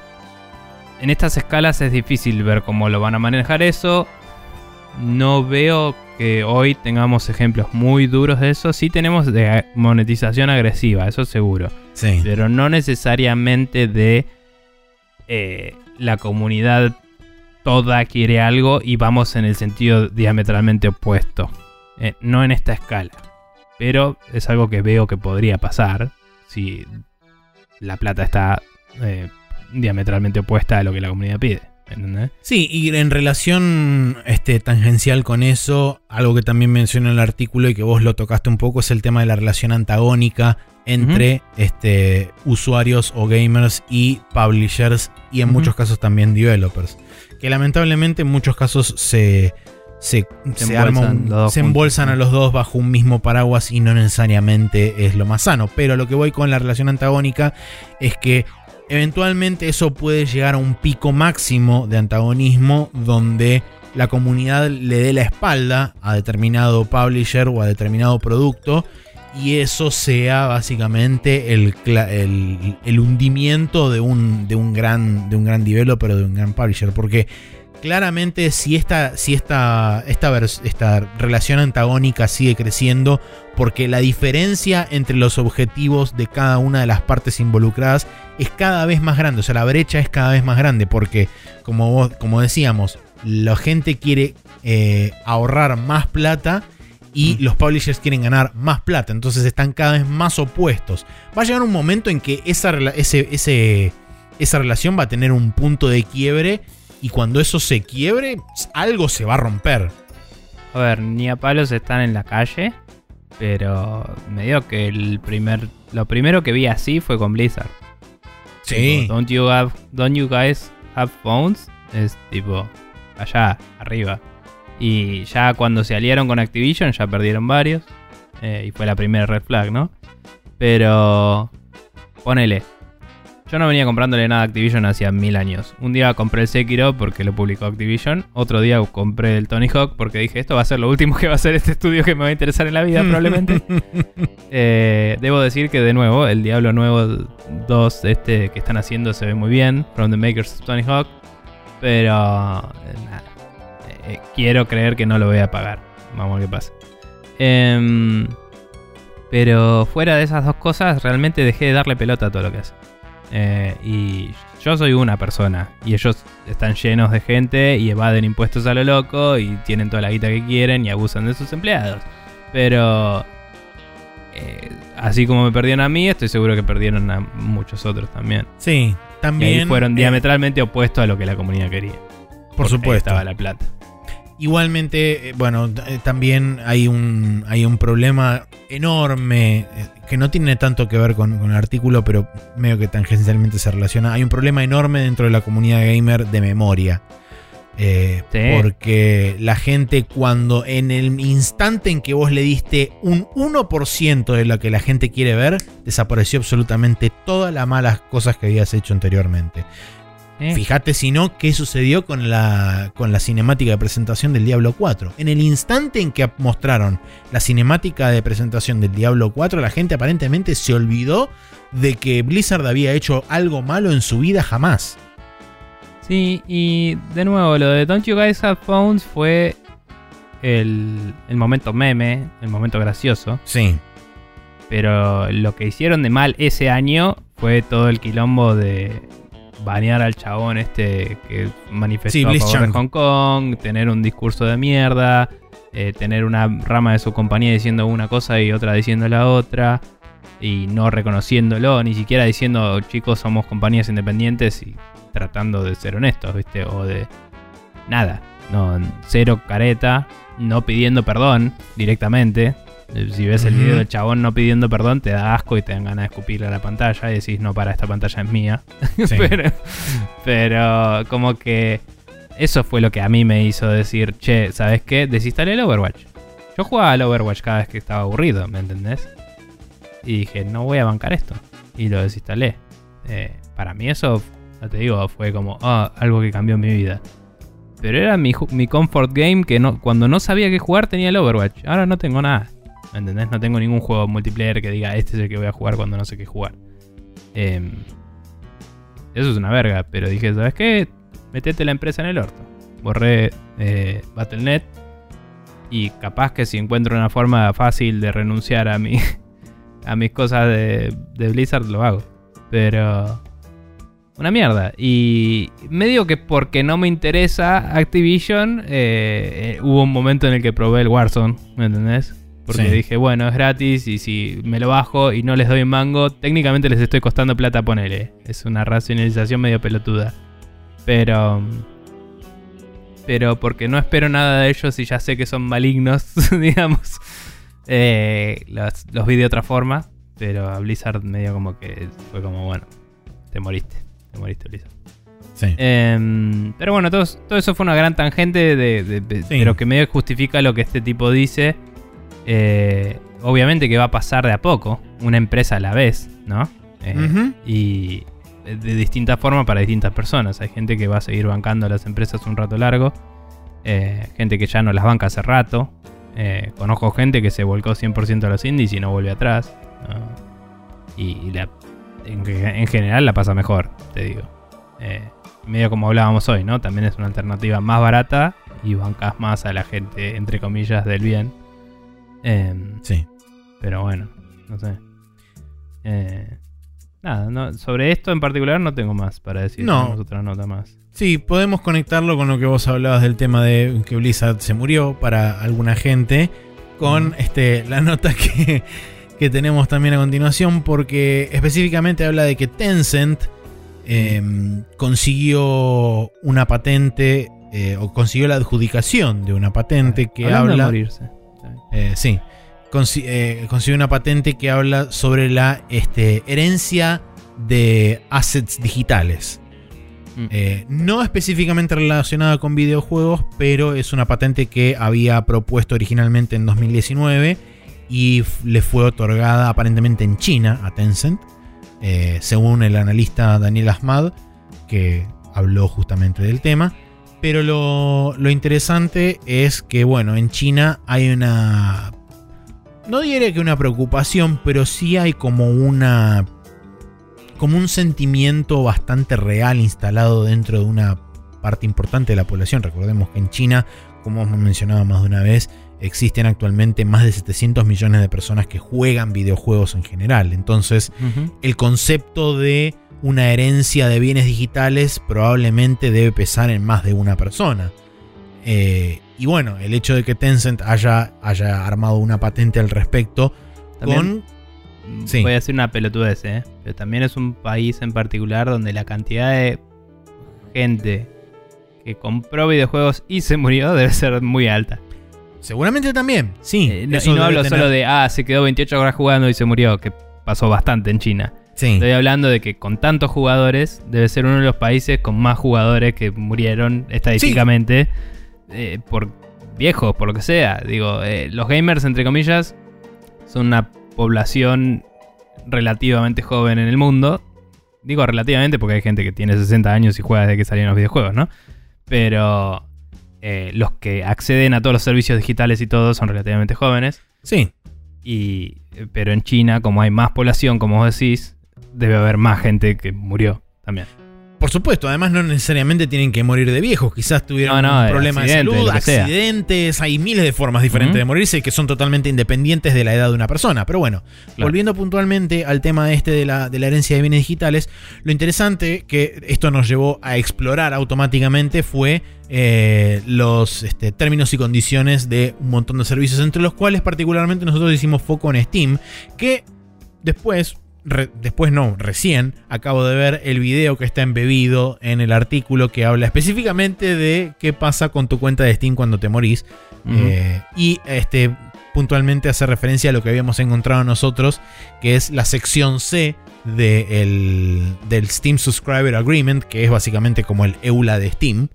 en estas escalas es difícil ver cómo lo van a manejar eso. No veo que hoy tengamos ejemplos muy duros de eso. Sí tenemos de monetización agresiva, eso seguro. Sí. Pero no necesariamente de eh, la comunidad toda quiere algo y vamos en el sentido diametralmente opuesto. Eh, no en esta escala. Pero es algo que veo que podría pasar si la plata está eh, diametralmente opuesta a lo que la comunidad pide. ¿Entendés? Sí, y en relación este, tangencial con eso, algo que también menciona en el artículo y que vos lo tocaste un poco es el tema de la relación antagónica entre este, usuarios o gamers y publishers y en muchos casos también developers. Que lamentablemente en muchos casos se, se, Se se arma embolsan un- se a los dos bajo un mismo paraguas y no necesariamente es lo más sano. Pero lo que voy con la relación antagónica es que eventualmente eso puede llegar a un pico máximo de antagonismo donde la comunidad le dé la espalda a determinado publisher o a determinado producto y eso sea básicamente el, el hundimiento de un, de, un gran, de un gran developer o de un gran publisher. Porque claramente si esta, si esta, esta, esta relación antagónica sigue creciendo, porque la diferencia entre los objetivos de cada una de las partes involucradas es cada vez más grande, o sea, la brecha es cada vez más grande, porque como, vos- como decíamos, la gente quiere eh, ahorrar más plata y Mm. los publishers quieren ganar más plata, entonces están cada vez más opuestos. Va a llegar un momento en que esa, ese, ese- esa relación va a tener un punto de quiebre y cuando eso se quiebre, algo se va a romper. A ver, ni a palos están en la calle. Pero me dio que el primer. Lo primero que vi así fue con Blizzard. Sí. Tipo, don't you have. Don't you guys have phones? Es tipo. Allá, arriba. Y ya cuando se aliaron con Activision ya perdieron varios. eh, y fue la primera red flag, ¿no? Pero. Ponele. Yo no venía comprándole nada a Activision hacía mil años. Un día compré el Sekiro porque lo publicó Activision. Otro día compré el Tony Hawk porque dije esto va a ser lo último que va a hacer este estudio que me va a interesar en la vida probablemente. Eh, debo decir que de nuevo, el Diablo Nuevo 2 este que están haciendo se ve muy bien. From the Makers of Tony Hawk. Pero... eh, nada. Eh, quiero creer que no lo voy a pagar. Vamos a ver qué pasa. Em, pero fuera de esas dos cosas, realmente dejé de darle pelota a todo lo que hace. Eh, y yo soy una persona. Y ellos están llenos de gente y evaden impuestos a lo loco y tienen toda la guita que quieren y abusan de sus empleados. Pero eh, así como me perdieron a mí, estoy seguro que perdieron a muchos otros también. Sí, también. Y ahí fueron eh, diametralmente opuestos a lo que la comunidad quería. Por Porque ahí supuesto. Estaba la plata. Igualmente, eh, bueno, eh, también hay un, hay un problema enorme eh, que no tiene tanto que ver con, con el artículo, pero medio que tangencialmente se relaciona. Hay un problema enorme dentro de la comunidad gamer de memoria. Eh, Sí. Porque la gente cuando en el instante en que vos le diste un 1% de lo que la gente quiere ver, desapareció absolutamente todas las malas cosas que habías hecho anteriormente. ¿Eh? Fíjate si no qué sucedió con la, con la cinemática de presentación del Diablo 4. En el instante en que mostraron la cinemática de presentación del Diablo 4, la gente aparentemente se olvidó de que Blizzard había hecho algo malo en su vida jamás. Sí, y de nuevo, lo de Don't You Guys Have Phones fue el, el momento meme, el momento gracioso. Sí. Pero lo que hicieron de mal ese año fue todo el quilombo de banear al chabón este que manifestó Sí, a favor Blitzchung. de Hong Kong, tener un discurso de mierda, eh, tener una rama de su compañía diciendo una cosa y otra diciendo la otra, y no reconociéndolo, ni siquiera diciendo chicos somos compañías independientes y tratando de ser honestos, ¿viste? O de nada, no, cero careta, no pidiendo perdón directamente. Eh, Si ves el video del chabón no pidiendo perdón, te da asco y te dan ganas de escupirle a la pantalla y decís, no, para, esta pantalla es mía. Sí. pero, pero como que eso fue lo que a mí me hizo decir, che, ¿sabes qué? Desinstalé el Overwatch. Yo jugaba al Overwatch cada vez que estaba aburrido, ¿me entendés? Y dije, no voy a bancar esto. Y lo desinstalé. Eh, para mí eso, ya te digo, fue como ah, algo que cambió mi vida. Pero era mi, mi comfort game que no, cuando no sabía qué jugar tenía el Overwatch. Ahora no tengo nada. ¿Me entendés? No tengo ningún juego multiplayer que diga este es el que voy a jugar cuando no sé qué jugar. Em, eso es una verga, pero dije, ¿sabes qué? Metete la empresa en el orto. Borré eh, Battle.net y capaz que si encuentro una forma fácil de renunciar a mi a mis cosas de, de Blizzard lo hago. Pero una mierda. Y medio que porque no me interesa Activision, eh, eh, hubo un momento en el que probé el Warzone, ¿me entendés? Porque Sí. dije, bueno, es gratis y si me lo bajo y no les doy un mango, técnicamente les estoy costando plata, ponele. Es una racionalización medio pelotuda. Pero... Pero porque no espero nada de ellos y ya sé que son malignos, digamos. Eh, los, los vi de otra forma. Pero a Blizzard medio como que fue como, bueno, te moriste. Te moriste, Blizzard. Sí. Em, pero bueno, todo, todo eso fue una gran tangente, de, de- de- Sí. que medio justifica lo que este tipo dice. Eh, obviamente que va a pasar de a poco, una empresa a la vez, ¿no? Eh. Y de, de distinta forma para distintas personas. Hay gente que va a seguir bancando a las empresas un rato largo, eh, gente que ya no las banca hace rato. Conozco gente que se volcó 100% a los indies y no vuelve atrás. ¿no? Y, y la- en, en general la pasa mejor, te digo. Medio como hablábamos hoy, ¿no? También es una alternativa más barata y bancas más a la gente, entre comillas, del bien. Em, Sí. pero bueno, no sé. Eh, nada, no- sobre esto en particular no tengo más para decir. No. Otra nota más. Sí, podemos conectarlo con lo que vos hablabas del tema de que Blizzard se murió para alguna gente. Con este, la nota que, que tenemos también a continuación. Porque específicamente habla de que Tencent eh, consiguió una patente. eh, o consiguió la adjudicación de una patente que Hablando de habla. morirse. Eh, sí. Consi- eh, consiguió una patente que habla sobre la este, herencia de assets digitales. Mm. Eh, no específicamente relacionada con videojuegos, pero es una patente que había propuesto originalmente en 2019 y le fue otorgada aparentemente en China a Tencent, según el analista Daniel Ahmad, que habló justamente del tema. Pero lo, lo interesante es que, bueno, en China hay una... No diría que una preocupación, pero sí hay como una como un sentimiento bastante real instalado dentro de una parte importante de la población. Recordemos que en China, como hemos mencionado más de una vez, existen actualmente más de 700 millones de personas que juegan videojuegos en general. Entonces, el concepto de una herencia de bienes digitales probablemente debe pesar en más de una persona. Eh, y bueno, el hecho de que Tencent haya, haya armado una patente al respecto con... Voy a decir una pelotudez, ¿eh? Pero también es un país en particular donde la cantidad de gente que compró videojuegos y se murió debe ser muy alta. Seguramente también, sí. Eh, no, y no hablo solo de, ah, se quedó 28 horas jugando y se murió, que pasó bastante en China. Estoy hablando de que con tantos jugadores debe ser uno de los países con más jugadores que murieron estadísticamente eh, por viejos, por lo que sea. Digo, eh, los gamers, entre comillas, son una población relativamente joven en el mundo. Digo relativamente porque hay gente que tiene 60 años y juega desde que salieron los videojuegos, ¿no? Pero eh, los que acceden a todos los servicios digitales y todo son relativamente jóvenes. Sí. Y, pero en China, como hay más población, como vos decís, debe haber más gente que murió también. Por supuesto, además no necesariamente tienen que morir de viejos, quizás tuvieron un problema de salud, accidentes, hay miles de formas diferentes de morirse que son totalmente independientes de la edad de una persona. Pero bueno, volviendo puntualmente al tema este de la, de la herencia de bienes digitales, lo interesante que esto nos llevó a explorar automáticamente fue eh, los este, términos y condiciones de un montón de servicios, entre los cuales particularmente nosotros hicimos foco en Steam, que después después no, recién acabo de ver el video que está embebido en el artículo que habla específicamente de qué pasa con tu cuenta de Steam cuando te morís. Eh, y este puntualmente hace referencia a lo que habíamos encontrado nosotros, que es la sección C del Steam Subscriber Agreement, que es básicamente como el EULA de Steam,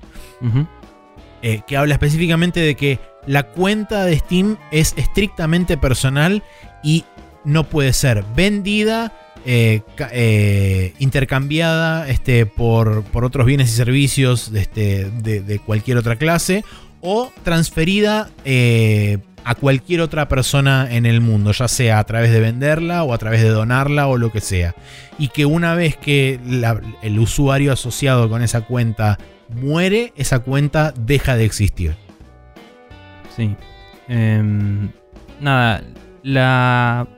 eh, que habla específicamente de que la cuenta de Steam es estrictamente personal y no puede ser vendida, eh, eh, intercambiada este, por, por, otros bienes y servicios de, este, de, cualquier otra clase o transferida eh, a cualquier otra persona en el mundo, ya sea a través de venderla o a través de donarla o lo que sea. Y que una vez que el usuario asociado con esa cuenta muere, esa cuenta deja de existir. Sí. Em, nada, la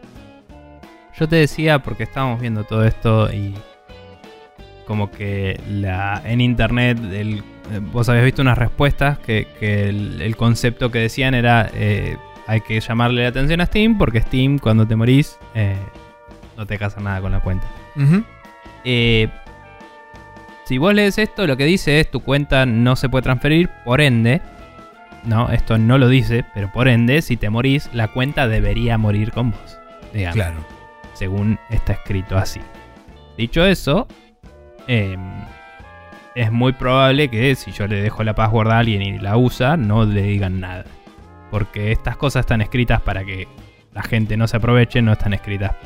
yo te decía, porque estábamos viendo todo esto y como que la, en internet el, vos habías visto unas respuestas que, el, concepto que decían era eh, hay que llamarle la atención a Steam porque Steam cuando te morís eh, no te casa nada con la cuenta. Eh, si vos lees esto, lo que dice es tu cuenta no se puede transferir, por ende, no, esto no lo dice, pero por ende, si te morís, la cuenta debería morir con vos. Claro según está escrito así. Dicho eso, em, es muy probable que si yo le dejo la password a alguien y la usa, no le digan nada. Porque estas cosas están escritas para que la gente no se aproveche, no están escritas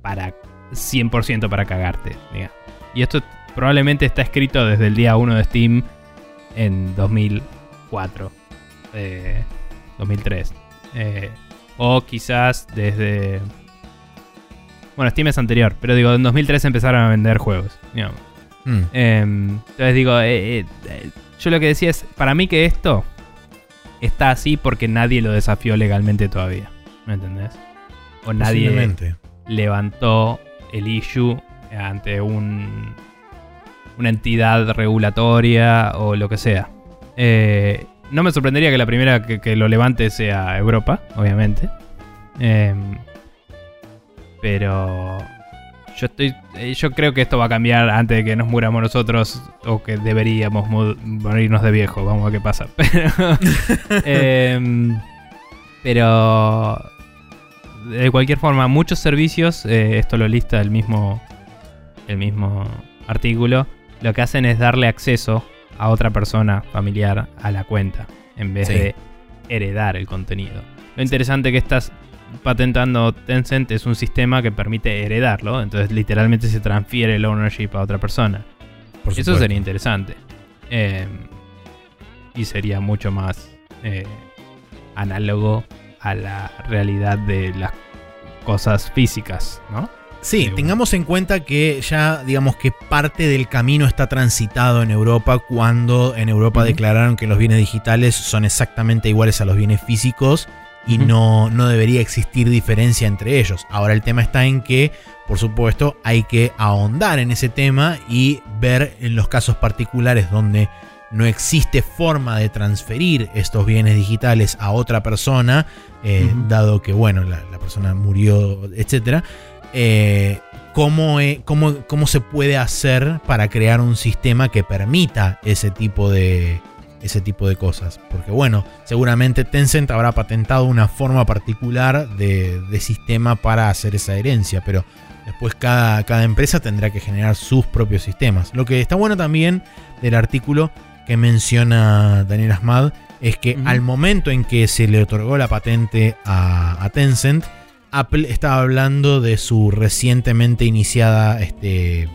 para 100% para cagarte. Y esto probablemente está escrito desde el día 1 de Steam en 2004, 2003. Eh, eh, o quizás desde bueno, Steam es anterior, pero digo, en 2003 empezaron a vender juegos. Mm. Em, entonces digo, eh, eh, eh, yo lo que decía es, para mí que esto está así porque nadie lo desafió legalmente todavía. ¿Me entendés? O nadie levantó el issue ante un, una entidad regulatoria o lo que sea. no me sorprendería que la primera que, que lo levante sea Europa, obviamente. Eh, pero yo estoy. Eh, yo creo que esto va a cambiar antes de que nos muramos nosotros. O que deberíamos morirnos de viejo. Vamos a ver qué pasa. Pero. Em, pero. De cualquier forma, muchos servicios. Eh, esto lo lista el mismo. El mismo artículo. Lo que hacen es darle acceso a otra persona familiar a la cuenta. En vez de heredar el contenido. Lo interesante que estas patentando Tencent es un sistema que permite heredarlo, entonces literalmente se transfiere el ownership a otra persona. Eso sería interesante. Eh, y sería mucho más eh, análogo a la realidad de las cosas físicas, ¿no? Sí, tengamos en cuenta que ya, digamos que parte del camino está transitado en Europa cuando en Europa declararon que los bienes digitales son exactamente iguales a los bienes físicos y no, no debería existir diferencia entre ellos. Ahora el tema está en que, por supuesto, hay que ahondar en ese tema y ver en los casos particulares donde no existe forma de transferir estos bienes digitales a otra persona, eh, dado que, bueno, la, persona murió, etc. Eh, ¿cómo, cómo, se puede hacer para crear un sistema que permita ese tipo de, ese tipo de cosas. Porque bueno, seguramente Tencent habrá patentado una forma particular de, sistema para hacer esa herencia, pero después cada, cada, empresa tendrá que generar sus propios sistemas. Lo que está bueno también del artículo que menciona Daniel Asmad es que al momento en que se le otorgó la patente a, Tencent, Apple estaba hablando de su recientemente iniciada este,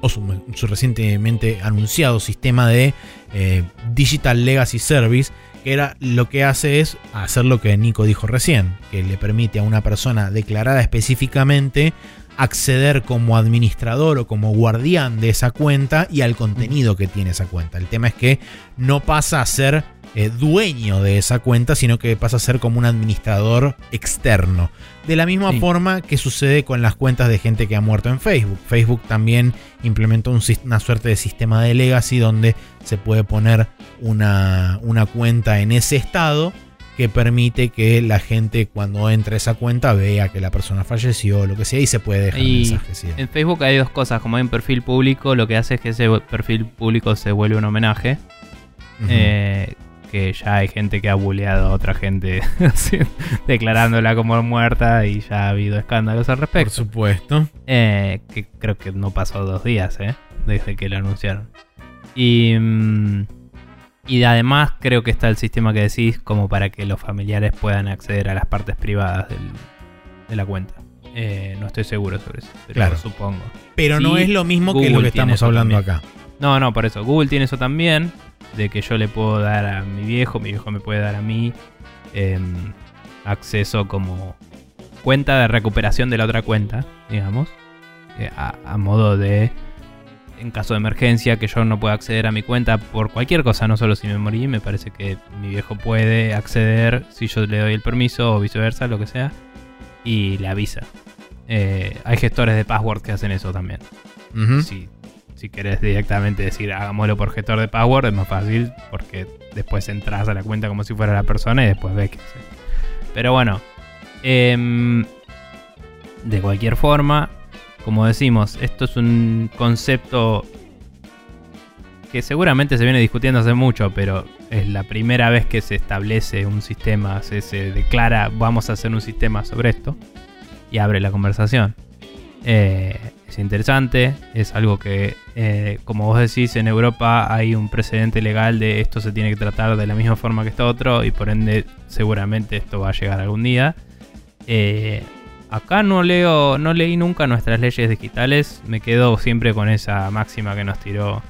o su, recientemente anunciado sistema de eh, Digital Legacy Service, que era lo que hace es hacer lo que Nico dijo recién, que le permite a una persona declarada específicamente acceder como administrador o como guardián de esa cuenta y al contenido que tiene esa cuenta. El tema es que no pasa a ser eh, dueño de esa cuenta, sino que pasa a ser como un administrador externo. De la misma forma que sucede con las cuentas de gente que ha muerto en Facebook. Facebook también implementó una suerte de sistema de legacy donde se puede poner una, una cuenta en ese estado que permite que la gente cuando entre a esa cuenta vea que la persona falleció o lo que sea y se puede dejar y En Facebook hay dos cosas, como hay un perfil público, lo que hace es que ese perfil público se vuelve un homenaje. Eh, que ya hay gente que ha bulleado a otra gente declarándola como muerta y ya ha habido escándalos al respecto. Por supuesto. Eh, que creo que no pasó dos días, ¿eh? Desde que lo anunciaron. Y... Mm, y además creo que está el sistema que decís como para que los familiares puedan acceder a las partes privadas de la cuenta. Eh, no estoy seguro sobre eso, pero claro. supongo. Pero no es lo mismo que lo que estamos hablando acá. No, no, por eso. Google tiene eso también, de que yo le puedo dar a mi viejo, mi viejo me puede dar a mí em, acceso como cuenta de recuperación de la otra cuenta, digamos, eh, a modo de en caso de emergencia que yo no pueda acceder a mi cuenta por cualquier cosa, no solo si me morí, me parece que mi viejo puede acceder si yo le doy el permiso o viceversa, lo que sea, y le avisa. Eh, hay gestores de password que hacen eso también. si, si querés directamente decir hagámoslo por gestor de password, es más fácil porque después entras a la cuenta como si fuera la persona y después ves que... Pero bueno, em, de cualquier forma, como decimos, esto es un concepto que seguramente se viene discutiendo hace mucho, pero es la primera vez que se establece un sistema, se, declara vamos a hacer un sistema sobre esto y abre la conversación. Eh, es interesante, es algo que, eh, como vos decís, en Europa hay un precedente legal de esto se tiene que tratar de la misma forma que esto otro y por ende seguramente esto va a llegar algún día. Eh, Acá no leo, no leí nunca nuestras leyes digitales. Me quedo siempre con esa máxima que nos tiró.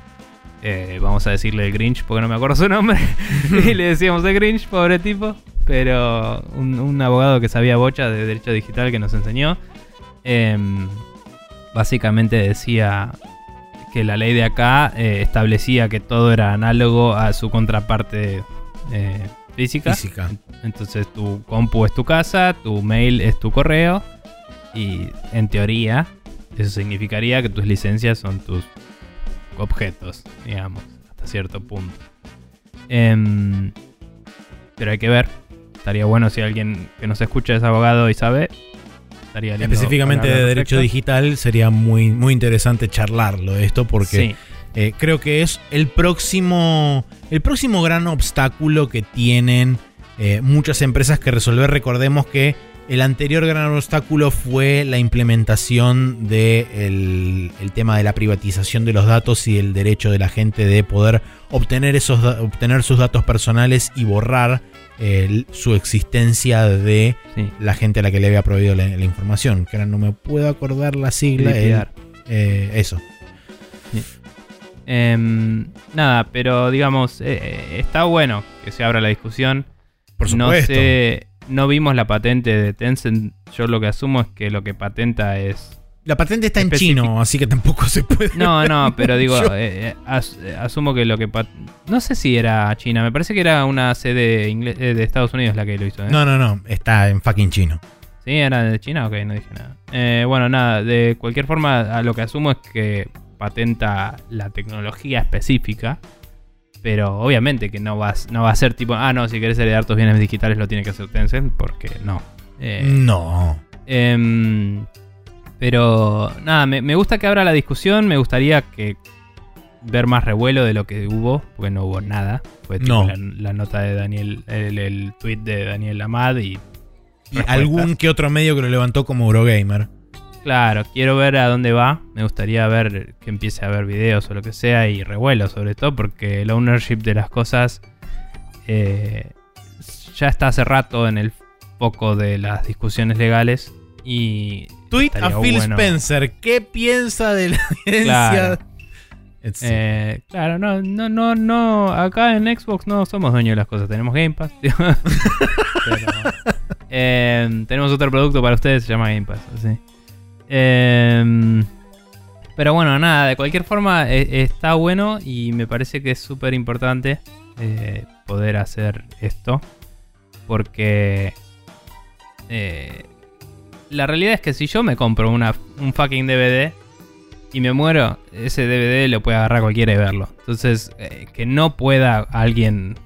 Eh, vamos a decirle el Grinch, porque no me acuerdo su nombre. y le decíamos el Grinch, pobre tipo. Pero un, abogado que sabía bocha de derecho digital que nos enseñó. Básicamente decía que la ley de acá eh, establecía que todo era análogo a su contraparte eh, física. Entonces tu compu es tu casa, tu mail es tu correo y en teoría eso significaría que tus licencias son tus objetos, digamos, hasta cierto punto. Em, pero hay que ver. Estaría bueno si alguien que nos escucha es abogado y sabe. Estaría Específicamente de derecho digital sería muy, muy interesante charlarlo esto porque... Eh, creo que es el próximo, el próximo gran obstáculo que tienen eh, muchas empresas que resolver. Recordemos que el anterior gran obstáculo fue la implementación del el tema de la privatización de los datos y el derecho de la gente de poder obtener, esos, obtener sus datos personales y borrar su existencia de la gente a la que le había prohibido la, información. Que ahora no me puedo acordar la sigla. Eh, eso. Em, nada, pero digamos, eh, eh, está bueno que se abra la discusión. Por supuesto. No, sé, no vimos la patente de Tencent. Yo lo que asumo es que lo que patenta es La patente está en chino, así que tampoco se puede. No, no, pero digo, eh, eh, as- eh, asumo que lo que... pat- No sé si era China, me parece que era una sede eh, de Estados Unidos la que lo hizo. ¿eh? No, no, no, está en fucking chino. ¿Sí? ¿Era de China? Ok, no dije nada. Eh, bueno, nada, de cualquier forma, a lo que asumo es que patenta la tecnología específica, pero obviamente que no, vas, no va a ser tipo, ah, no, si querés heredar tus bienes digitales lo tiene que hacer Tencent, porque no. Eh, No. Em, pero nada, me, me gusta que abra la discusión. Me gustaría que ver más revuelo de lo que hubo, porque no hubo nada. Fue No. la, la nota de Daniel, el, el tweet de Daniel Amad y algún que otro medio que lo levantó como Eurogamer. claro, quiero ver a dónde va. Me gustaría ver que empiece a ver videos o lo que sea y revuelo sobre todo porque el ownership de las cosas eh, ya está hace rato en el foco de las discusiones legales y Tweet a Phil bueno. Spencer. ¿Qué piensa de la? Claro. Etc. Eh, claro, no, no, no, no. Acá en Xbox no somos dueños de las cosas. Tenemos Game Pass. Pero, eh, tenemos otro producto para ustedes, se llama Game Pass. así. Eh, pero bueno, nada, de cualquier forma eh, está bueno y me parece que es súper importante eh, poder hacer esto. Porque eh, la realidad es que si yo me compro una, un fucking DVD y me muero, ese DVD lo puede agarrar cualquiera y verlo. Entonces, eh, que no pueda alguien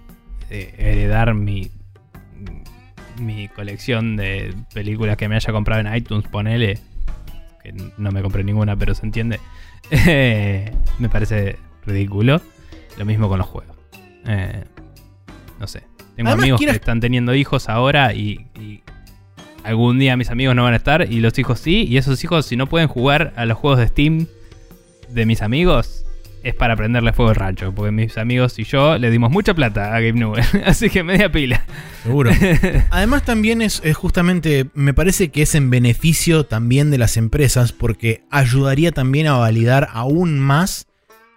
eh, heredar mi, mi colección de películas que me haya comprado en iTunes, ponele, que no me compré ninguna, pero se entiende, me parece ridículo. Lo mismo con los juegos. Eh, no sé. Tengo Además, amigos que están teniendo hijos ahora y, y algún día mis amigos no van a estar y los hijos sí. Y esos hijos, si no pueden jugar a los juegos de Steam de mis amigos, es para prenderle fuego al rancho. Porque mis amigos y yo le dimos mucha plata a Game Newell. Así que media pila. Seguro. Además también es, es justamente, me parece que es en beneficio también de las empresas porque ayudaría también a validar aún más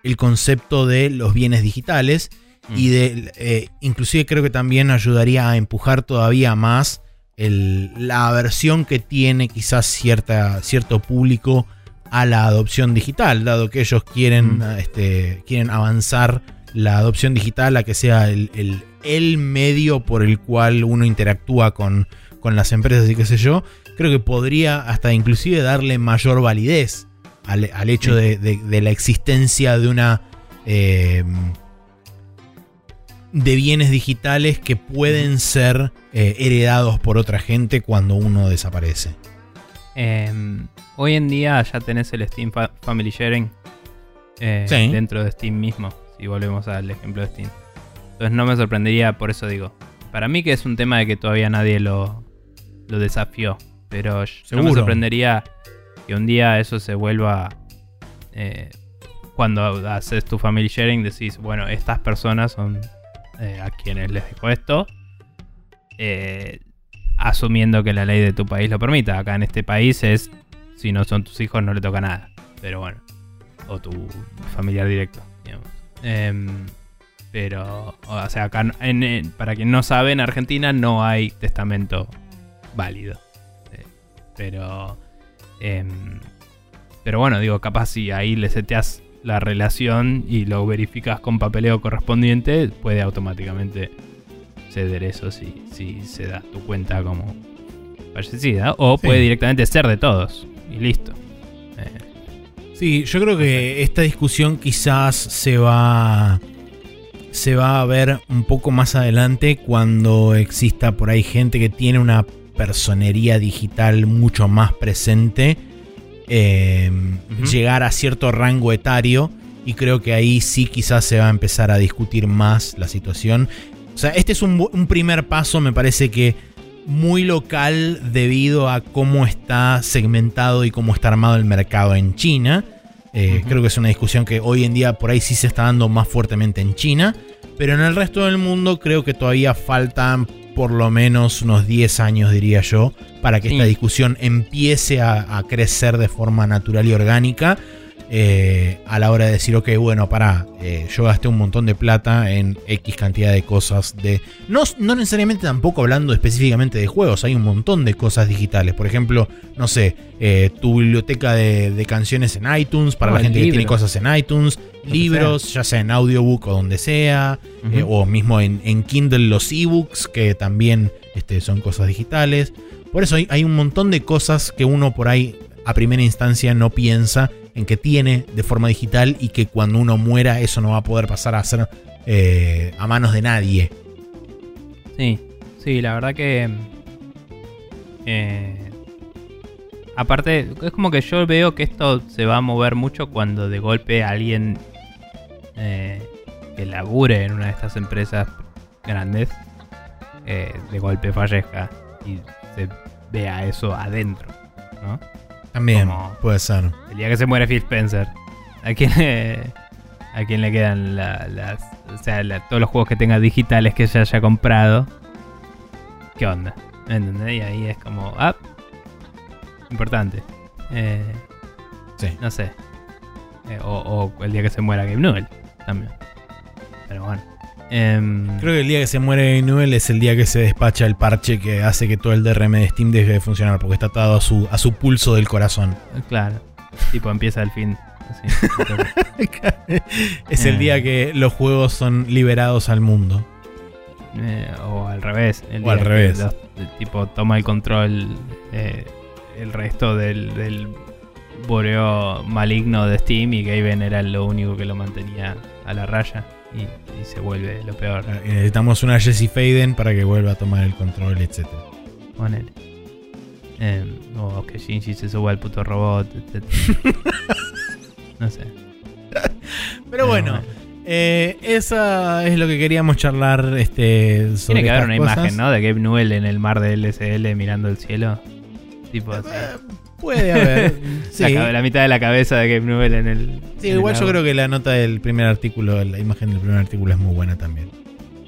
el concepto de los bienes digitales y de, eh, inclusive creo que también ayudaría a empujar todavía más el- la aversión que tiene quizás cierta, cierto público a la adopción digital, dado que ellos quieren, Mm. este, quieren avanzar la adopción digital a que sea el, el- el medio por el cual uno interactúa con, con las empresas y qué sé yo, creo que podría hasta inclusive darle mayor validez al, al hecho Sí. de, de- de la existencia de una... eh, de bienes digitales que pueden ser eh, heredados por otra gente cuando uno desaparece. Em, hoy en día ya tenés el Steam Fa- Family Sharing eh, Sí. dentro de Steam mismo, si volvemos al ejemplo de Steam. Entonces no me sorprendería, por eso digo. Para mí que es un tema de que todavía nadie lo, lo desafió. Pero no me sorprendería que un día eso se vuelva... eh, cuando haces tu family sharing decís, bueno, estas personas son eh, a quienes les dejo esto. eh, asumiendo que la ley de tu país lo permita. Acá en este país es, si no son tus hijos, no le toca nada. Pero bueno, o tu familiar directo. Em, pero, o sea, acá, en- para quien no sabe, en Argentina no hay testamento válido. Eh, pero, em, pero bueno, digo, capaz si ahí le seteas la relación y lo verificas con papeleo correspondiente, puede automáticamente ceder eso si, si se da tu cuenta como fallecida. O Sí. puede directamente ser de todos. Y listo. Eh, Sí, yo creo que esta discusión quizás se va se va a ver un poco más adelante cuando exista por ahí gente que tiene una personería digital mucho más presente, eh, Ujú. llegar a cierto rango etario y creo que ahí sí quizás se va a empezar a discutir más la situación. O sea, este es un, primer paso, me parece que muy local debido a cómo está segmentado y cómo está armado el mercado en China. Eh. Creo que es una discusión que hoy en día por ahí sí se está dando más fuertemente en China. Pero en el resto del mundo creo que todavía faltan por lo menos unos 10 años, diría yo, para que Sí. esta discusión empiece a, a crecer de forma natural y orgánica. Eh, a la hora de decir, ok, bueno, para, eh, yo gasté un montón de plata en X cantidad de cosas. De, no, no necesariamente tampoco hablando específicamente de juegos, hay un montón de cosas digitales. Por ejemplo, no sé, eh, tu biblioteca de, canciones en iTunes, para la gente que tiene cosas en iTunes, libros, ya sea en audiobook o donde sea, o mismo en, Kindle los ebooks, que también este, son cosas digitales. Por eso hay, hay un montón de cosas que uno por ahí a primera instancia no piensa en que tiene de forma digital y que cuando uno muera eso no va a poder pasar a ser eh, a manos de nadie. Sí, sí, la verdad que... Eh, aparte, es como que yo veo que esto se va a mover mucho cuando de golpe alguien eh, que labure en una de estas empresas grandes de golpe fallezca y se vea eso adentro, ¿no? También puede ser. El día que se muere Phil Spencer. ¿A quién le, a quién le quedan las. O sea, todos los juegos que tenga digitales que se haya comprado? ¿Qué onda? ¿Entendés? Y ahí es como. Ah, importante. Eh, sí. No sé. Eh, o, o, el día que se muera Game Newell también. Pero bueno. Em, Creo que el día que se muere Newell es el día que se despacha el parche que hace que todo el DRM de Steam deje de funcionar porque está atado a su, a su pulso del corazón. Claro, tipo empieza el fin. es el día eh. que los juegos son liberados al mundo. Eh, o al revés. o al revés. tipo toma el control eh, el resto del, del boreo maligno de Steam y Gaben era lo único que lo mantenía a la raya y, se vuelve lo peor. Ah, necesitamos una Jesse Faden para que vuelva a tomar el control, etc. Ponele. Eh, o que Shinji se suba al puto robot, etc. no sé. Pero bueno. Eh, esa es lo que queríamos charlar este, sobre Tiene que haber una imagen, ¿no? De Gabe Newell en el mar de LSL mirando el cielo. Tipo así. Eh, Puede haber. la, mitad de la cabeza de Game Newell en el. Sí, igual yo creo que la nota del primer artículo, la imagen del primer artículo es muy buena también.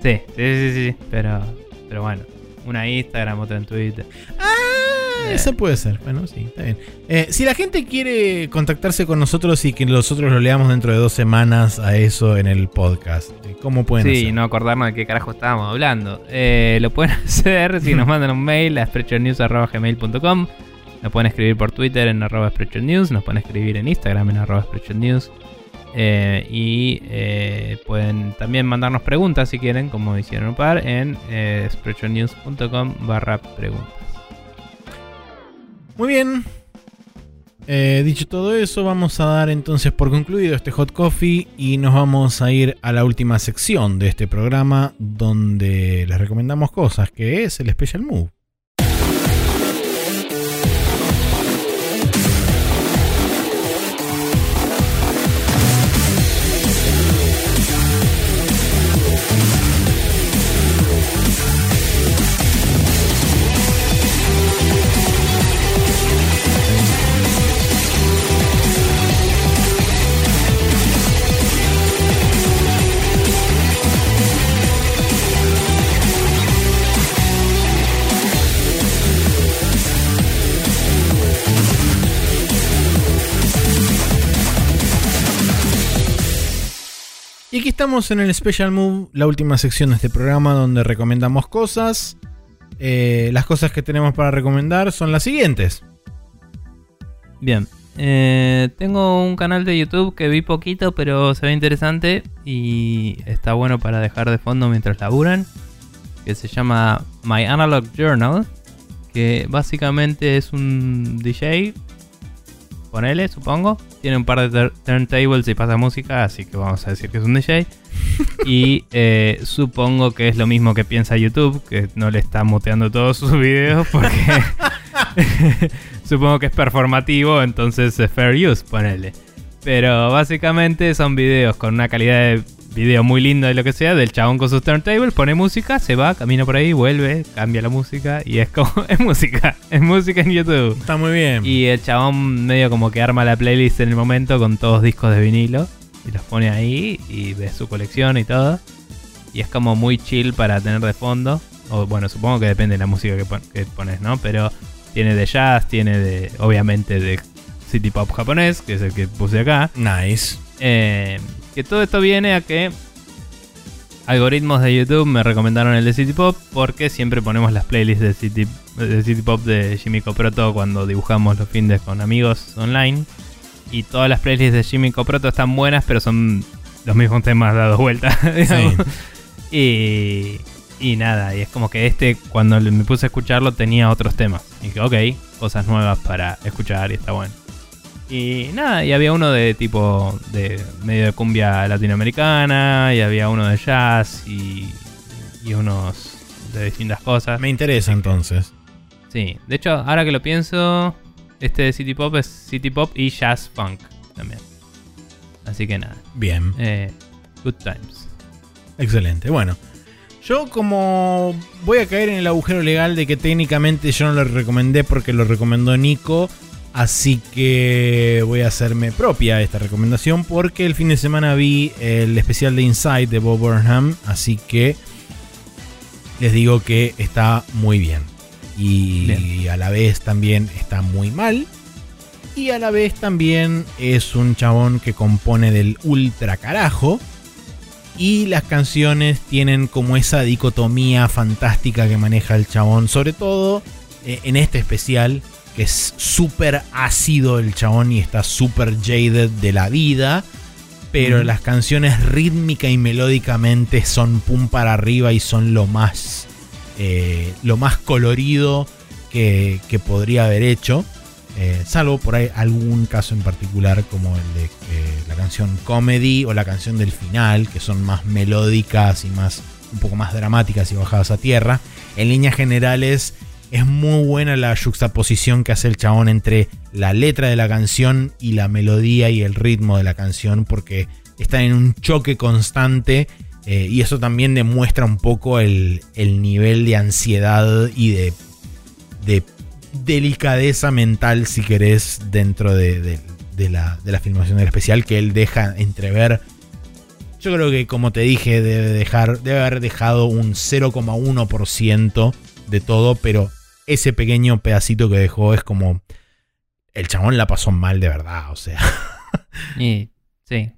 Sí, sí, sí, sí. Pero, pero bueno, una Instagram, otra en Twitter. Ah, eh. Eso puede ser. Bueno, sí, está bien. Eh, si la gente quiere contactarse con nosotros y que nosotros lo leamos dentro de dos semanas a eso en el podcast, ¿cómo pueden sí, no acordarnos de qué carajo estábamos hablando. Eh, lo pueden hacer si nos mandan un mail a sprechonews.gmail.com nos pueden escribir por Twitter en arroba News, nos pueden escribir en Instagram en arroba News. Eh, y eh, pueden también mandarnos preguntas si quieren, como hicieron un par, en eh, barra preguntas. Muy bien. Eh, dicho todo eso, vamos a dar entonces por concluido este hot coffee y nos vamos a ir a la última sección de este programa donde les recomendamos cosas, que es el Special Move. Estamos en el Special Move, la última sección de este programa donde recomendamos cosas. Eh, las cosas que tenemos para recomendar son las siguientes. Bien, eh, tengo un canal de YouTube que vi poquito, pero se ve interesante y está bueno para dejar de fondo mientras laburan. Que se llama My Analog Journal. Que básicamente es un DJ ponele, supongo. Tiene un par de turntables y pasa música, así que vamos a decir que es un DJ. y eh, supongo que es lo mismo que piensa YouTube, que no le está muteando todos sus videos porque supongo que es performativo, entonces es fair use, ponele. Pero básicamente son videos con una calidad de video muy lindo de lo que sea, del chabón con sus turntables, pone música, se va, camina por ahí, vuelve, cambia la música y es como, es música, es música en YouTube. Está muy bien. Y el chabón medio como que arma la playlist en el momento con todos discos de vinilo y los pone ahí y ve su colección y todo. Y es como muy chill para tener de fondo. O bueno, supongo que depende de la música que, que pones, ¿no? Pero tiene de jazz, tiene de, obviamente, de City Pop japonés, que es el que puse acá. Nice. Eh, que todo esto viene a que algoritmos de YouTube me recomendaron el de City Pop porque siempre ponemos las playlists de City, de City Pop de Jimmy Coproto cuando dibujamos los fines con amigos online. Y todas las playlists de Jimmy Coproto están buenas, pero son los mismos temas dados vuelta. digamos. Y, y nada, y es como que este, cuando me puse a escucharlo, tenía otros temas. Y dije, ok, cosas nuevas para escuchar y está bueno. Y nada, y había uno de tipo de medio de cumbia latinoamericana, y había uno de jazz y, y unos de distintas cosas. Me interesa entonces. Sí, de hecho, ahora que lo pienso, este de City Pop es City Pop y Jazz Funk también. Así que nada, Bien. eh, good times. Excelente. Bueno, yo como voy a caer en el agujero legal de que técnicamente yo no lo recomendé porque lo recomendó Nico, así que voy a hacerme propia esta recomendación porque el fin de semana vi el especial de Inside de Bob Burnham, así que les digo que está muy bien. Y Bien. a la vez también está muy mal. Y a la vez también es un chabón que compone del ultra carajo. Y las canciones tienen como esa dicotomía fantástica que maneja el chabón. Sobre todo eh, en este especial, es súper ácido el chabón y está súper jaded de la vida. Pero las canciones rítmica y melódicamente son pum para arriba y son lo más, eh, lo más colorido que, que podría haber hecho. Eh, salvo por ahí algún caso en particular como el de eh, la canción Comedy o la canción del final, que son más melódicas y más un poco más dramáticas y bajadas a tierra. En líneas generales es muy buena la juxtaposición que hace el chabón entre la letra de la canción y la melodía y el ritmo de la canción porque están en un choque constante eh, y eso también demuestra un poco el, el nivel de ansiedad y de, de delicadeza mental, si querés, dentro de, de- la, de la filmación del especial que él deja entrever. Yo creo que, como te dije, debe, dejar, debe haber dejado un 0,1% de todo, pero ese pequeño pedacito que dejó es como. El chabón la pasó mal de verdad, o sea. Y sí,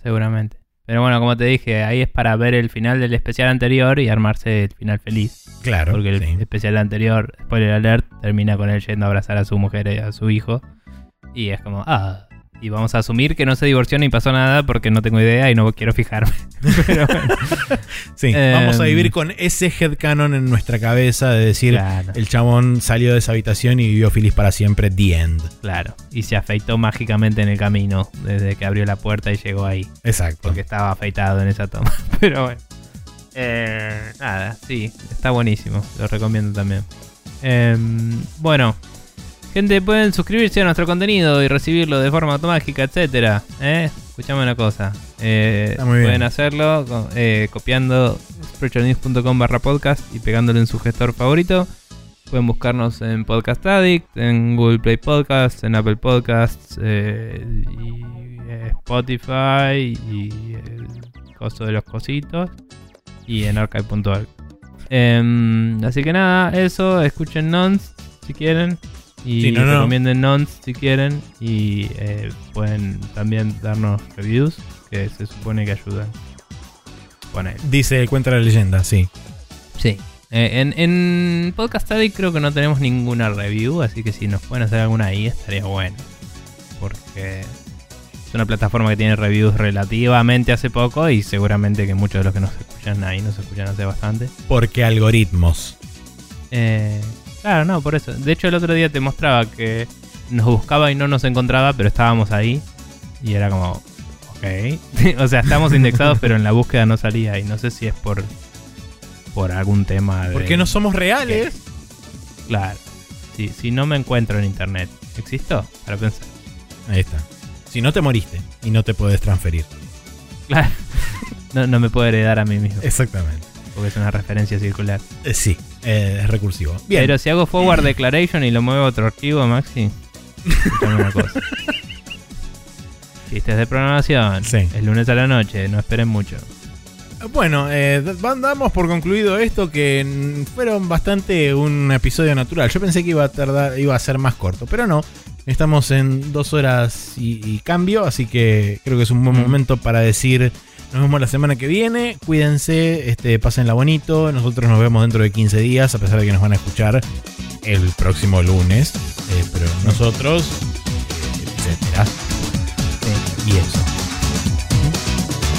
seguramente. Pero bueno, como te dije, ahí es para ver el final del especial anterior y armarse el final feliz. Claro. Porque el sí. especial anterior, spoiler alert, termina con él yendo a abrazar a su mujer y a su hijo. Y es como, ah. Y vamos a asumir que no se divorció ni pasó nada porque no tengo idea y no quiero fijarme. Pero bueno, Sí, Em, vamos a vivir con ese headcanon en nuestra cabeza de decir. claro, El chabón salió de esa habitación y vivió feliz para siempre. The end. claro. Y se afeitó mágicamente en el camino desde que abrió la puerta y llegó ahí. Exacto. porque estaba afeitado en esa toma. Pero bueno. Eh, nada, sí, está buenísimo. Lo recomiendo también. Em, bueno, gente, pueden suscribirse a nuestro contenido y recibirlo de forma automática, etcétera. ¿eh? Escuchame una cosa. Eh, Está muy bien. pueden hacerlo eh, copiando sprechonews.com barra podcast y pegándolo en su gestor favorito. Pueden buscarnos en Podcast Addict, en Google Play Podcasts, en Apple Podcasts, eh, y eh, Spotify y el coso de los cositos y en archive.org. Em, así que nada, eso, escuchen Nons si quieren y Sí, no, no. recomienden Nons si quieren y eh, pueden también darnos reviews que se supone que ayudan. Dice, cuenta la leyenda, sí. Sí. Eh, en, en Podcast Addict creo que no tenemos ninguna review, así que si nos pueden hacer alguna ahí estaría bueno. Porque es una plataforma que tiene reviews relativamente hace poco y seguramente que muchos de los que nos escuchan ahí nos escuchan hace bastante. Porque algoritmos. Eh, claro, no, por eso. De hecho el otro día te mostraba que nos buscaba y no nos encontraba, pero estábamos ahí y era como, ok. o sea, estábamos indexados, pero en la búsqueda no salía y no sé si es por... Por algún tema de... Porque no somos reales. Claro. Si, si no me encuentro en internet, ¿existo? Para pensar. Ahí está. Si no te moriste y no te puedes transferir. Claro. No, no me puedo heredar a mí mismo, Exactamente. porque es una referencia circular. Eh, sí, eh, es recursivo. Bien. Pero si hago forward declaration y lo muevo a otro archivo, Maxi, una cosa. Chistes de programación. Sí. El lunes a la noche, no esperen mucho. Bueno, eh, damos por concluido esto que mm, fueron bastante un episodio natural. Yo pensé que iba a tardar, iba a ser más corto, pero no. Estamos en dos horas y, y cambio, así que creo que es un buen Mm. momento para decir nos vemos la semana que viene. Cuídense, este, pásenla bonito. Nosotros nos vemos dentro de 15 días, a pesar de que nos van a escuchar el próximo lunes. Eh, pero nosotros, etcétera. Y eso.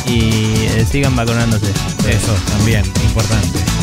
Y eh, sigan vacunándose. Eso también, importante.